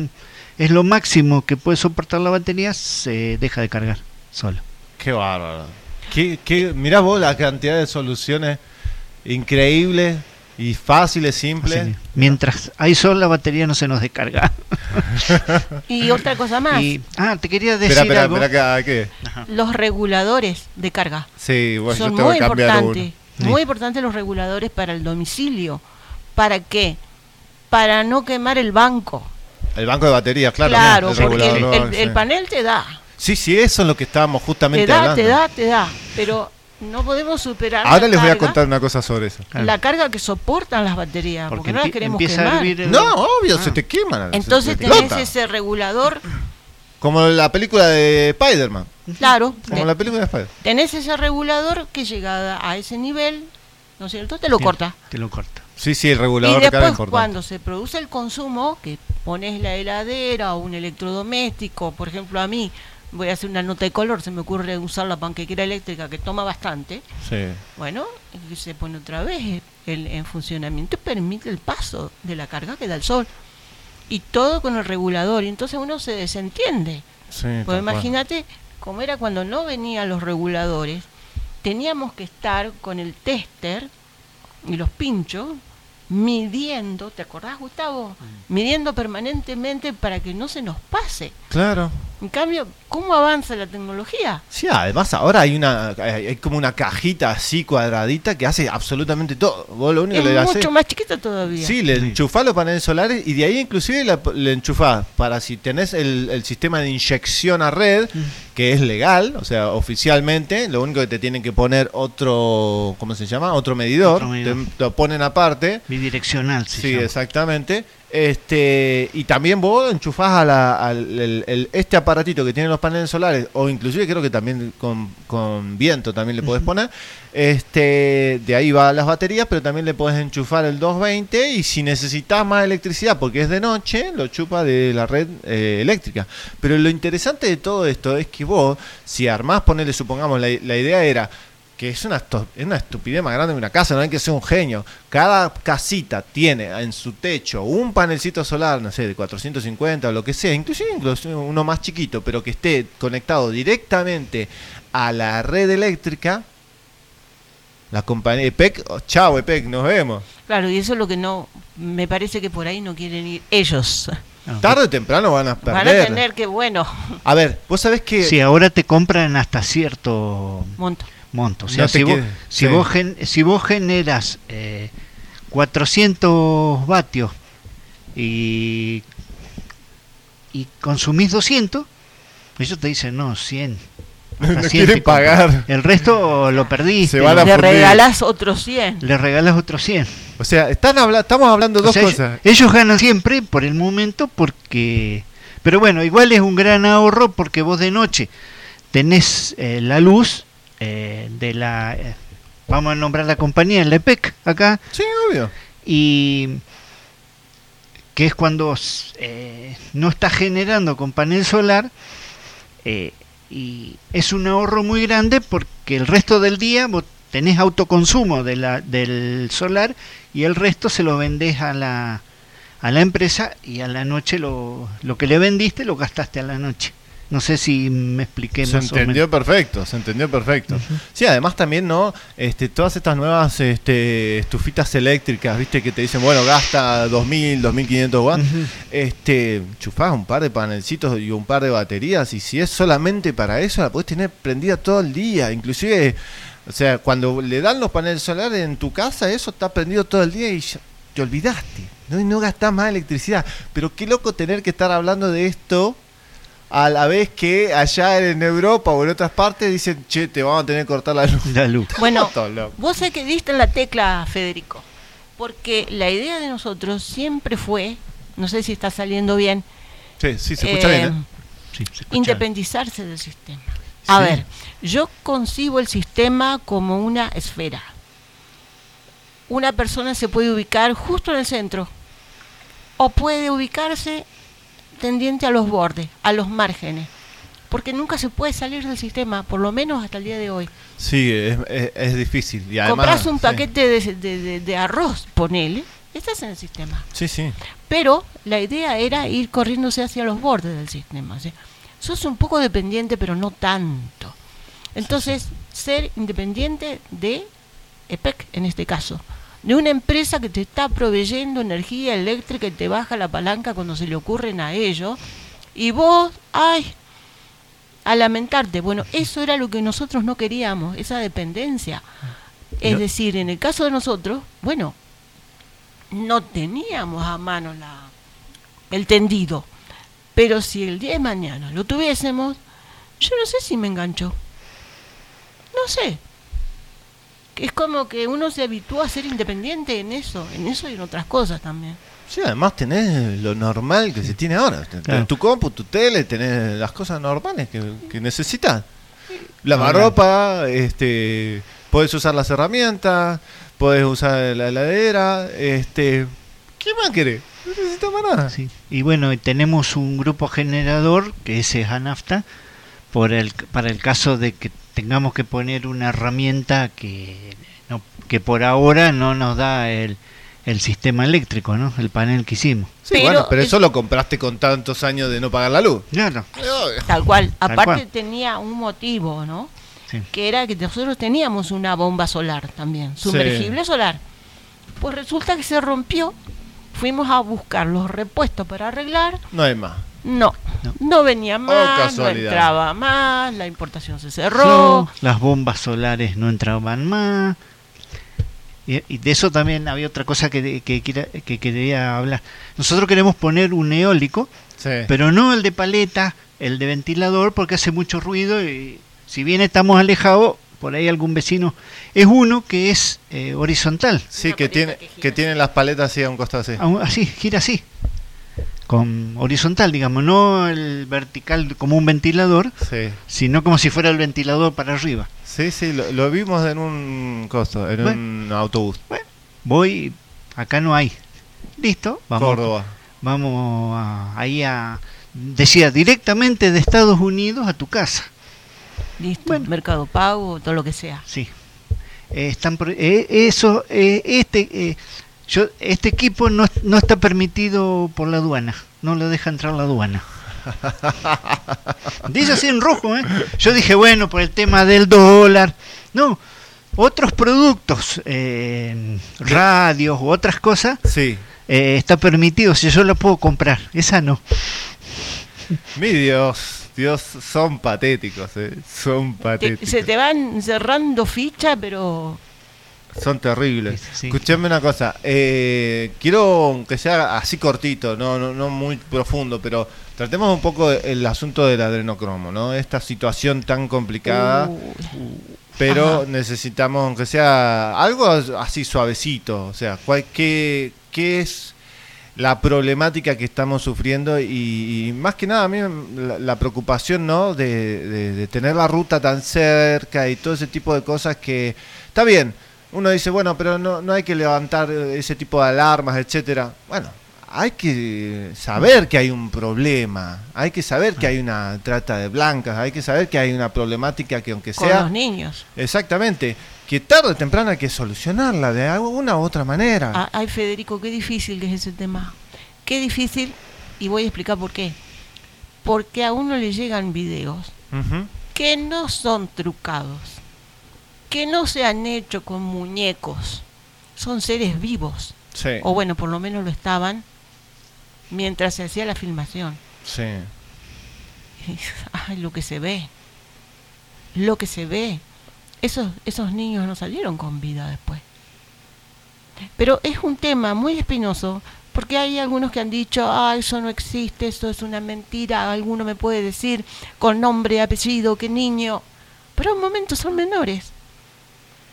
es lo máximo que puede soportar la batería, se deja de cargar solo. Qué bárbaro. Qué, qué, mirá vos la cantidad de soluciones increíbles y fáciles, simples. Mientras hay sol, la batería no se nos descarga. Y otra cosa más, Y, ah, te quería decir Espera, espera, algo. espera, ¿qué? los reguladores de carga. Sí, bueno, Son yo tengo muy que cambiar importantes, uno. Muy importantes los reguladores para el domicilio. ¿Para qué? Para no quemar el banco. El banco de baterías, claro. Claro, el porque el, regulador, el- sí. el panel te da, Sí, sí, eso es lo que estábamos justamente te da, hablando. te da, te da, pero no podemos superar Ahora la les voy a contar una cosa sobre eso. la carga que soportan las baterías, porque, Porque no las queremos quemar. el- No, obvio, Ah. se te queman. Entonces te tenés ese regulador, Como la película de Spider-Man. claro, Como la película de Spider-Man. tenés ese regulador que llegada a ese nivel, ¿no es cierto? Te lo Sí, corta. Te lo corta. Sí, sí, el Y regulador carga después importante. cuando se produce el consumo, que pones la heladera o un electrodoméstico, por ejemplo a mí, voy a hacer una nota de color, se me ocurre usar la panquequera eléctrica que toma bastante, Sí. bueno, y se pone otra vez el- en funcionamiento y permite el paso de la carga que da el sol. Y todo con el regulador, y entonces uno se desentiende. Sí, Pues imagínate cómo era cuando no venían los reguladores, teníamos que estar con el tester y los pinchos midiendo, ¿te acordás Gustavo? Midiendo permanentemente para que no se nos pase. Claro. En cambio, ¿cómo avanza la tecnología? Sí, además ahora hay una hay hay como una cajita así cuadradita que hace absolutamente todo. Vos lo único Es que le mucho más chiquita todavía. Sí, le enchufás los paneles solares y de ahí inclusive la- le enchufás para si tenés el, el sistema de inyección a red, que es legal, o sea, oficialmente, lo único que te tienen que poner otro, ¿cómo se llama? Otro medidor, Otro medidor. Te, lo ponen aparte. Bidireccional, se Sí, llama. exactamente. Este, y también vos enchufás a la- al el- el- este aparatito que tienen los paneles solares, o inclusive creo que también con, con viento también le podés poner. Este, de ahí va las baterías, pero también le podés enchufar el 220 y si necesitas más electricidad porque es de noche, lo chupa de la red eh, eléctrica. Pero lo interesante de todo esto es que vos, si armás, ponele, supongamos, la, la idea era que es una, es una estupidez más grande que una casa, no hay que ser un genio. Cada casita tiene en su techo un panelcito solar, no sé, de 450 o lo que sea, inclusive, inclusive uno más chiquito, pero que esté conectado directamente a la red eléctrica. La compañía EPEC, oh, chao EPEC, nos vemos. Claro, y eso es lo que no, me parece que por ahí no quieren ir ellos. Tarde o temprano van a Van a perder. tener que, bueno, A ver, vos sabés que... Sí, ahora te compran hasta cierto monto. monto. O sea, No si, vos, si, sí. vos gen- si vos generas eh, 400 vatios y, y consumís 200, ellos te dicen, no, 100. No 100 quieren te compro. pagar. El resto lo perdiste. Se van a Le fundir. regalás otros 100. Le regalas otros 100. O sea, están habla estamos hablando O dos sea, ellos- cosas. Ellos, ganan siempre por el momento porque... Pero bueno, igual es un gran ahorro porque vos de noche tenés eh, la luz eh, de la... eh, vamos a nombrar la compañía, el EPEC, acá. Sí, obvio. Y que es cuando eh, no está generando con panel solar eh, y es un ahorro muy grande porque el resto del día vos tenés autoconsumo de la, del solar y el resto se lo vendés a la, a la empresa y a la noche lo, lo que le vendiste lo gastaste a la noche. No sé si me expliqué Se más o entendió menos. perfecto, se entendió perfecto. Sí, además también, ¿no? Este, todas estas nuevas este, estufitas eléctricas, ¿viste? Que te dicen, bueno, gasta 2000, 2500 watts. Ujú. Este, chufás un par de panelcitos y un par de baterías y si es solamente para eso, la podés tener prendida todo el día. Inclusive, o sea, cuando le dan los paneles solares en tu casa, eso está prendido todo el día y ya te olvidaste. No, y no gastás más electricidad. Pero qué loco tener que estar hablando de esto a la vez que allá en Europa o en otras partes dicen, che, te vamos a tener que cortar la luz. La luz. Bueno, vos sé que diste en la tecla, Federico, porque la idea de nosotros siempre fue, no sé si está saliendo bien, Sí, sí, se escucha eh, bien, ¿eh? Sí, se escucha. independizarse del sistema. A Sí. ver, yo concibo el sistema como una esfera. Una persona se puede ubicar justo en el centro o puede ubicarse tendiente a los bordes, a los márgenes, porque nunca se puede salir del sistema, por lo menos hasta el día de hoy. Sí, es, es- es difícil. Y además, Compras un paquete de, de- de- de arroz, ponele, estás en el sistema. Sí, sí. Pero la idea era ir corriéndose hacia los bordes del sistema. ¿sí? Sos un poco dependiente, pero no tanto. Entonces, ser independiente de EPEC, en este caso, de una empresa que te está proveyendo energía eléctrica y te baja la palanca cuando se le ocurren a ellos, y vos, ay, a lamentarte. Bueno, eso era lo que nosotros no queríamos, esa dependencia. Es Yo- decir, en el caso de nosotros, bueno, no teníamos a mano la, el tendido. Pero si el día de mañana lo tuviésemos, yo no sé si me enganchó. No sé. Es como que uno se habitúa a ser independiente en eso, en eso y en otras cosas también. Sí, además tenés lo normal que se tiene ahora. Tenés Claro. tu compu, tu tele, tenés las cosas normales que, que necesitas. Lavar Ahora- ropa, este, podés usar las herramientas, podés usar la heladera, este, ¿qué más querés? No necesitas más nada. Sí. Y bueno, tenemos un grupo generador que ese es ANAFTA por el, para el caso de que tengamos que poner una herramienta que, no, que por ahora no nos da el, el sistema eléctrico, ¿no? El panel que hicimos. Sí, Pero bueno, pero es- eso lo compraste con tantos años de no pagar la luz. Claro. Tal cual. Tal Aparte cual. tenía un motivo, ¿no? Sí. Que era que nosotros teníamos una bomba solar también, sumergible solar. Pues resulta que se rompió. Fuimos a buscar los repuestos para arreglar. No hay más. No, no, venía más, no Oh, entraba más, la importación se cerró. Las bombas solares no entraban más. Y, y de eso también había otra cosa que, que, quería hablar. Nosotros queremos poner un eólico, Sí. pero no el de paleta, el de ventilador, porque hace mucho ruido y si bien estamos alejados, por ahí algún vecino, es uno que es eh, horizontal. Sí, que tiene, que tiene las paletas así a un costado así. Así, gira así. Con horizontal, digamos, no el vertical como un ventilador, Sí. sino como si fuera el ventilador para arriba. Sí, sí, lo, lo vimos en un costo, en Bueno. un autobús. Voy, acá no hay. Listo, vamos. Córdoba. Vamos a- ahí a, decía, directamente de Estados Unidos a tu casa. Listo, mercado pago, todo lo que sea. Sí. Eh, están eh, eso, eh, este, eh, yo, este equipo no, no está permitido por la aduana. No lo deja entrar la aduana. Dice así en rojo, ¿eh? Yo dije, bueno, por el tema del dólar. No, otros productos, eh, radios u otras cosas, Sí. eh, está permitido, si yo la puedo comprar, esa no. Mi Dios, Dios, son patéticos, eh, son Te- patéticos. se te van cerrando ficha, pero Son terribles. Escuchame una cosa. eh, quiero que sea así cortito, no, no, no muy profundo, pero tratemos un poco el asunto del adrenocromo, ¿no? Esta situación tan complicada. Pero Ajá. necesitamos, aunque sea algo así suavecito, o sea, cuál- qué, qué es la problemática que estamos sufriendo y, y más que nada a mí la, la preocupación no de, de- de tener la ruta tan cerca y todo ese tipo de cosas que está bien uno dice bueno pero no, no hay que levantar ese tipo de alarmas etcétera bueno hay que saber que hay un problema. Hay que saber que hay una trata de blancas. Hay que saber que hay una problemática que aunque con sea los niños. exactamente. Que tarde o temprano hay que solucionarla de alguna u otra manera. Ah, Ay, Federico, qué difícil que es ese tema. Qué difícil, y voy a explicar por qué. Porque a uno le llegan videos que no son trucados, que no se han hecho con muñecos, son seres vivos. Sí. O bueno, por lo menos lo estaban mientras se hacía la filmación. Sí. Ay, lo que se ve, lo que se ve. Esos, esos niños no salieron con vida después. Pero es un tema muy espinoso porque hay algunos que han dicho, ah, eso no existe, eso es una mentira, alguno me puede decir con nombre, apellido, qué niño. Pero un momento son menores.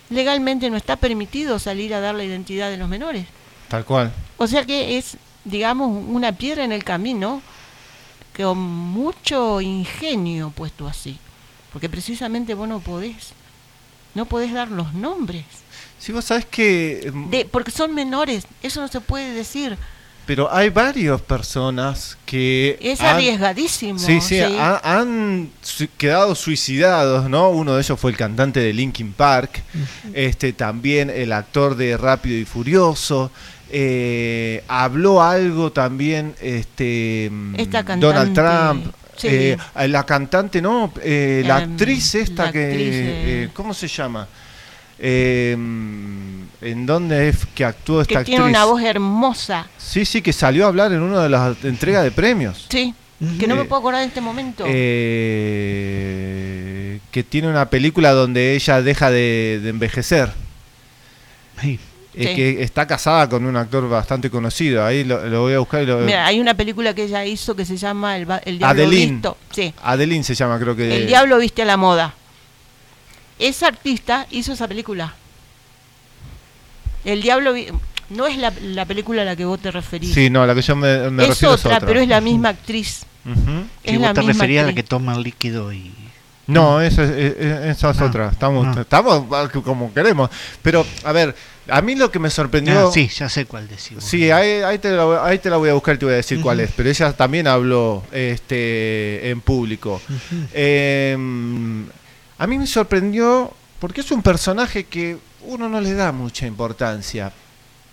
Legalmente no está permitido salir a dar la identidad de los menores. Tal cual. O sea que es, digamos, una piedra en el camino con mucho ingenio puesto así. Porque precisamente vos no podés, no podés dar los nombres. Si vos sabés que... mm, De, porque son menores, eso no se puede decir. Pero hay varias personas que... Es han- arriesgadísimo. Sí, sí, ha- han su- quedado suicidados, ¿no? Uno de ellos fue el cantante de Linkin Park, este también el actor de Rápido y Furioso, eh, habló algo también este mm, Esta Donald Trump, sí. eh, la cantante, no, eh, la Em, actriz esta la que, actriz, eh, eh, ¿cómo se llama? Eh, ¿En dónde es que actuó esta que actriz? tiene una voz hermosa. Sí, sí, que salió a hablar en una de las entregas de premios. Sí, que no me Eh, puedo acordar en este momento. Eh, que tiene una película donde ella deja de, de envejecer. Eh, Sí. Que está casada con un actor bastante conocido. Ahí lo, lo voy a buscar. y lo- Mira, hay una película que ella hizo que se llama El, ba- el Diablo Adeline. Visto. Sí, Adeline se llama, creo que. El Diablo Viste a la Moda. Esa artista hizo esa película. El Diablo Vi- no es la, la película a la que vos te referís. Sí, no, la que yo me, me es refiero otra, es otra. pero es la misma actriz. Es la vos te misma referías a la que toma el líquido y... No, esa es, es- es- esa es Ah, otra. Estamos, ah. estamos como queremos. Pero, a ver, a mí lo que me sorprendió. Ah, sí, ya sé cuál decimos. Sí, ahí, ahí, te la, voy- ahí te la voy a buscar y te voy a decir cuál es. Pero ella también habló este, en público. Eh, a mí me sorprendió porque es un personaje que uno no le da mucha importancia.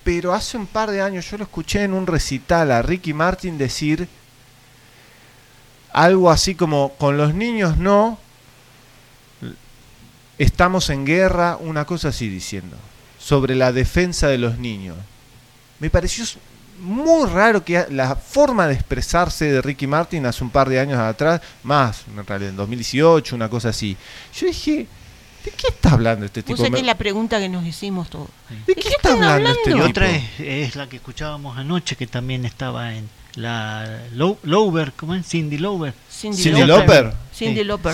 Pero hace un par de años yo lo escuché en un recital a Ricky Martin decir algo así como, con los niños no, estamos en guerra, una cosa así diciendo, sobre la defensa de los niños. Me pareció muy raro que la forma de expresarse de Ricky Martin hace un par de años atrás, más en realidad en 2018, una cosa así. Yo dije, ¿de qué está hablando este tipo? Me- es la pregunta que nos hicimos todos. ¿De qué está hablando este Y tipo? otra es, es la que escuchábamos anoche, que también estaba en la Lover, ¿cómo es? Cindy Lover. Cindy Cindy. Cindy Sí.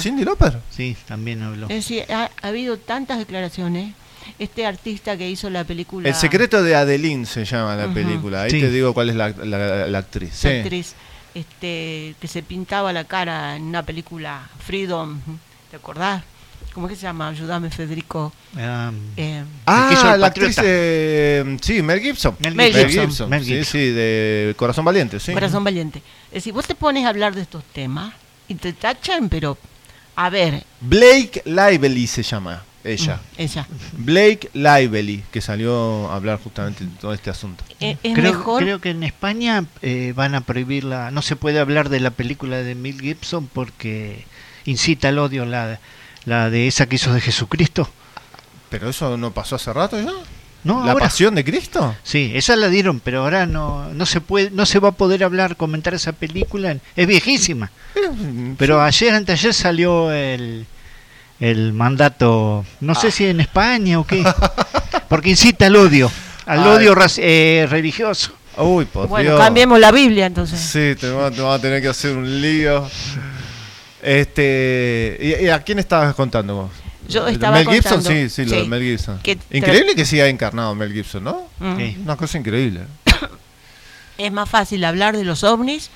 ¿Cindy Lauper? Sí, también habló. Es decir, ha, ha habido tantas declaraciones. Este artista que hizo la película. El secreto de Adeline se llama la película. Ahí Sí. te digo cuál es la, la- la actriz. Sí. actriz este, que se pintaba la cara en una película Freedom, ¿te acordás? ¿Cómo es que se llama? Ayúdame, Federico. Ah, Eh, Ah, la actriz de... Sí, Mel Gibson. Mel Mel Gibson. Gibson. Mel Sí, Gibson. sí, de Corazón Valiente, sí. Corazón Valiente. Es decir, vos te pones a hablar de estos temas y te tachan, pero a ver, Blake Lively se llama ella. mm, ella. Blake Lively, que salió a hablar justamente de todo este asunto. Eh, es creo, mejor. creo que en España eh, van a prohibirla. No se puede hablar de la película de Mel Gibson porque incita al odio la, la de esa que hizo de Jesucristo. Pero eso no pasó hace rato ya. No, ¿La ahora. pasión de Cristo? Sí, esa la dieron, pero ahora no, no se puede, no se va a poder hablar, comentar esa película. Es viejísima. Pero ayer, anteayer salió el, el mandato, no sé si en España o qué, porque incita al odio, al Ay. odio eh, religioso. Uy, por Bueno, Dios. cambiemos la Biblia entonces. Sí, te vamos, te vamos a tener que hacer un lío. Este, ¿y, y a quién estabas contando vos? Yo ¿El de estaba Mel Gibson, contando, sí, sí, lo sí, de Mel Gibson. que Increíble que siga encarnado Mel Gibson, ¿no? Mm. Sí. Una cosa increíble. Es más fácil hablar de los ovnis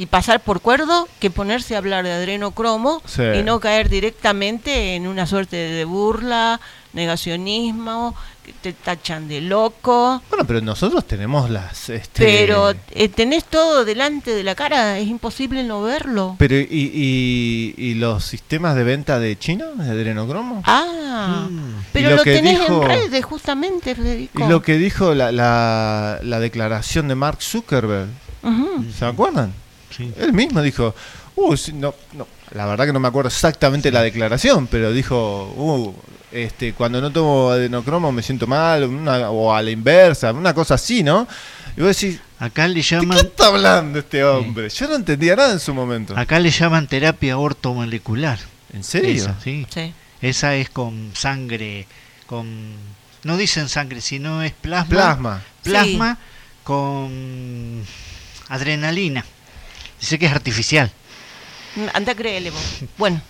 y pasar por cuerdo que ponerse a hablar de adrenocromo Sí. y no caer directamente en una suerte de burla, negacionismo, que te tachan de loco. Bueno, pero nosotros tenemos las... Este, Pero eh, tenés todo delante de la cara, es imposible no verlo. Pero, ¿y, y, y los sistemas de venta de China, de adrenocromo? Ah, Y pero lo lo, que tenés dijo- en redes justamente, Federico. Y lo que dijo la, la, la declaración de Mark Zuckerberg. ¿se acuerdan? Él mismo dijo, uh, sí, no, no, la verdad que no me acuerdo exactamente la declaración, pero dijo, uh, este, cuando no tomo adenocromo me siento mal, una- o a la inversa, una cosa así, ¿no? Y vos decís, Acá le ¿de llaman, qué está hablando este hombre? Yo no entendía nada en su momento. acá le llaman terapia ortomolecular. ¿En serio? Esa, sí. Sí. Esa es con sangre, con no dicen sangre, sino es plasma. Plasma. Plasma con adrenalina. Dice que es artificial. Mm, Anda, créele vos. Bueno.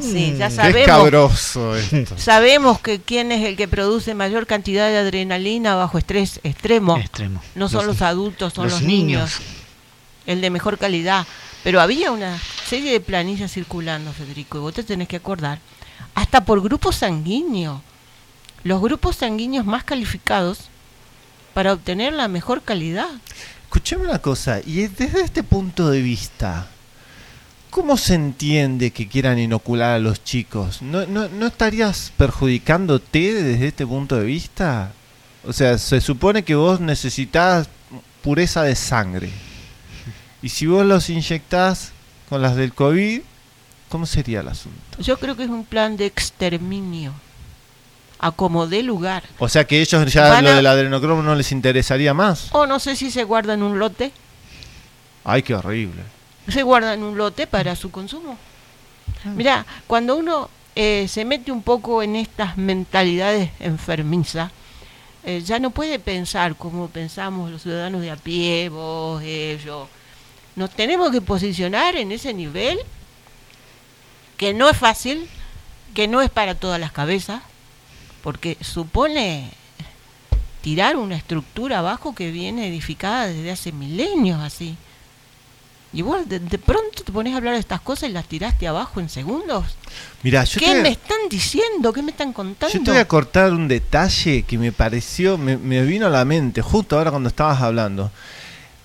Sí, ya Qué sabemos. escabroso esto. Sabemos que quién es el que produce mayor cantidad de adrenalina bajo estrés extremo. Extremo. No son Los- los, adultos, son los los, niños. niños. El de mejor calidad. Pero había una serie de planillas circulando, Federico, y vos te tenés que acordar. Hasta por grupo sanguíneo. Los grupos sanguíneos más calificados para obtener la mejor calidad. Escuchame una cosa, y desde este punto de vista, ¿cómo se entiende que quieran inocular a los chicos? ¿No, no, no estarías perjudicándote desde este punto de vista? O sea, se supone que vos necesitas pureza de sangre. Y si vos los inyectás con las del COVID, ¿cómo sería el asunto? Yo creo que es un plan de exterminio. A como dé lugar. O sea que ellos ya Van lo a- del adrenocromo no les interesaría más. O no sé si se guarda en un lote. Ay, qué horrible. se guarda en un lote para su consumo. Mira, cuando uno eh, se mete un poco en estas mentalidades enfermizas, eh, ya no puede pensar como pensamos los ciudadanos de a pie, vos, ellos. Nos tenemos que posicionar en ese nivel que no es fácil, que no es para todas las cabezas, porque supone tirar una estructura abajo que viene edificada desde hace milenios así. Y vos de, de pronto te pones a hablar de estas cosas y las tiraste abajo en segundos. Mira, yo ¿Qué te- me están diciendo? ¿Qué me están contando? Yo te voy a cortar un detalle que me pareció, me, me vino a la mente justo ahora cuando estabas hablando.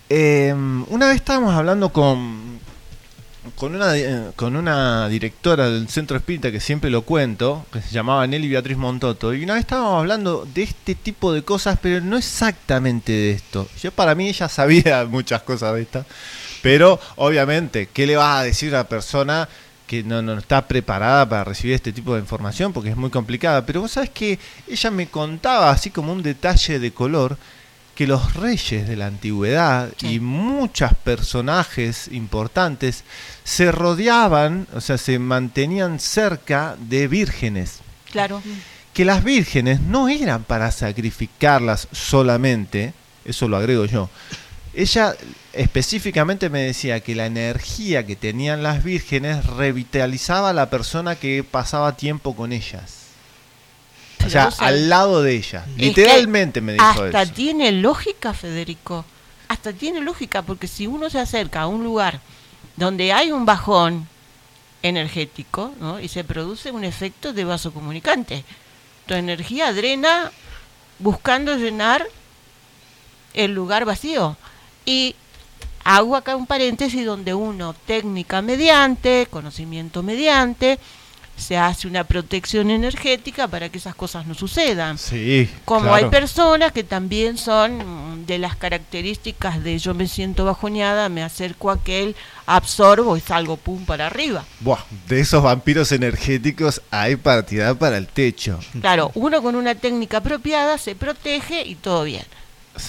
Eh, una vez estábamos hablando con, con, una, eh, con una directora del centro espírita que siempre lo cuento, que se llamaba Nelly Beatriz Montoto, y una vez estábamos hablando de este tipo de cosas, pero no exactamente de esto. Yo para mí ella sabía muchas cosas de esta, pero obviamente, ¿qué le vas a decir a una persona que no, no está preparada para recibir este tipo de información? Porque es muy complicada. Pero vos sabés que ella me contaba, así como un detalle de color, que los reyes de la antigüedad y muchos personajes importantes se rodeaban, o sea, se mantenían cerca de vírgenes. Claro. Que las vírgenes no eran para sacrificarlas solamente, eso lo agrego yo. Ella específicamente me decía que la energía que tenían las vírgenes revitalizaba a la persona que pasaba tiempo con ellas. O Pero sea, vos sabés- al lado de ella. Literalmente me dijo Hasta eso. tiene lógica, Federico. Hasta tiene lógica, porque si uno se acerca a un lugar donde hay un bajón energético, ¿no? y se produce un efecto de vasocomunicante. Tu energía drena buscando llenar el lugar vacío. Y hago acá un paréntesis donde uno, técnica mediante, conocimiento mediante, se hace una protección energética para que esas cosas no sucedan. Sí. Como claro. hay personas que también son de las características de yo me siento bajoneada, me acerco a aquel, absorbo y salgo pum para arriba. Buah, de esos vampiros energéticos hay partida para el techo. Claro, uno con una técnica apropiada se protege y todo bien.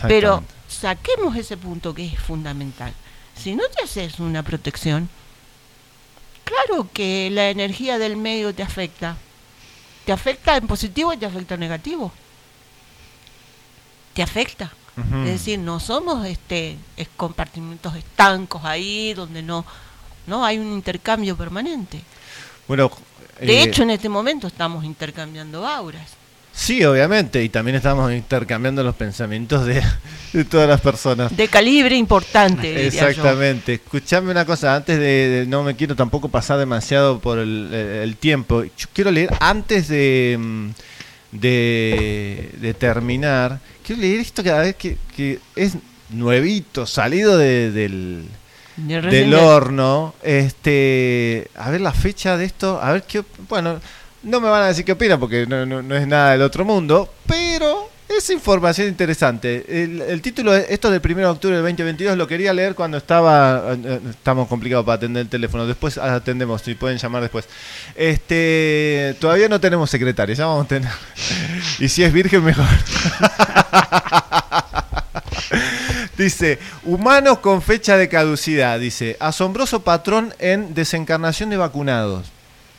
Pero saquemos ese punto que es fundamental. Si no te haces una protección, claro que la energía del medio te afecta. Te afecta en positivo y te afecta en negativo. Te afecta. Es decir, no somos este es- compartimentos estancos ahí donde no no hay un intercambio permanente. Bueno, De eh, hecho, en este momento estamos intercambiando auras. Sí, obviamente, y también estamos intercambiando los pensamientos de, de todas las personas. De calibre importante. Exactamente. Escuchame una cosa, antes de, de- no me quiero tampoco pasar demasiado por el, el tiempo. Yo quiero leer antes de mm, de, de terminar. Quiero leer esto cada vez que, que es nuevito, salido de- del del de- horno. Este, a ver la fecha de esto, a ver qué, bueno, no me van a decir qué opinan porque no, no- es nada del otro mundo, pero es información interesante. El, título, es- esto del 1 de octubre del 2022, lo quería leer cuando estaba, eh, estamos complicados para atender el teléfono, después atendemos, si pueden llamar después. Este, todavía no tenemos secretaria, ya vamos a tener. y si es virgen, mejor. Dice, humanos con fecha de caducidad. Dice, asombroso patrón en desencarnación de vacunados.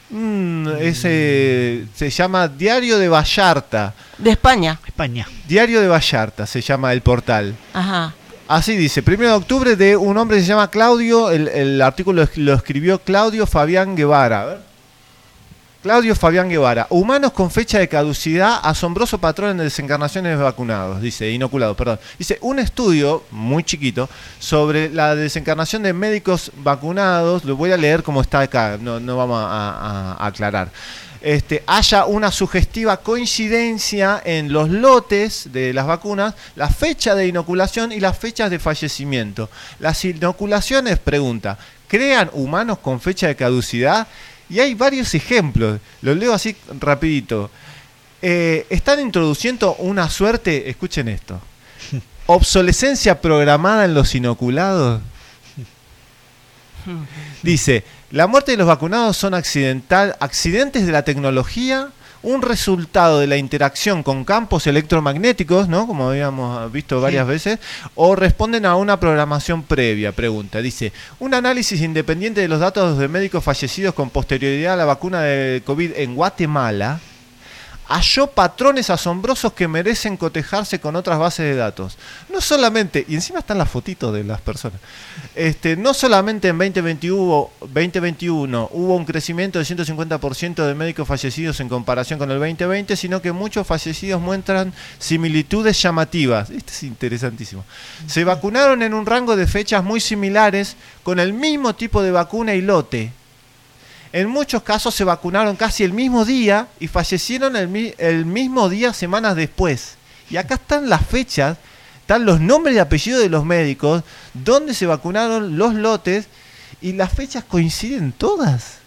Mm, ese se llama Diario de Vallarta. De España. España. Diario de Vallarta se llama el portal. Ajá. Así dice, primero de octubre de un hombre que se llama Claudio, el, el artículo lo escribió Claudio Fabián Guevara. A ver. Claudio Fabián Guevara, humanos con fecha de caducidad, asombroso patrón en desencarnaciones de vacunados, dice, inoculados, perdón. Dice, un estudio muy chiquito sobre la desencarnación de médicos vacunados, lo voy a leer como está acá, no, no vamos a, a- a aclarar. Este, haya una sugestiva coincidencia en los lotes de las vacunas, la fecha de inoculación y las fechas de fallecimiento. Las inoculaciones, pregunta, ¿crean humanos con fecha de caducidad? Y hay varios ejemplos, los leo así rapidito. Eh, están introduciendo una suerte, escuchen esto, obsolescencia programada en los inoculados. Dice, la muerte de los vacunados son accidental, accidentes de la tecnología, un resultado de la interacción con campos electromagnéticos, ¿no? Como habíamos visto varias veces, o responden a una programación previa, pregunta. Dice, un análisis independiente de los datos de médicos fallecidos con posterioridad a la vacuna de COVID en Guatemala halló patrones asombrosos que merecen cotejarse con otras bases de datos. No solamente, y encima están las fotitos de las personas, este, no solamente en 2021, 2021 hubo un crecimiento de 150% de médicos fallecidos en comparación con el 2020, sino que muchos fallecidos muestran similitudes llamativas. Esto es interesantísimo. Se vacunaron en un rango de fechas muy similares con el mismo tipo de vacuna y lote. En muchos casos se vacunaron casi el mismo día y fallecieron el, mi- el mismo día semanas después. Y acá están las fechas, están los nombres y apellidos de los médicos, donde se vacunaron los lotes y las fechas coinciden todas.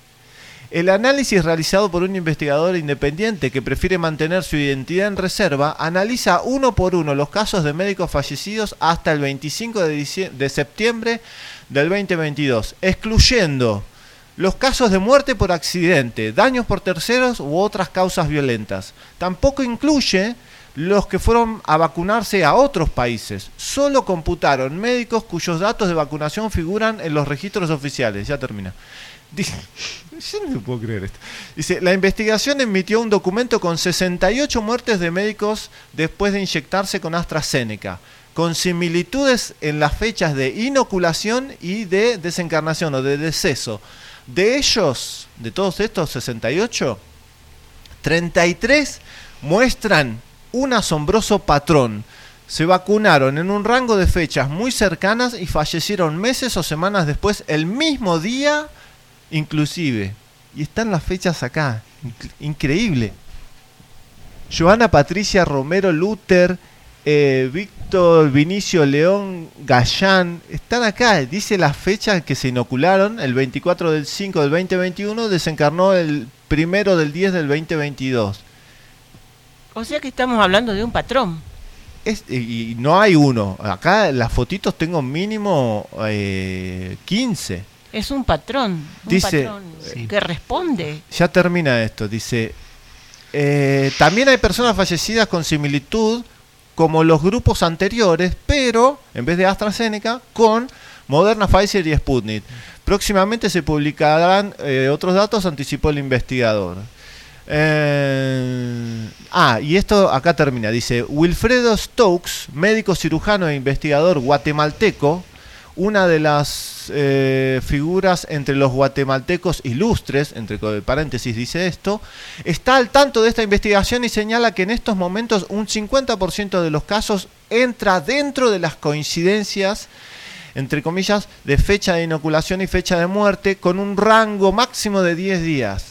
El análisis realizado por un investigador independiente que prefiere mantener su identidad en reserva analiza uno por uno los casos de médicos fallecidos hasta el 25 de, de septiembre del 2022, excluyendo los casos de muerte por accidente, daños por terceros u otras causas violentas. Tampoco incluye los que fueron a vacunarse a otros países. Solo computaron médicos cuyos datos de vacunación figuran en los registros oficiales. Ya termina. Dice, yo no me puedo creer esto. Dice, la investigación emitió un documento con 68 muertes de médicos después de inyectarse con AstraZeneca, con similitudes en las fechas de inoculación y de desencarnación o de deceso. De ellos, de todos estos 68, 33 muestran un asombroso patrón. Se vacunaron en un rango de fechas muy cercanas y fallecieron meses o semanas después, el mismo día inclusive. Y están las fechas acá. Inc- Increíble. Joana Patricia Romero Luther, eh, Víctor Vinicio León Gallán, están acá. Dice la fecha en que se inocularon, el 24 del 5 del 2021, desencarnó el primero del 10 del 2022. O sea que estamos hablando de un patrón. Es- y, no hay uno. Acá las fotitos tengo mínimo eh, 15. Es un patrón. Un Dice- patrón que responde. Ya termina esto. Dice, eh, también hay personas fallecidas con similitud como los grupos anteriores, pero en vez de AstraZeneca, con Moderna, Pfizer y Sputnik. Próximamente se publicarán eh, otros datos, anticipó el investigador. Eh, ah, y esto acá termina. Dice, Wilfredo Stokes, médico cirujano e investigador guatemalteco, una de las eh, figuras entre los guatemaltecos ilustres, entre paréntesis dice esto, está al tanto de esta investigación y señala que en estos momentos un 50% de los casos entra dentro de las coincidencias entre comillas, de fecha de inoculación y fecha de muerte, con un rango máximo de 10 días.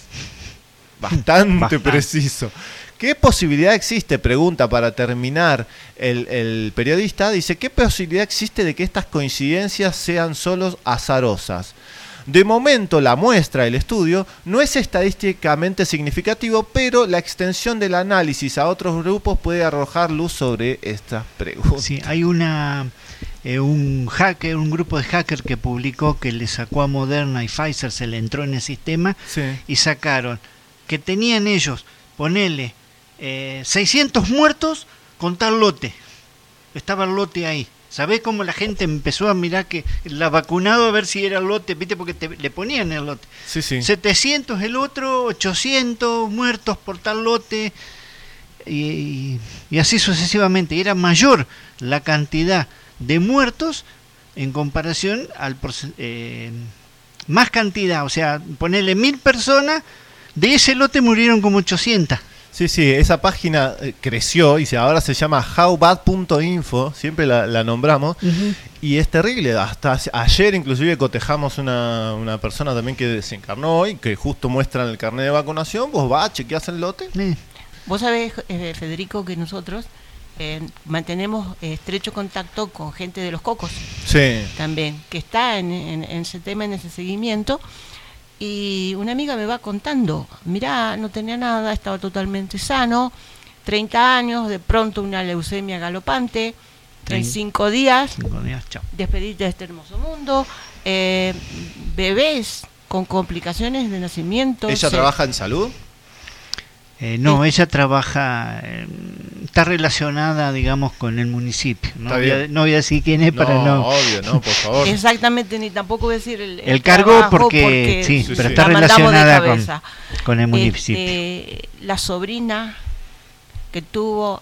Bastante, Bastante. preciso. ¿Qué posibilidad existe? Pregunta para terminar el, el periodista. Dice, ¿qué posibilidad existe de que estas coincidencias sean solo azarosas? De momento la muestra, el estudio, no es estadísticamente significativo, pero la extensión del análisis a otros grupos puede arrojar luz sobre estas preguntas. Sí, hay una eh, un hacker, un grupo de hackers que publicó que le sacó a Moderna y Pfizer, se le entró en el sistema Sí. y sacaron que tenían ellos, ponele, eh, 600 muertos con tal lote. Estaba el lote ahí. ¿Sabés cómo la gente empezó a mirar que la vacunado a ver si era el lote? ¿Viste? Porque te- le ponían el lote. Sí, sí. 700 el otro, 800 muertos por tal lote. Y, así sucesivamente. Era mayor la cantidad de muertos en comparación al eh, más cantidad, o sea, ponerle mil personas, de ese lote murieron como 800. Sí, sí, esa página eh, creció y se, ahora se llama howbad.info, siempre la, la nombramos, y es terrible. Hasta ayer inclusive cotejamos una, una persona también que desencarnó y que justo muestran el carnet de vacunación, vos vas, chequeas el lote. Vos sabés, eh, Federico, que nosotros eh, mantenemos estrecho contacto con gente de los cocos Sí. también, que está en, en- en ese tema, en ese seguimiento. Y una amiga me va contando, mirá, no tenía nada, estaba totalmente sano, 30 años, de pronto una leucemia galopante, en cinco días, Cinco días, chao. despedirte de este hermoso mundo, eh, bebés con complicaciones de nacimiento. ¿Ella se- trabaja en salud? Eh, no, ella trabaja, eh, está relacionada, digamos, con el municipio. No, voy a, no voy a decir quién es para no. obvio, no, por favor. Exactamente, ni tampoco voy a decir el, El cargo porque, sí, Sí, pero sí. está relacionada con, el municipio. Este, la sobrina que tuvo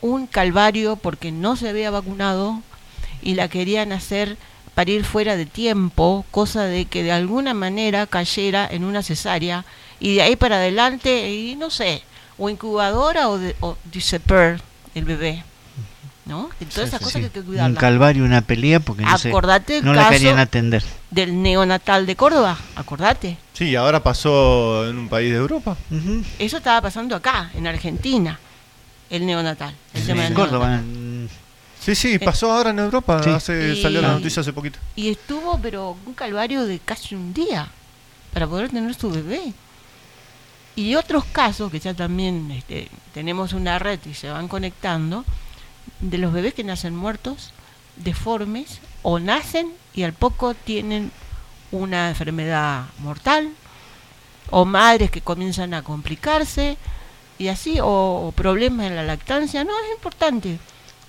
un calvario porque no se había vacunado y la querían hacer parir fuera de tiempo, cosa de que de alguna manera cayera en una cesárea y de ahí para adelante, y no sé, o incubadora o, de, o diseper el bebé. ¿No? Y todas esas cosas que hay que Un cuidarlas. calvario, una pelea, porque no, se- Acordate el no la querían atender. Del neonatal de Córdoba, acordate. Sí, ahora pasó en un país de Europa. Eso estaba pasando acá, en Argentina, el neonatal. El tema del Córdoba. neonatal. Sí, sí, pasó ahora en Europa. Sí. Hace, Y- salió la noticia hace poquito. Y estuvo, pero un calvario de casi un día para poder tener su bebé. Y otros casos que ya también este, tenemos una red y se van conectando, de los bebés que nacen muertos, deformes, o nacen y al poco tienen una enfermedad mortal, o madres que comienzan a complicarse, y así, o, problemas en la lactancia. No, es importante.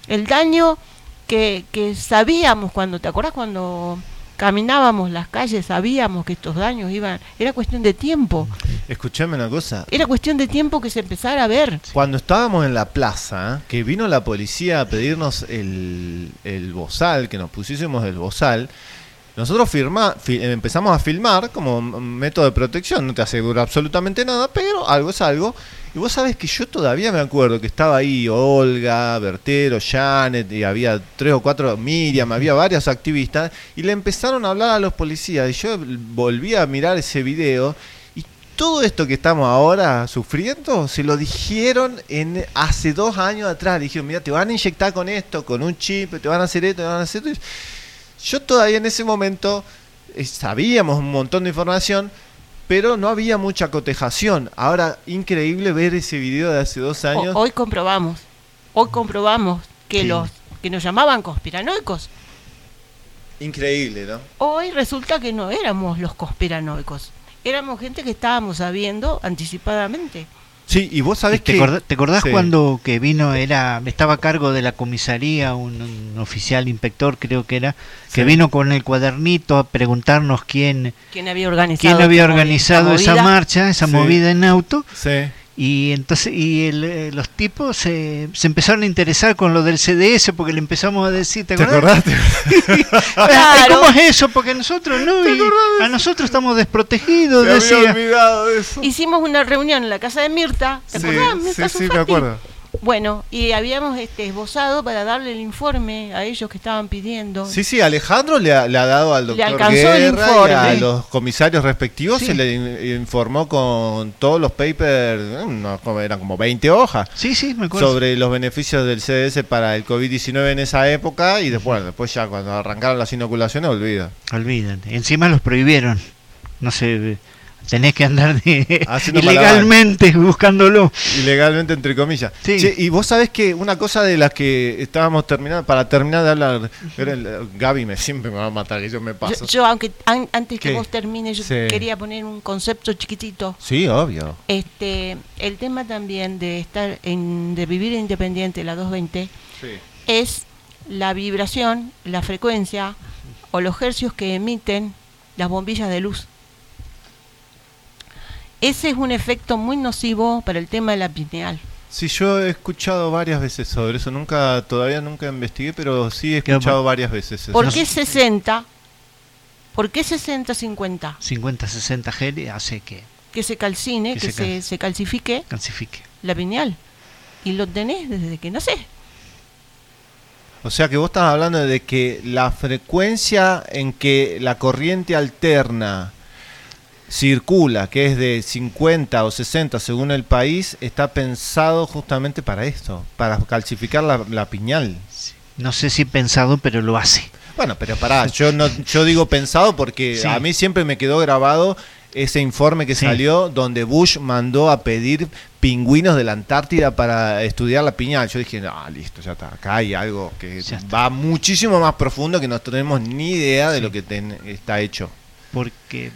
El daño que, que sabíamos cuando, ¿te acuerdas cuando caminábamos las calles, sabíamos que estos daños iban, era cuestión de tiempo, Escuchame una cosa. era cuestión de tiempo que se empezara a ver. Cuando estábamos en la plaza, que vino la policía a pedirnos el, el bozal, que nos pusiésemos el bozal, nosotros firma, fi- empezamos a filmar como método de protección. No te asegura absolutamente nada, pero algo es algo. Y vos sabés que yo todavía me acuerdo que estaba ahí Olga, Bertero, Janet, y había tres o cuatro, Miriam, había varios activistas, y le empezaron a hablar a los policías. Y yo volví a mirar ese video y todo esto que estamos ahora sufriendo se lo dijeron en hace dos años atrás. Dijeron, mira, te van a inyectar con esto, con un chip, te van a hacer esto, te van a hacer esto. Yo todavía en ese momento eh, sabíamos un montón de información, pero no había mucha cotejación. Ahora, increíble ver ese video de hace dos O- años. hoy comprobamos, hoy comprobamos que Sí. los que nos llamaban conspiranoicos, Increíble, ¿no? hoy resulta que no éramos los conspiranoicos, éramos gente que estábamos sabiendo anticipadamente. Sí, y vos sabés ¿Te, que... acordás, te acordás Sí. cuando que vino, era estaba a cargo de la comisaría, un, un oficial inspector creo que era, que Sí. vino con el cuadernito a preguntarnos quién, ¿Quién había organizado? quién había organizado esa movida? marcha, esa Sí. movida en auto. Sí. Y entonces y el, eh, los tipos se, se empezaron a interesar con lo del CDS porque le empezamos a decir, ¿te ¿Te acordás? ¿Cómo es eso? Porque nosotros no, y a nosotros estamos desprotegidos, había decía. olvidado eso. Hicimos una reunión en la casa de Mirta, ¿te Sí, acordás? sí, Mirta sí, me Sufati? acuerdo. Bueno, y habíamos este, esbozado para darle el informe a ellos que estaban pidiendo. Sí, sí, Alejandro le ha, le ha dado al doctor alcanzó el Guerra y informe. a los comisarios respectivos, Sí. se le in- informó con todos los papers, eh, no, eran como 20 hojas, Sí, sí, me acuerdo. sobre los beneficios del CDS para el COVID-19 en esa época y después, después ya cuando arrancaron las inoculaciones, olvida. Olvídate. Encima los prohibieron. No sé, tenés que andar de- Haciendo ilegalmente buscándolo. Ilegalmente, entre comillas. Sí. Che, y vos sabés que una cosa de las que estábamos terminando, para terminar de hablar, era el- Gaby me siempre me va a matar, que yo me paso. yo, aunque an- antes que vos termines, yo Sí. quería poner un concepto chiquitito. Sí, obvio. Este, el tema también de estar en, de vivir independiente, la 220, es la vibración, la frecuencia o los hercios que emiten las bombillas de luz. Ese es un efecto muy nocivo para el tema de la pineal. Sí, yo he escuchado varias veces sobre eso. Nunca, todavía nunca investigué, pero sí he escuchado varias veces eso. ¿Por qué 60? ¿Por qué 60-50? 50-60 G hace que Que se calcine, Que que, se se, cal- se calcifique calcifique. la pineal. Y lo tenés desde que nacés. O sea que vos estás hablando de que la frecuencia en que la corriente alterna circula, que es de 50 o 60 según el país, está pensado justamente para esto, para calcificar la, la piñal. No sé si pensado, pero lo hace. Bueno, pero pará, yo no, yo digo pensado porque Sí. a mí siempre me quedó grabado ese informe que Sí. salió donde Bush mandó a pedir pingüinos de la Antártida para estudiar la piñal. Yo dije, no, listo, ya está, acá hay algo que va muchísimo más profundo que no tenemos ni idea de lo que ten- está hecho. Porque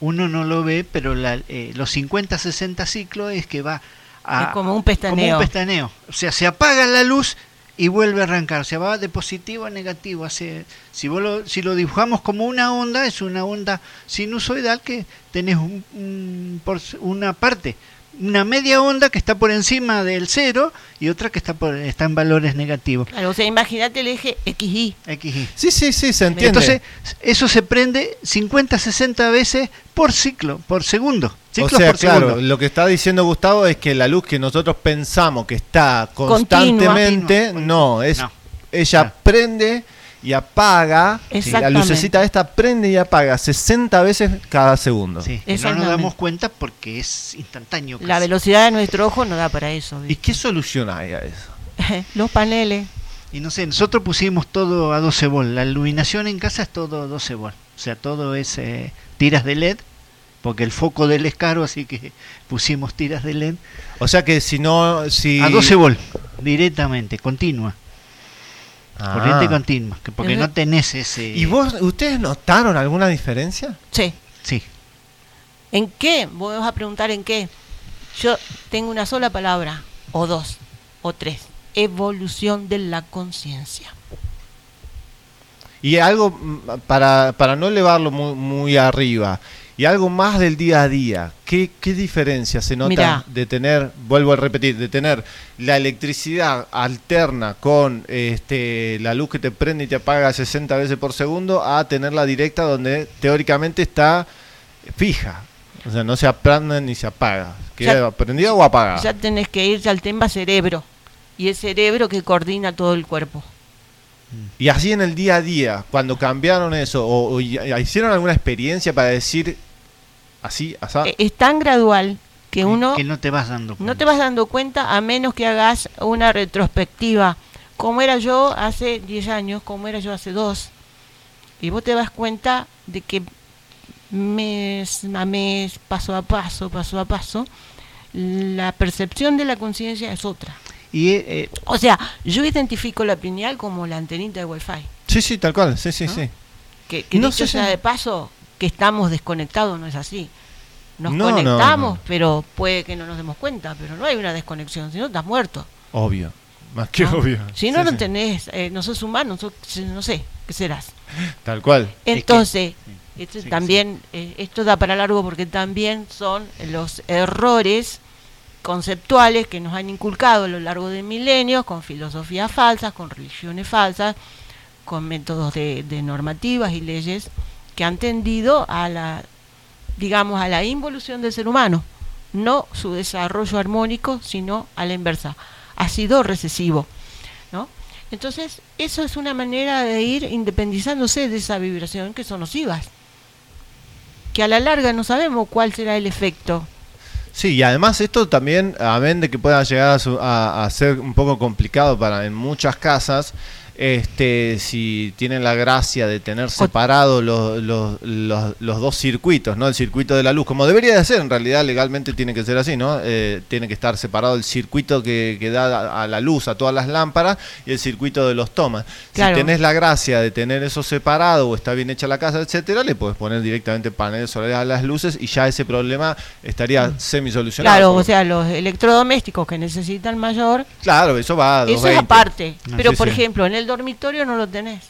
uno no lo ve, pero la- eh, los 50-60 ciclos es que va a... Es como un pestaneo. como un pestaneo. O sea, se apaga la luz y vuelve a arrancar. O sea, va de positivo a negativo. Hace, si, vos lo, si lo dibujamos como una onda, es una onda sinusoidal que tenés un- un por- una parte, una media onda que está por encima del cero y otra que está, por, está en valores negativos. Claro, o sea, imagínate el eje XY. XY. Sí, sí, sí, se entiende. Entonces, eso se prende 50, 60 veces por ciclo, por segundo. o Ciclos sea, por claro, segundo. lo que está diciendo Gustavo es que la luz que nosotros pensamos que está Continua. constantemente, no, es No. ella prende y apaga, la lucecita esta prende y apaga 60 veces cada segundo. Sí, que no nos damos cuenta porque es instantáneo. La velocidad de nuestro ojo no da para eso. ¿Y qué solución hay a eso? Los paneles. Y no sé, nosotros pusimos todo a 12 volt. La iluminación en casa es todo 12 volt. O sea, todo es eh, tiras de LED, porque el foco del es caro, así que pusimos tiras de LED. O sea que si no, si A 12 volt, directamente, continua. Ah. Corriente continua, que porque no tenés ese... ¿Y vos, ustedes notaron alguna diferencia? Sí. Sí. ¿En qué? Vos me vas a preguntar en qué. Yo tengo una sola palabra, o dos, o tres. Evolución de la conciencia. Y algo mm, para, para no elevarlo muy, muy arriba, y algo más del día a día, ¿qué, qué diferencia se nota Mirá. de tener, vuelvo a repetir, de tener la electricidad alterna con este, la luz que te prende y te apaga 60 veces por segundo a tenerla directa donde teóricamente está fija? O sea, no se aprende ni se apaga. ¿Queda Ya- prendida o apagada? Ya tenés que irte al tema cerebro. Y el cerebro que coordina todo el cuerpo. Y así en el día a día, cuando cambiaron eso, o, hicieron alguna experiencia para decir así, asá. Eh, Es tan gradual que uno Que no te vas dando no te vas dando cuenta a menos que hagas una retrospectiva. Como era yo hace 10 años, como era yo hace 2. Y vos te das cuenta de que mes a mes, paso a paso, paso a paso, la percepción de la conciencia es otra. Y, eh, O sea, yo identifico la pineal como la antenita de Wi-Fi. Sí, sí, tal cual. Sí, sí, ¿No? sí. Que, que No dicho sé sea si- de paso, que estamos desconectados, no es así. Nos No, conectamos, no. pero puede que no nos demos cuenta, pero no hay una desconexión, si no estás muerto. Obvio. Más que ¿no? obvio. Si no, Sí, no sí. tenés, eh, no sos humano, sos- no sé, ¿qué serás? Tal cual. Entonces, esto también, eh, esto da para largo porque también son los errores conceptuales que nos han inculcado a lo largo de milenios con filosofías falsas, con religiones falsas, con métodos de, normativas y leyes que han tendido a la, digamos, a la involución del ser humano, no su desarrollo armónico, sino a la inversa. Ha sido recesivo, ¿no? Entonces, eso es una manera de ir independizándose de esa vibración que son nocivas. Que a la larga no sabemos cuál será el efecto. Sí, y además esto también, amén de que pueda llegar a, su- a- ser un poco complicado para en muchas casas, este, si tienen la gracia de tener separados los, los, los- los dos circuitos, ¿no? El circuito de la luz, como debería de ser, en realidad legalmente tiene que ser así, ¿no? Eh, tiene que estar separado el circuito que, que da a, a la luz a todas las lámparas y el circuito de los tomas. Claro. Si tenés la gracia de tener eso separado o está bien hecha la casa, etcétera, le puedes poner directamente paneles solares a las luces y ya ese problema estaría semi solucionado. Claro, o sea, los electrodomésticos que necesitan mayor, Claro, eso va a eso es 220. aparte. Ah, Pero, sí, por sí. ejemplo, en el dormitorio no lo tenés.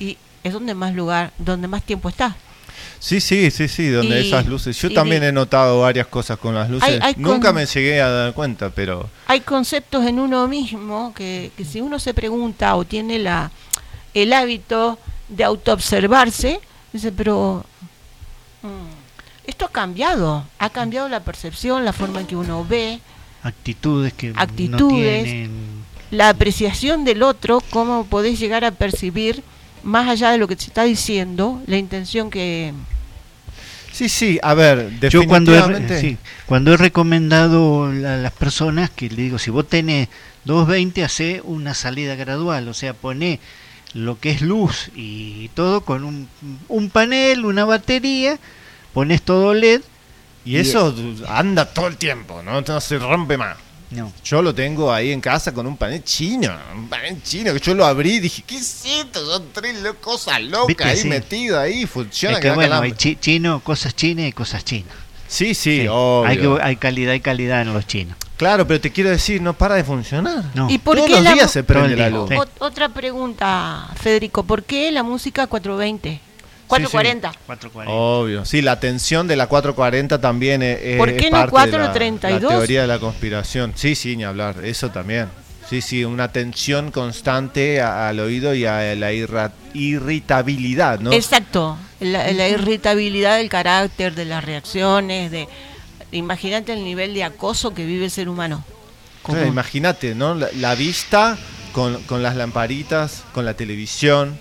Y es donde más lugar, donde más tiempo está. Sí, sí, sí, sí, donde Y- esas luces. Yo también he notado varias cosas con las luces. Hay- hay Nunca con- me llegué a dar cuenta, pero Hay conceptos en uno mismo que, que si uno se pregunta o tiene la el hábito de autoobservarse, dice, pero mm, esto ha cambiado, ha cambiado la percepción, la forma en que uno ve, actitudes que no actitudes, tienen la apreciación del otro, cómo podés llegar a percibir, más allá de lo que se está diciendo, la intención que... Sí, sí, a ver, Yo cuando he, definitivamente- sí, cuando he recomendado a las personas que le digo, si vos tenés 220, hace una salida gradual, o sea, pone lo que es luz y todo con un, un panel, una batería, pones todo LED. Y eso anda todo el tiempo, ¿no? No se rompe más. No. Yo lo tengo ahí en casa con un panel chino, un panel chino que yo lo abrí y dije, ¿qué es esto? Son tres lo- cosas locas ahí Sí. metidas ahí, funciona Es que que bueno, hay chi- chino, cosas chinas y cosas chinas. Sí, sí, Hay, obvio. que- hay calidad y calidad en los chinos. Claro, pero te quiero decir, no para de funcionar. No. ¿Y por Todos qué los la días se prende la luz. otra pregunta, Federico, ¿por qué la música 420? 440. 440. Obvio, sí, la tensión de la 440 también es, es- ¿Por qué es no parte de la- 432? La, teoría de la conspiración. Sí, sí, ni hablar, eso también. Sí, sí, una tensión constante a- al oído y a la irra- irritabilidad, ¿no? Exacto, la, la irritabilidad del carácter, de las reacciones, de imagínate el nivel de acoso que vive el ser humano. O sea, Imagínate, ¿no? La, la vista con, con las lamparitas, con la televisión,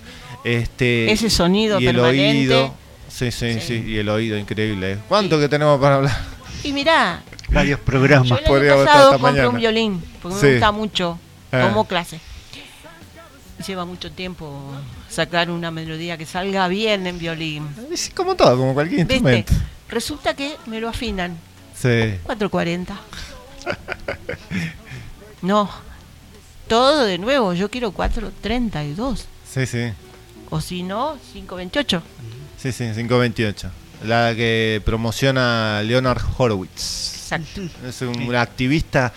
este Ese sonido y el permanente. oído. Sí, sí, sí, y el oído increíble. ¿Cuánto que tenemos para hablar? Y mirá, Varios programas. yo el Podría año estar pasado compré mañana. un violín, porque Sí. me gusta mucho Eh. como clase. Lleva mucho tiempo sacar una melodía que salga bien en violín. Es como todo, como cualquier ¿Viste? instrumento. Resulta que me lo afinan. Sí. 440. No, todo de nuevo, yo quiero 432. Sí, sí. O si no, 528. Sí, sí, 528. La que promociona Leonard Horowitz. Exacto. Es un, activista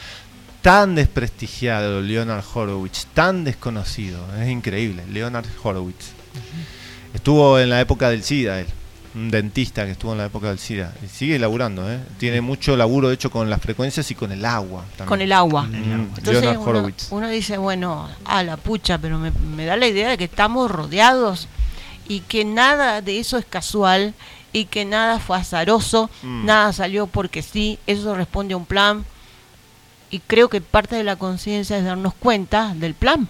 tan desprestigiado, Leonard Horowitz, tan desconocido. Es increíble, Leonard Horowitz. Estuvo en la época del SIDA, él. Un dentista que estuvo en la época del SIDA. Y sigue laburando, ¿eh? Tiene mucho laburo hecho con las frecuencias y con el agua. también. Con el agua. Mm, Entonces uno, Horowitz. uno dice, bueno, a la pucha, pero me, me da la idea de que estamos rodeados y que nada de eso es casual y que nada fue azaroso, Mm. nada salió porque sí, eso responde a un plan. Y creo que parte de la conciencia es darnos cuenta del plan.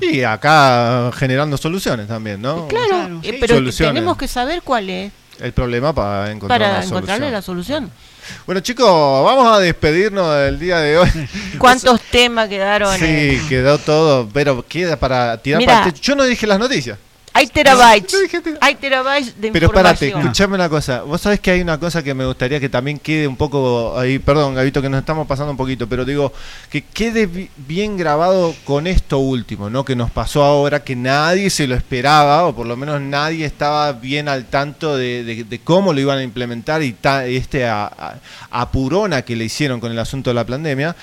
Y acá generando soluciones también, ¿no? Claro, eh, pero Soluciones. tenemos que saber cuál es El problema para encontrar para una encontrarle solución. la solución. Bueno, chicos, vamos a despedirnos del día de hoy. ¿Cuántos temas quedaron? Sí, eh? quedó todo, pero queda para tirar Mira. para. Yo no dije las noticias. Hay terabytes. Hay terabytes de Pero párate, escuchame una cosa. Vos sabés que hay una cosa que me gustaría que también quede un poco ahí. Perdón, Gabito, que nos estamos pasando un poquito, pero digo, que quede bi- bien grabado con esto último, ¿no? Que nos pasó ahora, que nadie se lo esperaba, o por lo menos nadie estaba bien al tanto de, de- de cómo lo iban a implementar y ta- este apurona que le hicieron con el asunto de la pandemia.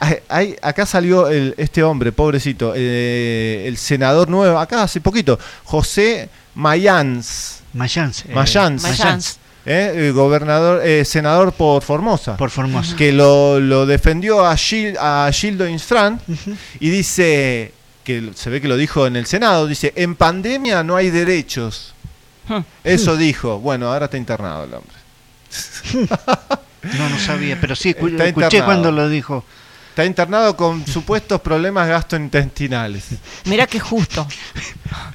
Hay- hay- acá salió el- este hombre, pobrecito, eh, el senador nuevo, acá hace poquito, José Mayans. Mayans. eh, Mayans. Mayans. Eh, eh, gobernador, eh, senador por Formosa. Por Formosa. Que lo, lo defendió a, Gil, a Gildo Instrand y dice, que se ve que lo dijo en el Senado, dice, en pandemia no hay derechos. Eso dijo. Bueno, ahora está internado el hombre. No, no sabía, pero sí, escuché internado. cuando lo dijo. Está internado con supuestos problemas gastrointestinales. Mira qué justo.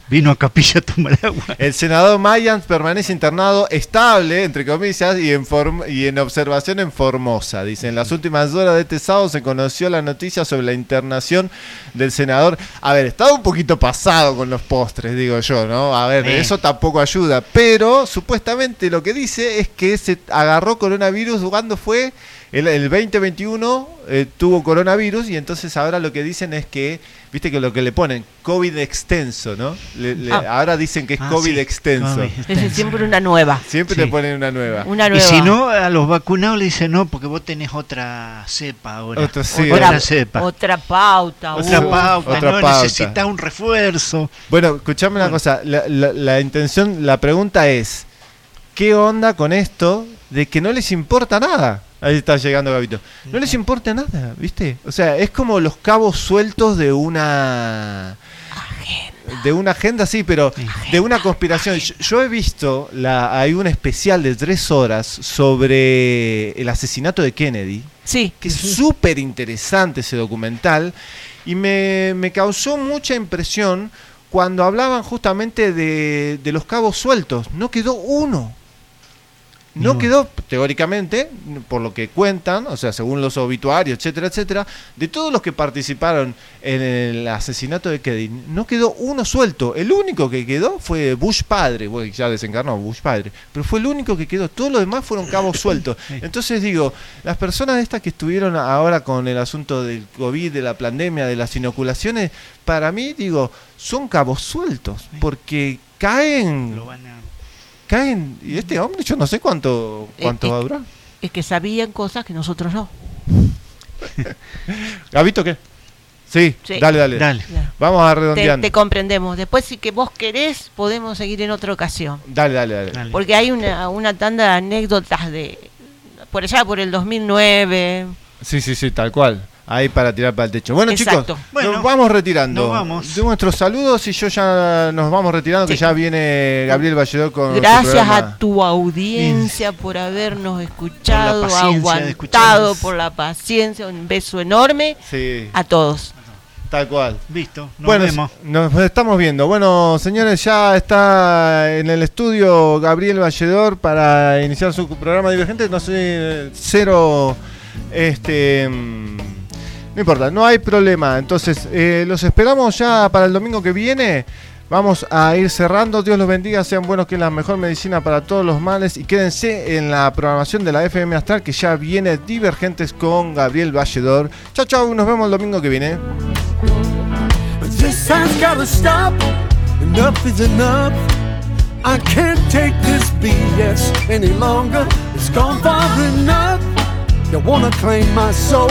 Vino a Capilla a tomar agua. El senador Mayans permanece internado estable, entre comillas, y en, form- y en observación en Formosa. Dice, en las últimas horas de este sábado se conoció la noticia sobre la internación del senador. A ver, estaba un poquito pasado con los postres, digo yo, ¿no? A ver, Eh. eso tampoco ayuda. Pero supuestamente lo que dice es que se agarró coronavirus cuando fue... El, el 2021 eh, tuvo coronavirus y entonces ahora lo que dicen es que, viste que lo que le ponen, COVID extenso, ¿no? Le- le- Ah. Ahora dicen que es Ah, COVID sí, extenso. COVID Es siempre una nueva. Siempre Sí. te ponen una nueva. Una Y nueva. si no, a los vacunados le dicen no, porque vos tenés otra cepa ahora. Otra, sí, otra otra- cepa. Otra pauta. Otra uh. pauta, otra no pauta. necesitas un refuerzo. Bueno, escuchame una cosa. La, la- la intención, la pregunta es: ¿qué onda con esto de que no les importa nada? Ahí está llegando Gabito. No les importa nada, ¿viste? O sea, es como los cabos sueltos de una. De una agenda, sí, pero de una conspiración. Yo, yo he visto, la, hay un especial de tres horas sobre el asesinato de Kennedy. Sí. que es súper interesante ese documental y me, me causó mucha impresión cuando hablaban justamente de, de los cabos sueltos. No quedó uno. No quedó, teóricamente, por lo que cuentan, o sea, según los obituarios, etcétera, etcétera, de todos los que participaron en el asesinato de Kennedy, no quedó uno suelto. El único que quedó fue Bush padre, bueno, ya desencarnó Bush padre, pero fue el único que quedó. Todos los demás fueron cabos sueltos. Entonces digo, las personas estas que estuvieron ahora con el asunto del COVID, de la pandemia, de las inoculaciones, para mí, digo, son cabos sueltos, porque caen, Lo van a- caen, y este hombre yo no sé cuánto, cuánto Eh, va a durar. Es que sabían cosas que nosotros no. ¿Gabito qué? Sí, Sí. dale, dale, Dale. Vamos a Te, redondear. te comprendemos. Después, si que vos querés, podemos seguir en otra ocasión. Dale, dale, dale. Dale. Porque hay una, una tanda de anécdotas de. Por allá, por el 2009. Sí, sí, sí, tal cual. Ahí para tirar para el techo. Bueno, Exacto. chicos, Bueno, nos vamos retirando. nos vamos. De nuestros saludos y yo ya nos vamos retirando, que ya viene Gabriel Valledor con su Gracias a tu audiencia por habernos escuchado, aguantado, por la paciencia. Un beso enorme Sí, a todos. tal cual. Listo, nos bueno, vemos. nos estamos viendo. Bueno, señores, ya está en el estudio Gabriel Valledor para iniciar su programa divergente. No sé, cero. Este. No importa, no hay problema. Entonces, eh, los esperamos ya para el domingo que viene. Vamos a ir cerrando. Dios los bendiga. Sean buenos, que es la mejor medicina para todos los males. Y quédense en la programación de la FM Astral, que ya viene Divergentes con Gabriel Valledor. Chao, chao. Nos vemos el domingo que viene.